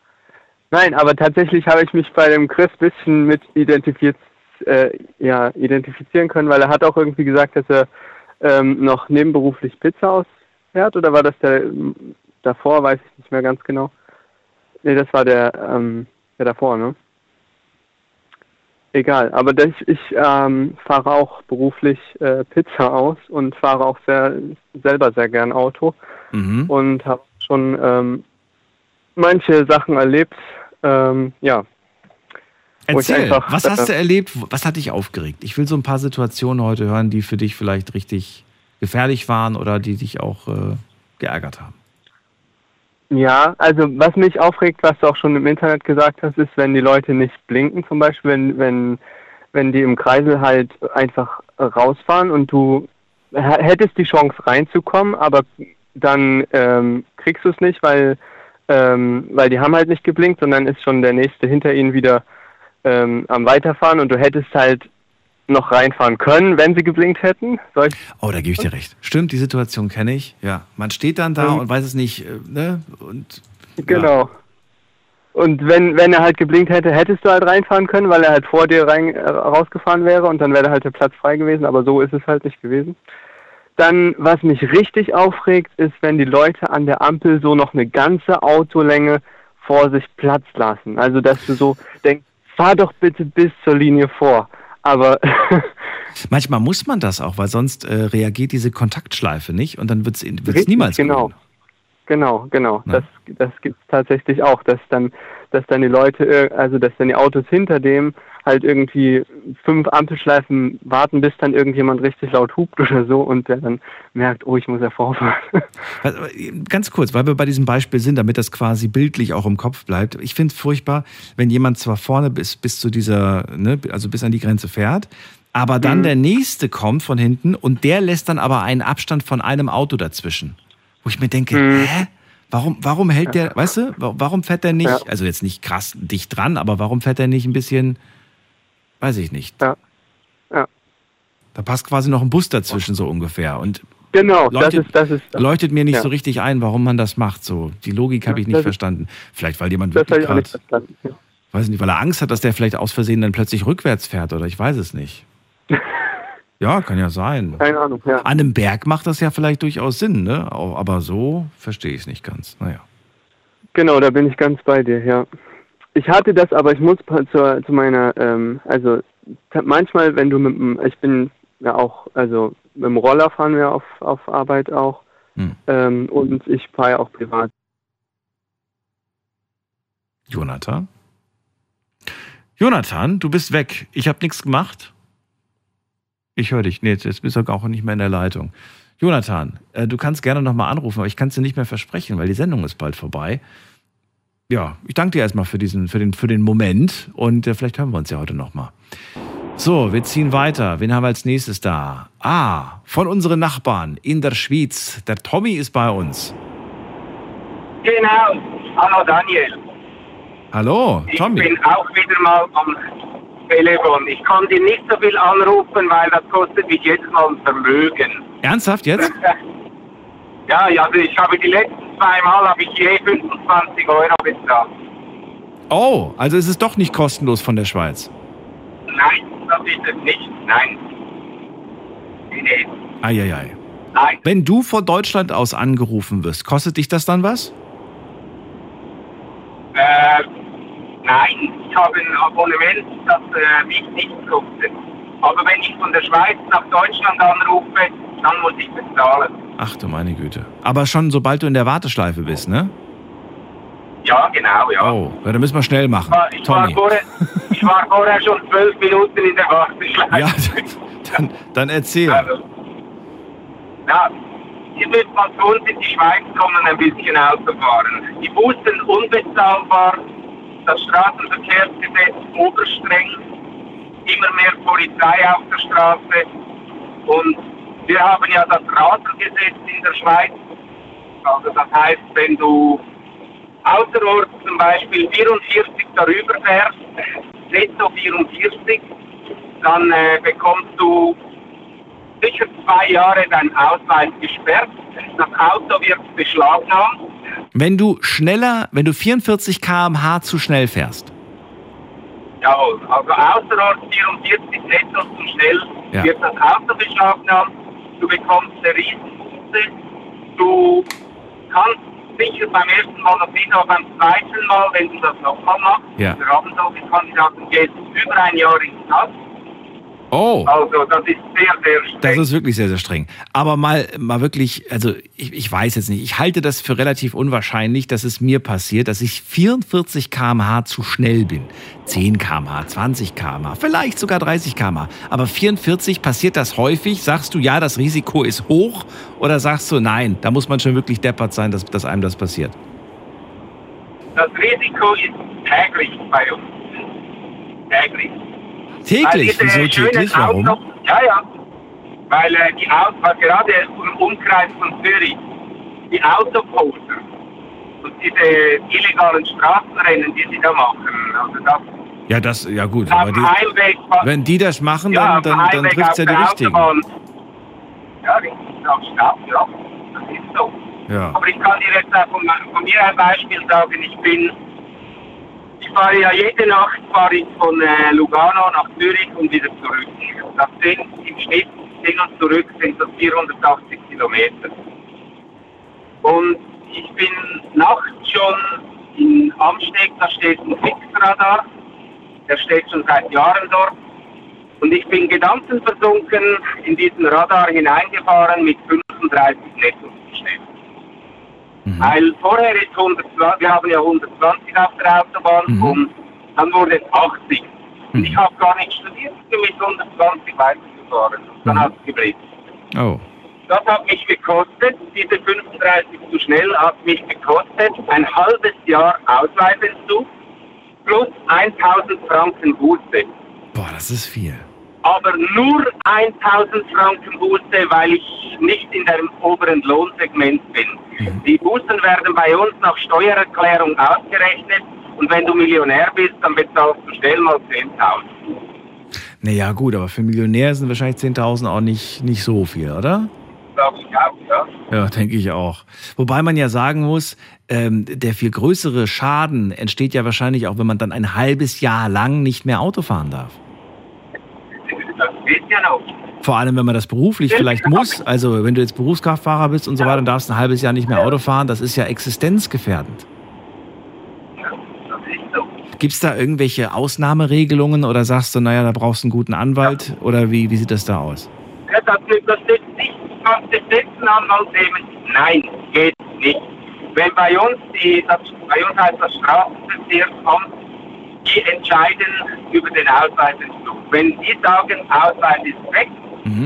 Nein, aber tatsächlich habe ich mich bei dem Chris ein bisschen mit identifiziert, äh, ja, identifizieren können, weil er hat auch irgendwie gesagt, dass er ähm, noch nebenberuflich Pizza ausfährt, oder war das der davor, weiß ich nicht mehr ganz genau. Nee, das war der, ähm, der davor, ne? Egal, aber das, ich ähm, fahre auch beruflich äh, Pizza aus und fahre auch sehr selber sehr gern Auto Mhm. und habe schon ähm, manche Sachen erlebt, ähm, ja. Erzähl, einfach, was hast du äh, erlebt? Was hat dich aufgeregt? Ich will so ein paar Situationen heute hören, die für dich vielleicht richtig gefährlich waren oder die dich auch äh, geärgert haben. Ja, also was mich aufregt, was du auch schon im Internet gesagt hast, ist, wenn die Leute nicht blinken, zum Beispiel, wenn, wenn, wenn die im Kreisel halt einfach rausfahren und du hättest die Chance reinzukommen, aber dann ähm, kriegst du es nicht, weil, ähm, weil die haben halt nicht geblinkt, sondern ist schon der nächste hinter ihnen wieder ähm, am Weiterfahren und du hättest halt noch reinfahren können, wenn sie geblinkt hätten. Oh, da gebe ich dir recht. Stimmt, die Situation kenne ich. Ja, man steht dann da Mhm. und weiß es nicht, äh, ne? Und Genau. Und wenn, wenn er halt geblinkt hätte, hättest du halt reinfahren können, weil er halt vor dir rein, äh, rausgefahren wäre und dann wäre halt der Platz frei gewesen, aber so ist es halt nicht gewesen. Dann, was mich richtig aufregt, ist, wenn die Leute an der Ampel so noch eine ganze Autolänge vor sich Platz lassen. Also, dass du so denkst, fahr doch bitte bis zur Linie vor. Aber manchmal muss man das auch, weil sonst äh, reagiert diese Kontaktschleife nicht und dann wird es niemals genau. Genau, genau. Das, das gibt es tatsächlich auch, dass dann, dass dann die Leute, also dass dann die Autos hinter dem halt irgendwie fünf Ampelschleifen warten, bis dann irgendjemand richtig laut hupt oder so und der dann merkt, oh, ich muss ja vorfahren. Also, Ganz kurz, weil wir bei diesem Beispiel sind, damit das quasi bildlich auch im Kopf bleibt. Ich finde es furchtbar, wenn jemand zwar vorne bis, bis zu dieser, ne, also bis an die Grenze fährt, aber dann Mhm. der nächste kommt von hinten und der lässt dann aber einen Abstand von einem Auto dazwischen. Wo ich mir denke, Mhm. hä? Warum, warum hält der, weißt du, wa- warum fährt der nicht, Ja. also jetzt nicht krass dicht dran, aber warum fährt der nicht ein bisschen, weiß ich nicht. Ja. Ja. Da passt quasi noch ein Bus dazwischen, so ungefähr. Und Genau, das leuchtet, ist, das ist, leuchtet mir nicht ja. so richtig ein, warum man das macht. So die Logik habe ich nicht das verstanden. Vielleicht weil jemand das wirklich gerade, weiß nicht, weil er Angst hat, dass der vielleicht aus Versehen dann plötzlich rückwärts fährt oder ich weiß es nicht. ja, kann ja sein. Keine Ahnung, ja. An einem Berg macht das ja vielleicht durchaus Sinn, ne? Aber so verstehe ich es nicht ganz. Naja. Genau, da bin ich ganz bei dir, ja. Ich hatte das, aber ich muss zu, zu meiner, ähm, also manchmal, wenn du mit dem, ich bin ja auch, also mit dem Roller fahren wir auf, auf Arbeit auch Hm. ähm, und ich fahre ja auch privat. Jonathan? Jonathan, du bist weg. Ich habe nichts gemacht. Ich höre dich. Nee, jetzt bist du auch nicht mehr in der Leitung. Jonathan, äh, du kannst gerne nochmal anrufen, aber ich kann es dir nicht mehr versprechen, weil die Sendung ist bald vorbei. Ja, ich danke dir erstmal für diesen, für den, für den Moment und äh, vielleicht hören wir uns ja heute nochmal. So, wir ziehen weiter. Wen haben wir als nächstes da? Ah, von unseren Nachbarn in der Schweiz. Der Tommy ist bei uns. Genau. Hallo Daniel. Hallo, Tommy. Ich bin auch wieder mal am Telefon. Ich kann dir nicht so viel anrufen, weil das kostet mich jedes Mal ein Vermögen. Ernsthaft jetzt? ja, also ich habe die letzten zwei Mal habe ich je 25 Euro bezahlt. Oh, also ist es doch nicht kostenlos von der Schweiz. Nein, das ist es nicht. Nein. Nee, nee. Eieiei. Nein. Wenn du von Deutschland aus angerufen wirst, kostet dich das dann was? Äh, nein, ich habe ein Abonnement, das äh, mich nicht kostet. Aber wenn ich von der Schweiz nach Deutschland anrufe, dann muss ich bezahlen. Ach du meine Güte. Aber schon sobald du in der Warteschleife bist, ne? Ja, genau, ja. Oh, ja, dann müssen wir schnell machen. Ich war, Tommy. vorher, ich war vorher schon zwölf Minuten in der Warteschleife. Ja, dann, dann erzähl. Also, ja, hier wird man zu uns in die Schweiz kommen, ein bisschen Auto fahren. Die Bussen unbezahlbar, das Straßenverkehrsgesetz oberstreng, immer mehr Polizei auf der Straße und wir haben ja das Rasengesetz in der Schweiz. Also das heißt, wenn du außerorts zum Beispiel 44 darüber fährst, netto 44, dann äh, bekommst du sicher zwei Jahre dein Ausweis gesperrt. Das Auto wird beschlagnahmt. Wenn du schneller, wenn du 44 km/h zu schnell fährst. Jawohl, also außerorts 44 netto zu schnell Ja. wird das Auto beschlagnahmt. Du bekommst eine Riesenbuße. Du kannst sicher beim ersten Mal noch nicht, aber beim zweiten Mal, wenn du das nochmal machst, Ja. wir haben solche Kandidaten, geht über ein Jahr ins Knast. Oh. Also das ist sehr, sehr streng. Das ist wirklich sehr, sehr streng. Aber mal, mal wirklich, also ich, ich weiß jetzt nicht, ich halte das für relativ unwahrscheinlich, dass es mir passiert, dass ich 44 km/h zu schnell bin. 10 km/h, 20 km/h, vielleicht sogar 30 km/h. Aber 44 passiert das häufig? Sagst du, ja, das Risiko ist hoch? Oder sagst du, nein, da muss man schon wirklich deppert sein, dass, dass einem das passiert? Das Risiko ist täglich bei uns. Täglich. Täglich? diese Wieso schönen täglich? Warum? Autos- Ja, ja. Weil äh, die Autos, gerade im Umkreis von Zürich, die Autoposter und diese illegalen Straßenrennen, die sie da machen, also das Ja, das, ja gut. Aber die, Heimweg, wenn die das machen, dann, dann, dann Heimweg trifft es ja auf die Richtigen. Autobahn. Ja, richtig, am Stau, ja. Das ist so. Ja. Aber ich kann dir jetzt auch von, von mir ein Beispiel sagen, ich bin, fahre ja jede Nacht fahre ich von äh, Lugano nach Zürich und wieder zurück. Das sind im Schnitt hin und zurück sind das 480 Kilometer. Und ich bin nachts schon in Amsteeg, da steht ein Fixradar, der steht schon seit Jahren dort. Und ich bin gedankenversunken in diesen Radar hineingefahren mit 35 netto schnell. Weil vorher ist 120, wir haben ja 120 auf der Autobahn und dann wurde es 80. Und ich habe gar nicht studiert, bin mit 120 weitergefahren. Dann hat es geblieben. Oh. Das hat mich gekostet, diese 35 zu schnell hat mich gekostet, ein halbes Jahr Ausweisentzug plus 1000 Franken Buße. Boah, das ist viel. Aber nur 1000 Franken Buße, weil ich nicht in dem oberen Lohnsegment bin. Die Bußen werden bei uns nach Steuererklärung ausgerechnet und wenn du Millionär bist, dann bezahlst du schnell mal 10.000. Naja, gut, aber für Millionäre sind wahrscheinlich 10.000 auch nicht, nicht so viel, oder? Sag ich auch, ja. Ja, denke ich auch. Wobei man ja sagen muss, ähm, der viel größere Schaden entsteht ja wahrscheinlich auch, wenn man dann ein halbes Jahr lang nicht mehr Auto fahren darf. Ja noch. Vor allem, wenn man das beruflich vielleicht muss. Also, wenn du jetzt Berufskraftfahrer bist und so weiter und darfst ein halbes Jahr nicht mehr Auto fahren, das ist ja existenzgefährdend. Gibt es da irgendwelche Ausnahmeregelungen oder sagst du, naja, da brauchst du einen guten Anwalt oder wie, wie sieht das da aus? Ja, das, das nützt nicht, den letzten Anwalt nehmen. Nein, geht nicht. Wenn bei uns die, das, bei uns heißt das Straßenbezirksamt, die entscheiden über den Ausweisentzug. Wenn die sagen, Ausweis ist weg,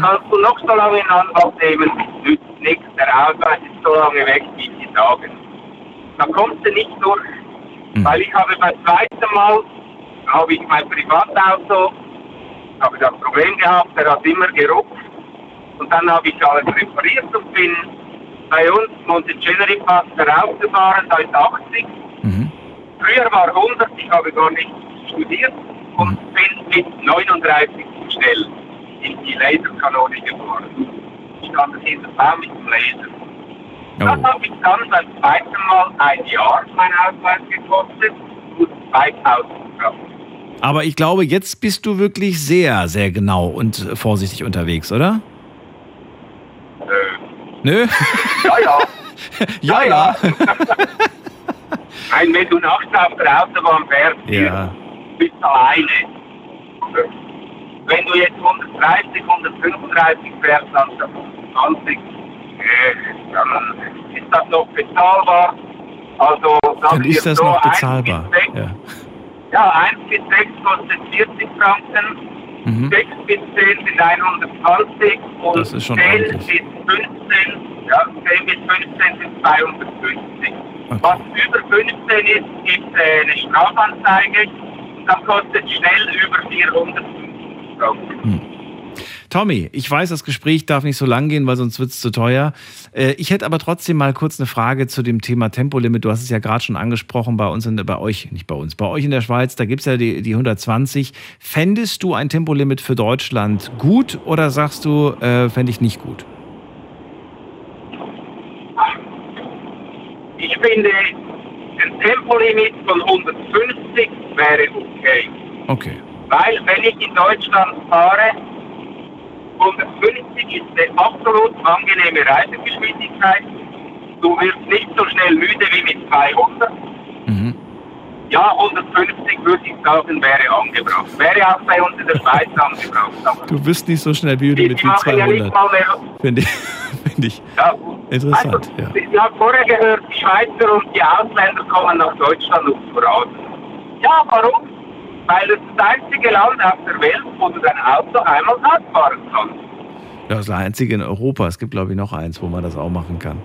kannst du noch so lange einen Anwalt nehmen, nützt nichts. Der Ausweis ist so lange weg, wie sie sagen. Da kommst du nicht durch. Weil ich habe beim zweiten Mal, habe ich mein Privatauto habe das Problem gehabt, der hat immer gerupft. Und dann habe ich alles repariert und bin bei uns Monteceneri Pass herausgefahren seit 80. Früher war 100, ich habe gar nicht studiert und bin mit 39 zu schnell in die Laserkanone gefahren. Ich stand hinter Baum mit dem Laser. Das hat mich dann beim zweiten Mal ein Jahr mein Ausweis gekostet und 2000 Gramm. Aber ich glaube, jetzt bist du wirklich sehr, sehr genau und vorsichtig unterwegs, oder? Nö? Ja, ja. ja, ja. Ein, wenn du nachts auf der Autobahn fährst, Ja. bist du alleine. Wenn du jetzt 130, 135 fährst, dann 20, äh, dann ist das noch bezahlbar. Also, Dann ist das so, noch bezahlbar. Ja. Ja, 1 bis 6 kostet 40 Franken, Mhm. 6 bis 10 sind 120 und Das ist schon 10 ordentlich. bis 15, ja, 10 bis 15 sind 250. Was über 15 ist, gibt äh, eine Strafanzeige dann kostet schnell über 450 Franken. Tommy, ich weiß, das Gespräch darf nicht so lang gehen, weil sonst wird es zu teuer. Äh, Ich hätte aber trotzdem mal kurz eine Frage zu dem Thema Tempolimit. Du hast es ja gerade schon angesprochen bei uns, in, bei euch, nicht bei uns, bei euch in der Schweiz, da gibt es ja die, die 120. Fändest du ein Tempolimit für Deutschland gut oder sagst du, äh, fände ich nicht gut? Finde, ein Tempolimit von 150 wäre okay. Okay. Weil, wenn ich in Deutschland fahre, 150 ist eine absolut angenehme Reisegeschwindigkeit. Du wirst nicht so schnell müde wie mit 200. Ja, 150 würde ich sagen, wäre angebracht. Wäre auch bei uns in der Schweiz angebracht. Aber Du bist nicht so schnell wie die, mit ja nicht 200. mal mehr. Finde ich, find ich Ja, interessant. Ja. Ich habe vorher gehört, die Schweizer und die Ausländer kommen nach Deutschland, um zu rasen. Ja, warum? Weil es das einzige Land auf der Welt, wo du dein Auto einmal fahren kannst. Das ist das einzige in Europa. Es gibt, glaube ich, noch eins, wo man das auch machen kann.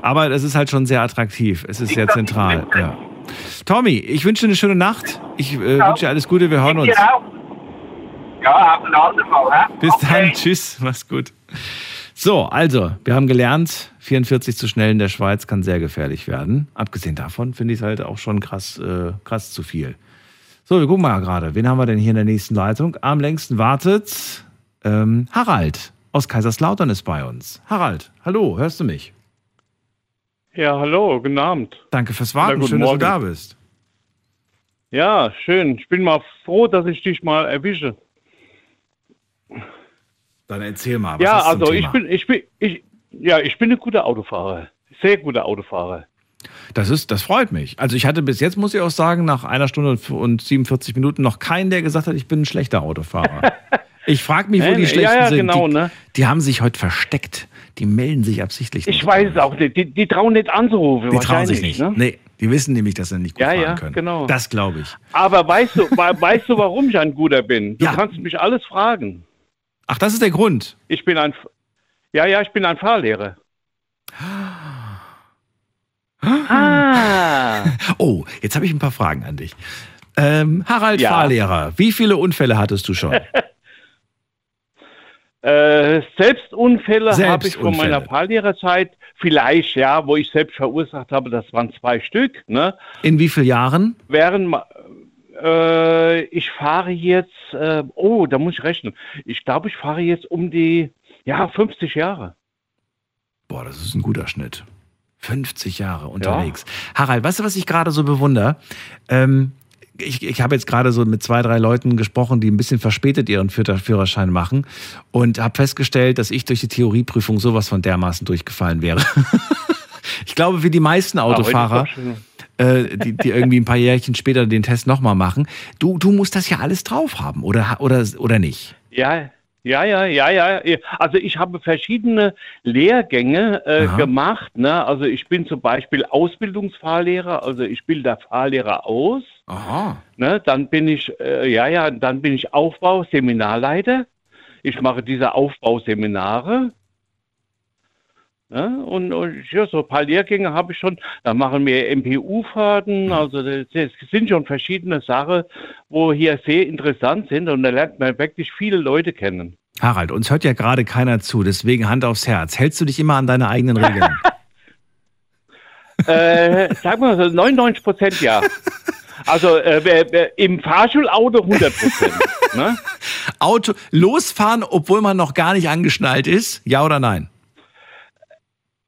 Aber das ist halt schon sehr attraktiv. Es ist sehr zentral. Ja. Tommy, ich wünsche dir eine schöne Nacht. Ich äh, wünsche dir alles Gute. Wir hören uns. Auch. Ja, auf ein andermal, hä? Bis dann. Tschüss. Mach's gut. So, also, wir haben gelernt, 44 zu schnell in der Schweiz kann sehr gefährlich werden. Abgesehen davon finde ich es halt auch schon krass, äh, krass zu viel. So, wir gucken mal gerade. Wen haben wir denn hier in der nächsten Leitung? Am längsten wartet ähm, Harald aus Kaiserslautern ist bei uns. Harald, hallo, hörst du mich? Ja, hallo, guten Abend. Danke fürs Warten. guten Schön, dass du Morgen. da bist. Ja, schön. Ich bin mal froh, dass ich dich mal erwische. Dann erzähl mal. Was ja, also ich bin, ich bin, ich, ja, ich bin ein guter Autofahrer. Sehr guter Autofahrer. Das ist, das freut mich. Also ich hatte bis jetzt, muss ich auch sagen, nach einer Stunde und 47 Minuten noch keinen, der gesagt hat, ich bin ein schlechter Autofahrer. Ich frage mich, wo die ja, Schlechten ja, sind. genau, die, ne? die haben sich heute versteckt. Die melden sich absichtlich Ich nicht. weiß es auch nicht. Die, die trauen nicht anzurufen. Die trauen sich nicht. Ne? Nee, die wissen nämlich, dass sie nicht gut Ja, fahren ja, können. genau. Das glaube ich. Aber weißt du, we- weißt du, warum ich ein guter bin? Du Ja. kannst mich alles fragen. Ach, das ist der Grund. Ich bin ein, ja, ja, ich bin ein Fahrlehrer. Ah. Oh, jetzt habe ich ein paar Fragen an dich. Ähm, Harald Ja. Fahrlehrer, wie viele Unfälle hattest du schon? Äh, Selbstunfälle habe ich von Selbstunfälle. meiner Fahrlehrerzeit vielleicht, ja, wo ich selbst verursacht habe, das waren zwei Stück. Ne? In wie vielen Jahren? Während äh, ich fahre jetzt, äh, oh, da muss ich rechnen. Ich glaube, ich fahre jetzt um die, ja, 50 Jahre. Boah, das ist ein guter Schnitt. 50 Jahre unterwegs. Harald, weißt du, was ich gerade so bewundere? Ähm, ich, ich habe jetzt gerade so mit zwei, drei Leuten gesprochen, die ein bisschen verspätet ihren Führer- Führerschein machen und habe festgestellt, dass ich durch die Theorieprüfung sowas von dermaßen durchgefallen wäre. ich glaube, wie die meisten Autofahrer, äh, die, die irgendwie ein paar Jährchen später den Test nochmal machen, du, du musst das ja alles drauf haben, oder, oder, oder nicht? Ja, ja, ja, ja, ja. Also ich habe verschiedene Lehrgänge äh, gemacht. Ne? Also ich bin zum Beispiel Ausbildungsfahrlehrer, also ich bilde Fahrlehrer aus. Aha. Ne? Dann bin ich, äh, ja, ja, dann bin ich Aufbauseminarleiter. Ich mache diese Aufbauseminare. Ja, und, und ja, so ein paar Lehrgänge habe ich schon. Da machen wir MPU-Fahrten. Also das, das sind schon verschiedene Sachen, wo hier sehr interessant sind. Und da lernt man wirklich viele Leute kennen. Harald, uns hört ja gerade keiner zu, deswegen Hand aufs Herz. Hältst du dich immer an deine eigenen Regeln? äh, sag mal so, 99 Prozent ja. Also äh, im Fahrschulauto 100 Prozent. Ne? Auto losfahren, obwohl man noch gar nicht angeschnallt ist, ja oder nein?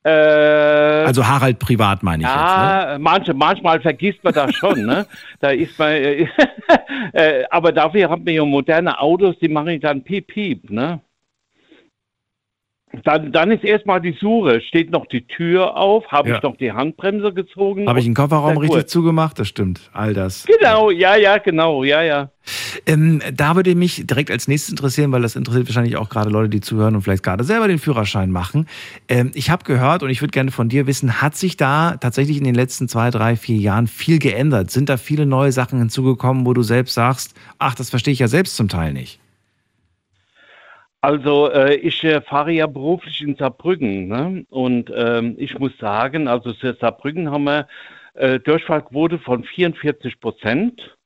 Äh, also Harald privat meine ich ja, jetzt. Ne? Manche, manchmal vergisst man das schon. ne? Da ist man, äh, äh, aber dafür haben wir ja moderne Autos, die machen dann piep piep. Ne? Dann, dann ist erstmal die Suche. Steht noch die Tür auf? Habe Ja. ich noch die Handbremse gezogen? Habe ich den Kofferraum richtig gut. zugemacht? Das stimmt. All das. Genau, ja, ja, genau, ja, ja. Ähm, da würde mich direkt als nächstes interessieren, weil das interessiert wahrscheinlich auch gerade Leute, die zuhören und vielleicht gerade selber den Führerschein machen. Ähm, ich habe gehört und ich würde gerne von dir wissen, hat sich da tatsächlich in den letzten zwei, drei, vier Jahren viel geändert? Sind da viele neue Sachen hinzugekommen, wo du selbst sagst, ach, das verstehe ich ja selbst zum Teil nicht? Also äh, ich äh, fahre ja beruflich in Saarbrücken ne? und ähm, ich muss sagen, also für Saarbrücken haben wir äh, Durchfallquote von 44 Prozent,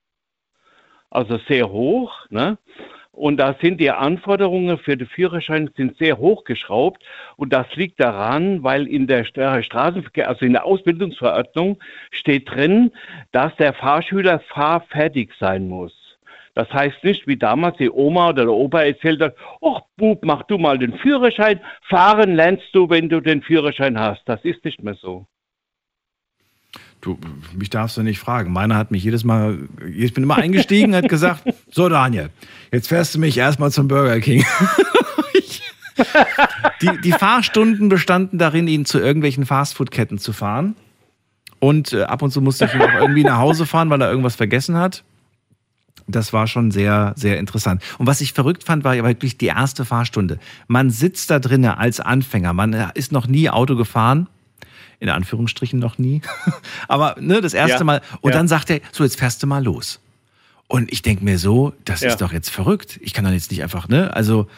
also sehr hoch. Ne? Und da sind die Anforderungen für den Führerschein sind sehr hoch geschraubt und das liegt daran, weil in der Stra- Straßenverkehr, also in der Ausbildungsverordnung steht drin, dass der Fahrschüler fahrfertig sein muss. Das heißt nicht, wie damals die Oma oder der Opa erzählt hat, ach Bub, mach du mal den Führerschein, fahren lernst du, wenn du den Führerschein hast. Das ist nicht mehr so. Du, mich darfst du nicht fragen. Meiner hat mich jedes Mal, ich bin immer eingestiegen, hat gesagt, so Daniel, jetzt fährst du mich erstmal zum Burger King. Die, die Fahrstunden bestanden darin, ihn zu irgendwelchen Fastfood-Ketten zu fahren. Und äh, ab und zu musste ich ihn auch irgendwie nach Hause fahren, weil er irgendwas vergessen hat. Das war schon sehr, sehr interessant. Und was ich verrückt fand, war ja wirklich die erste Fahrstunde. Man sitzt da drinnen als Anfänger. Man äh, ist noch nie Auto gefahren. In Anführungsstrichen noch nie. Aber ne, das erste Ja, Mal. Und ja. dann sagt er, so, jetzt fährst du mal los. Und ich denke mir so, das Ja. ist doch jetzt verrückt. Ich kann doch jetzt nicht einfach, ne? Also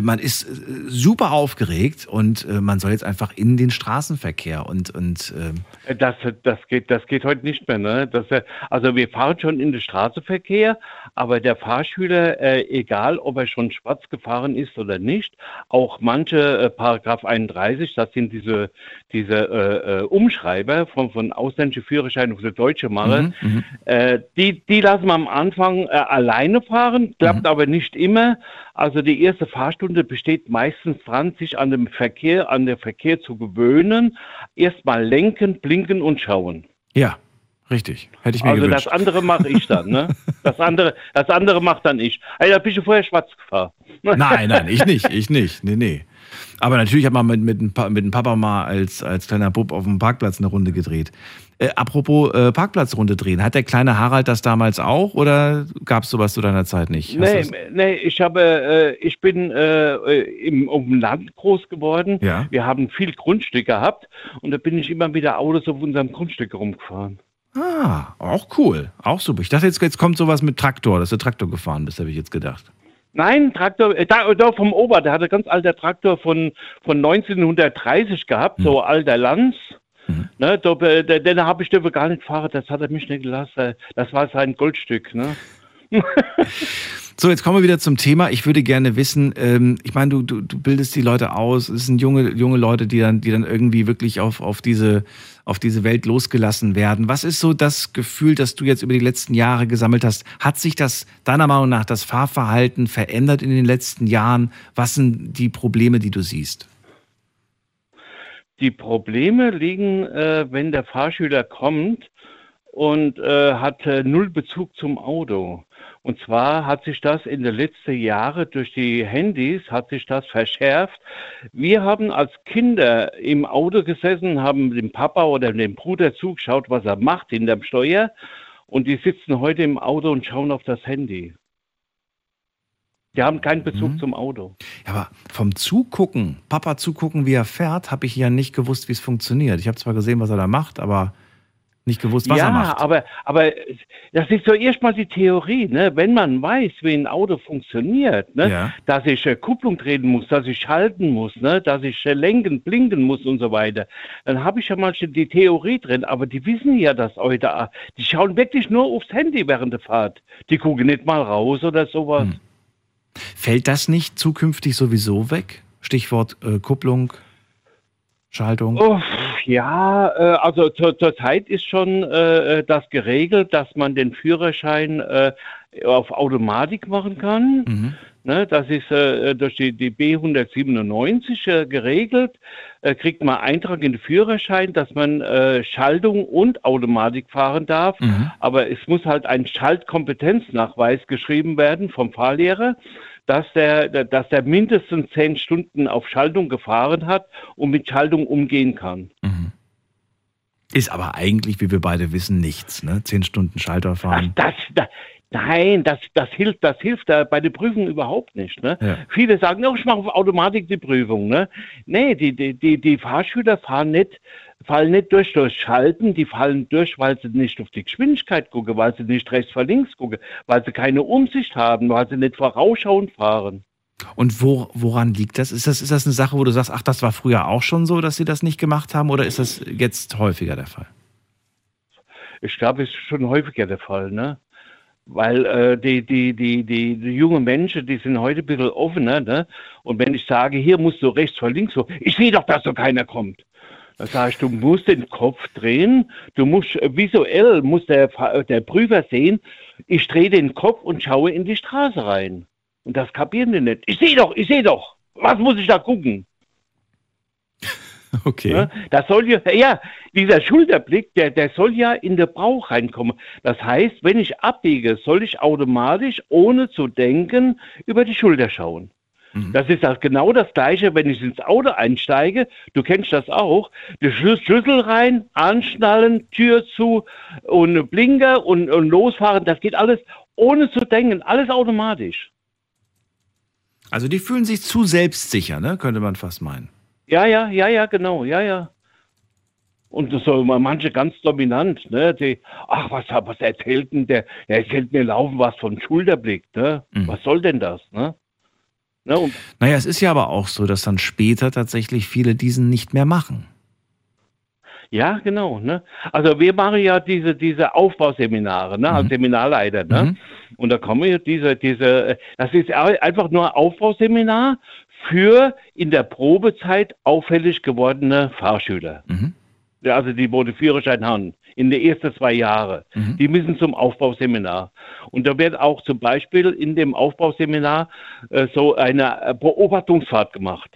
man ist äh, super aufgeregt und äh, man soll jetzt einfach in den Straßenverkehr und, und ähm, Das, das, geht, das geht heute nicht mehr. Ne? Das, äh, also wir fahren schon in den Straßenverkehr, aber der Fahrschüler, äh, egal ob er schon schwarz gefahren ist oder nicht, auch manche äh, Paragraph 31, das sind diese, diese äh, äh, Umschreiber von, von ausländischen Führerscheinen auf die deutsche Mache, Mhm, mhm. äh, die, die lassen wir am Anfang äh, alleine fahren, klappt aber nicht immer. Also die erste Fahrstunde besteht meistens dran, sich an dem Verkehr, an den Verkehr zu gewöhnen. Erstmal lenken, blinken und schauen. ja, richtig. Hätte ich mir also gewünscht. das andere mache ich dann, ne? Das andere, das andere macht dann ich. Ey, da bist du vorher schwarz gefahren. Nein, nein, ich nicht, ich nicht. Nee, nee. Aber natürlich hat man mit, mit, mit dem Papa mal als, als kleiner Bub auf dem Parkplatz eine Runde gedreht. Äh, apropos äh, Parkplatzrunde drehen, hat der kleine Harald das damals auch oder gab es sowas zu deiner Zeit nicht? Nee, nee, ich habe, äh, ich bin äh, im, auf dem Land groß geworden. Ja. Wir haben viel Grundstück gehabt und da bin ich immer wieder Autos auf unserem Grundstück rumgefahren. Ah, auch cool. Auch super. Ich dachte, jetzt, jetzt kommt sowas mit Traktor, dass du Traktor gefahren bist, habe ich jetzt gedacht. Nein, Traktor, äh, da, da vom Ober, der hatte ganz alter Traktor von, von 1930 gehabt, so alter Lanz. Ne, da, äh, den, den habe ich dürfen gar nicht fahren, das hat er mich nicht gelassen. Das war sein Goldstück. Ne? So, jetzt kommen wir wieder zum Thema. Ich würde gerne wissen, ähm, ich meine, du, du, du bildest die Leute aus, es sind junge, junge Leute, die dann, die dann irgendwie wirklich auf, auf, diese, auf diese Welt losgelassen werden. Was ist so das Gefühl, das du jetzt über die letzten Jahre gesammelt hast? Hat sich das deiner Meinung nach das Fahrverhalten verändert in den letzten Jahren? Was sind die Probleme, die du siehst? Die Probleme liegen, äh, wenn der Fahrschüler kommt und äh, hat äh, null Bezug zum Auto. Und zwar hat sich das in den letzten Jahren durch die Handys hat sich das verschärft. Wir haben als Kinder im Auto gesessen, haben dem Papa oder dem Bruder zugeschaut, was er macht hinterm Steuer. Und die sitzen heute im Auto und schauen auf das Handy. Die haben keinen Bezug zum Auto. Ja, aber vom Zugucken, Papa zugucken, wie er fährt, habe ich ja nicht gewusst, wie es funktioniert. Ich habe zwar gesehen, was er da macht, aber Nicht gewusst, was ja, er macht. aber, aber das ist so erstmal die Theorie, ne? Wenn man weiß, wie ein Auto funktioniert, ne? Ja. Dass ich äh, Kupplung treten muss, dass ich schalten muss, ne? Dass ich äh, lenken, blinken muss und so weiter, dann habe ich ja mal schon die Theorie drin, aber die wissen ja das heute. äh, Die schauen wirklich nur aufs Handy während der Fahrt. Die gucken nicht mal raus oder sowas. Hm. Fällt das nicht zukünftig sowieso weg? Stichwort äh, Kupplung, Schaltung. Oh, ja, äh, also zur, zur Zeit ist schon äh, das geregelt, dass man den Führerschein äh, auf Automatik machen kann. Mhm. Ne, das ist äh, durch die, die B197 äh, geregelt. Äh, kriegt man Eintrag in den Führerschein, dass man äh, Schaltung und Automatik fahren darf. Mhm. Aber es muss halt ein Schaltkompetenznachweis geschrieben werden vom Fahrlehrer, dass der, dass der mindestens zehn Stunden auf Schaltung gefahren hat und mit Schaltung umgehen kann. Ist aber eigentlich, wie wir beide wissen, nichts. Ne? Zehn Stunden Schalter fahren. Das, das, nein, das, das hilft, das hilft bei der Prüfung überhaupt nicht. Ne? Ja. Viele sagen, oh, ich mache auf Automatik die Prüfung. Ne? Nee, die, die, die, die Fahrschüler fahren nicht, fallen nicht durch durch Schalten, die fallen durch, weil sie nicht auf die Geschwindigkeit gucken, weil sie nicht rechts vor links gucken, weil sie keine Umsicht haben, weil sie nicht vorausschauend fahren. Und wo, woran liegt das? Ist, das? ist das eine Sache, wo du sagst, ach, das war früher auch schon so, dass sie das nicht gemacht haben? Oder ist das jetzt häufiger der Fall? Ich glaube, es ist schon häufiger der Fall, ne? Weil äh, die, die, die, die, die jungen Menschen, die sind heute ein bisschen offener, ne? Und wenn ich sage, hier musst du rechts vor links, so, ich sehe doch, dass so keiner kommt. Da sage ich, du musst den Kopf drehen, du musst äh, visuell, muss der, Fa- der Prüfer sehen, ich drehe den Kopf und schaue in die Straße rein. Und das kapieren die nicht. Ich sehe doch, ich sehe doch. Was muss ich da gucken? Okay. Ne? Das soll ja, ja, dieser Schulterblick, der, der soll ja in den Bauch reinkommen. Das heißt, wenn ich abbiege, soll ich automatisch, ohne zu denken, über die Schulter schauen. Das ist das, genau das Gleiche, wenn ich ins Auto einsteige. Du kennst das auch. Der Schlüs- Schlüssel rein, anschnallen, Tür zu und Blinker und, und losfahren. Das geht alles ohne zu denken, alles automatisch. Also die fühlen sich zu selbstsicher, ne? könnte man fast meinen. Ja, ja, ja, ja, genau, ja, ja. Und so manche ganz dominant, ne? Die, ach, was, was erzählt denn der? Der erzählt mir laufen was vom Schulterblick, ne? Was soll denn das, ne? Ne? Und Naja, es ist ja aber auch so, dass dann später tatsächlich viele diesen nicht mehr machen. Ja, genau. Ne? Also wir machen ja diese, diese Aufbauseminare, ne? als Seminarleiter. Ne? Und da kommen ja diese, diese, das ist einfach nur ein Aufbauseminar für in der Probezeit auffällig gewordene Fahrschüler. Ja, Also die, wo den Führerschein haben, in den ersten zwei Jahren. Die müssen zum Aufbauseminar. Und da wird auch zum Beispiel in dem Aufbauseminar äh, so eine äh, Beobachtungsfahrt gemacht.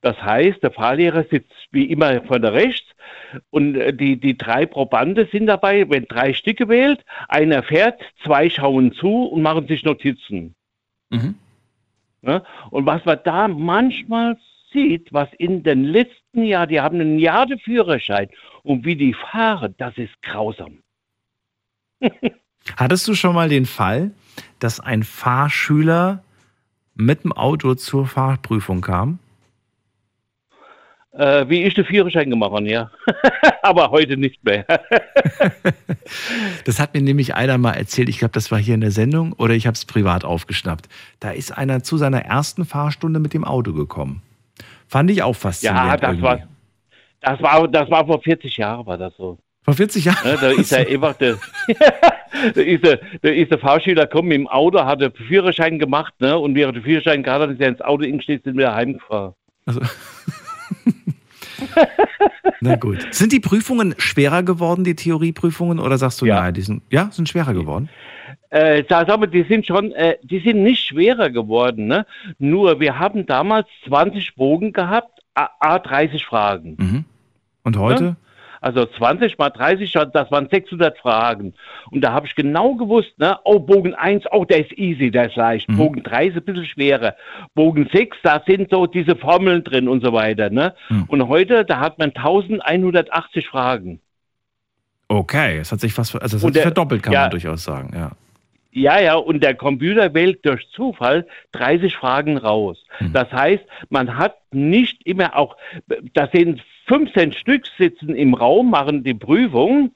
Das heißt, der Fahrlehrer sitzt wie immer von der rechts und äh, die, die drei Probande sind dabei, wenn drei Stücke wählt, einer fährt, zwei schauen zu und machen sich Notizen. Ne? Und was man da manchmal sieht, was in den letzten Jahren, die haben ein Jahr den Führerschein und wie die fahren, das ist grausam. Hattest du schon mal den Fall, dass ein Fahrschüler mit dem Auto zur Fahrprüfung kam? Äh, wie ich den Führerschein gemacht habe, ja. Aber heute nicht mehr. Das hat mir nämlich einer mal erzählt, ich glaube, das war hier in der Sendung oder ich habe es privat aufgeschnappt. Da ist einer zu seiner ersten Fahrstunde mit dem Auto gekommen. Fand ich auch faszinierend. ja, das irgendwie. war, das war, das war vor 40 Jahren, war das so. Vor 40 Jahren? Ne, da ist er einfach der, da ist der, da ist der Fahrschüler gekommen im Auto, hat den Führerschein gemacht, ne? Und während der Führerschein gehabt hat, ist er ins Auto eingestiegen, sind wir heimgefahren. Also. Na gut. Sind die Prüfungen schwerer geworden, die Theorieprüfungen, oder sagst du, nein, die sind, ja, sind schwerer geworden? Äh, da sagen wir, die sind schon, äh, die sind nicht schwerer geworden, ne? Nur wir haben damals 20 Bogen gehabt, a, a 30 Fragen. Mhm. Und heute? Ja? Also 20 mal 30, das waren 600 Fragen. Und da habe ich genau gewusst, ne, oh, Bogen 1, oh, der ist easy, der ist leicht. Bogen 3 ist ein bisschen schwerer. Bogen 6, da sind so diese Formeln drin und so weiter. Ne? Und heute, da hat man 1180 Fragen. Okay, es hat sich fast, also es hat sich der- verdoppelt, kann ja. man durchaus sagen, ja. Ja, ja, und der Computer wählt durch Zufall 30 Fragen raus. Das heißt, man hat nicht immer auch, da sind 15 Stück sitzen im Raum, machen die Prüfung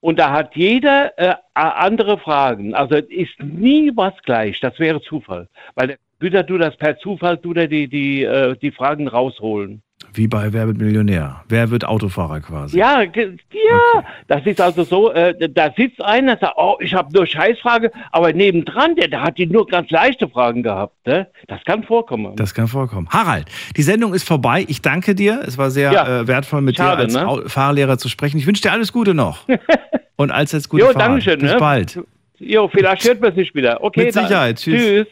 Und da hat jeder äh, andere Fragen. Also es ist nie was gleich. Das wäre Zufall. Weil der Computer tut das per Zufall, tut er die, die, äh, die Fragen rausholen. Wie bei Wer wird Millionär? Wer wird Autofahrer quasi? Ja, ja, das ist also so, äh, da sitzt einer, sagt, oh, ich habe nur Scheißfrage, aber nebendran, der, der hat die nur ganz leichte Fragen gehabt. Ne? Das kann vorkommen. Das kann vorkommen. Harald, die Sendung ist vorbei. Ich danke dir. Es war sehr Ja. äh, wertvoll, mit Schade, dir als ne? Fahrlehrer zu sprechen. Ich wünsche dir alles Gute noch. Und jetzt gute jo, Fahrt. Dankeschön. Bis ne? bald. Jo, vielleicht hört man sich wieder. Okay, Mit dann- Sicherheit. Tschüss. Tschüss.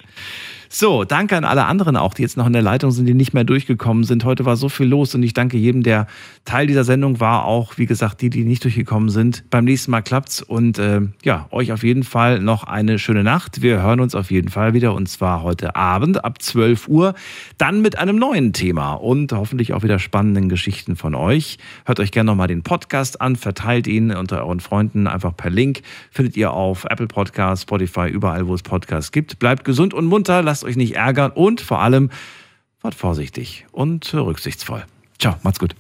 So, danke an alle anderen auch, die jetzt noch in der Leitung sind, die nicht mehr durchgekommen sind. Heute war so viel los und ich danke jedem, der Teil dieser Sendung war. Auch, wie gesagt, die, die nicht durchgekommen sind. Beim nächsten Mal klappt's und äh, ja, euch auf jeden Fall noch eine schöne Nacht. Wir hören uns auf jeden Fall wieder und zwar heute Abend ab 12 Uhr. Dann mit einem neuen Thema und hoffentlich auch wieder spannenden Geschichten von euch. Hört euch gerne nochmal den Podcast an, verteilt ihn unter euren Freunden einfach per Link. Findet ihr auf Apple Podcasts, Spotify, überall, wo es Podcasts gibt. Bleibt gesund und munter, lasst euch nicht ärgern und vor allem wart vorsichtig und rücksichtsvoll. Ciao, macht's gut.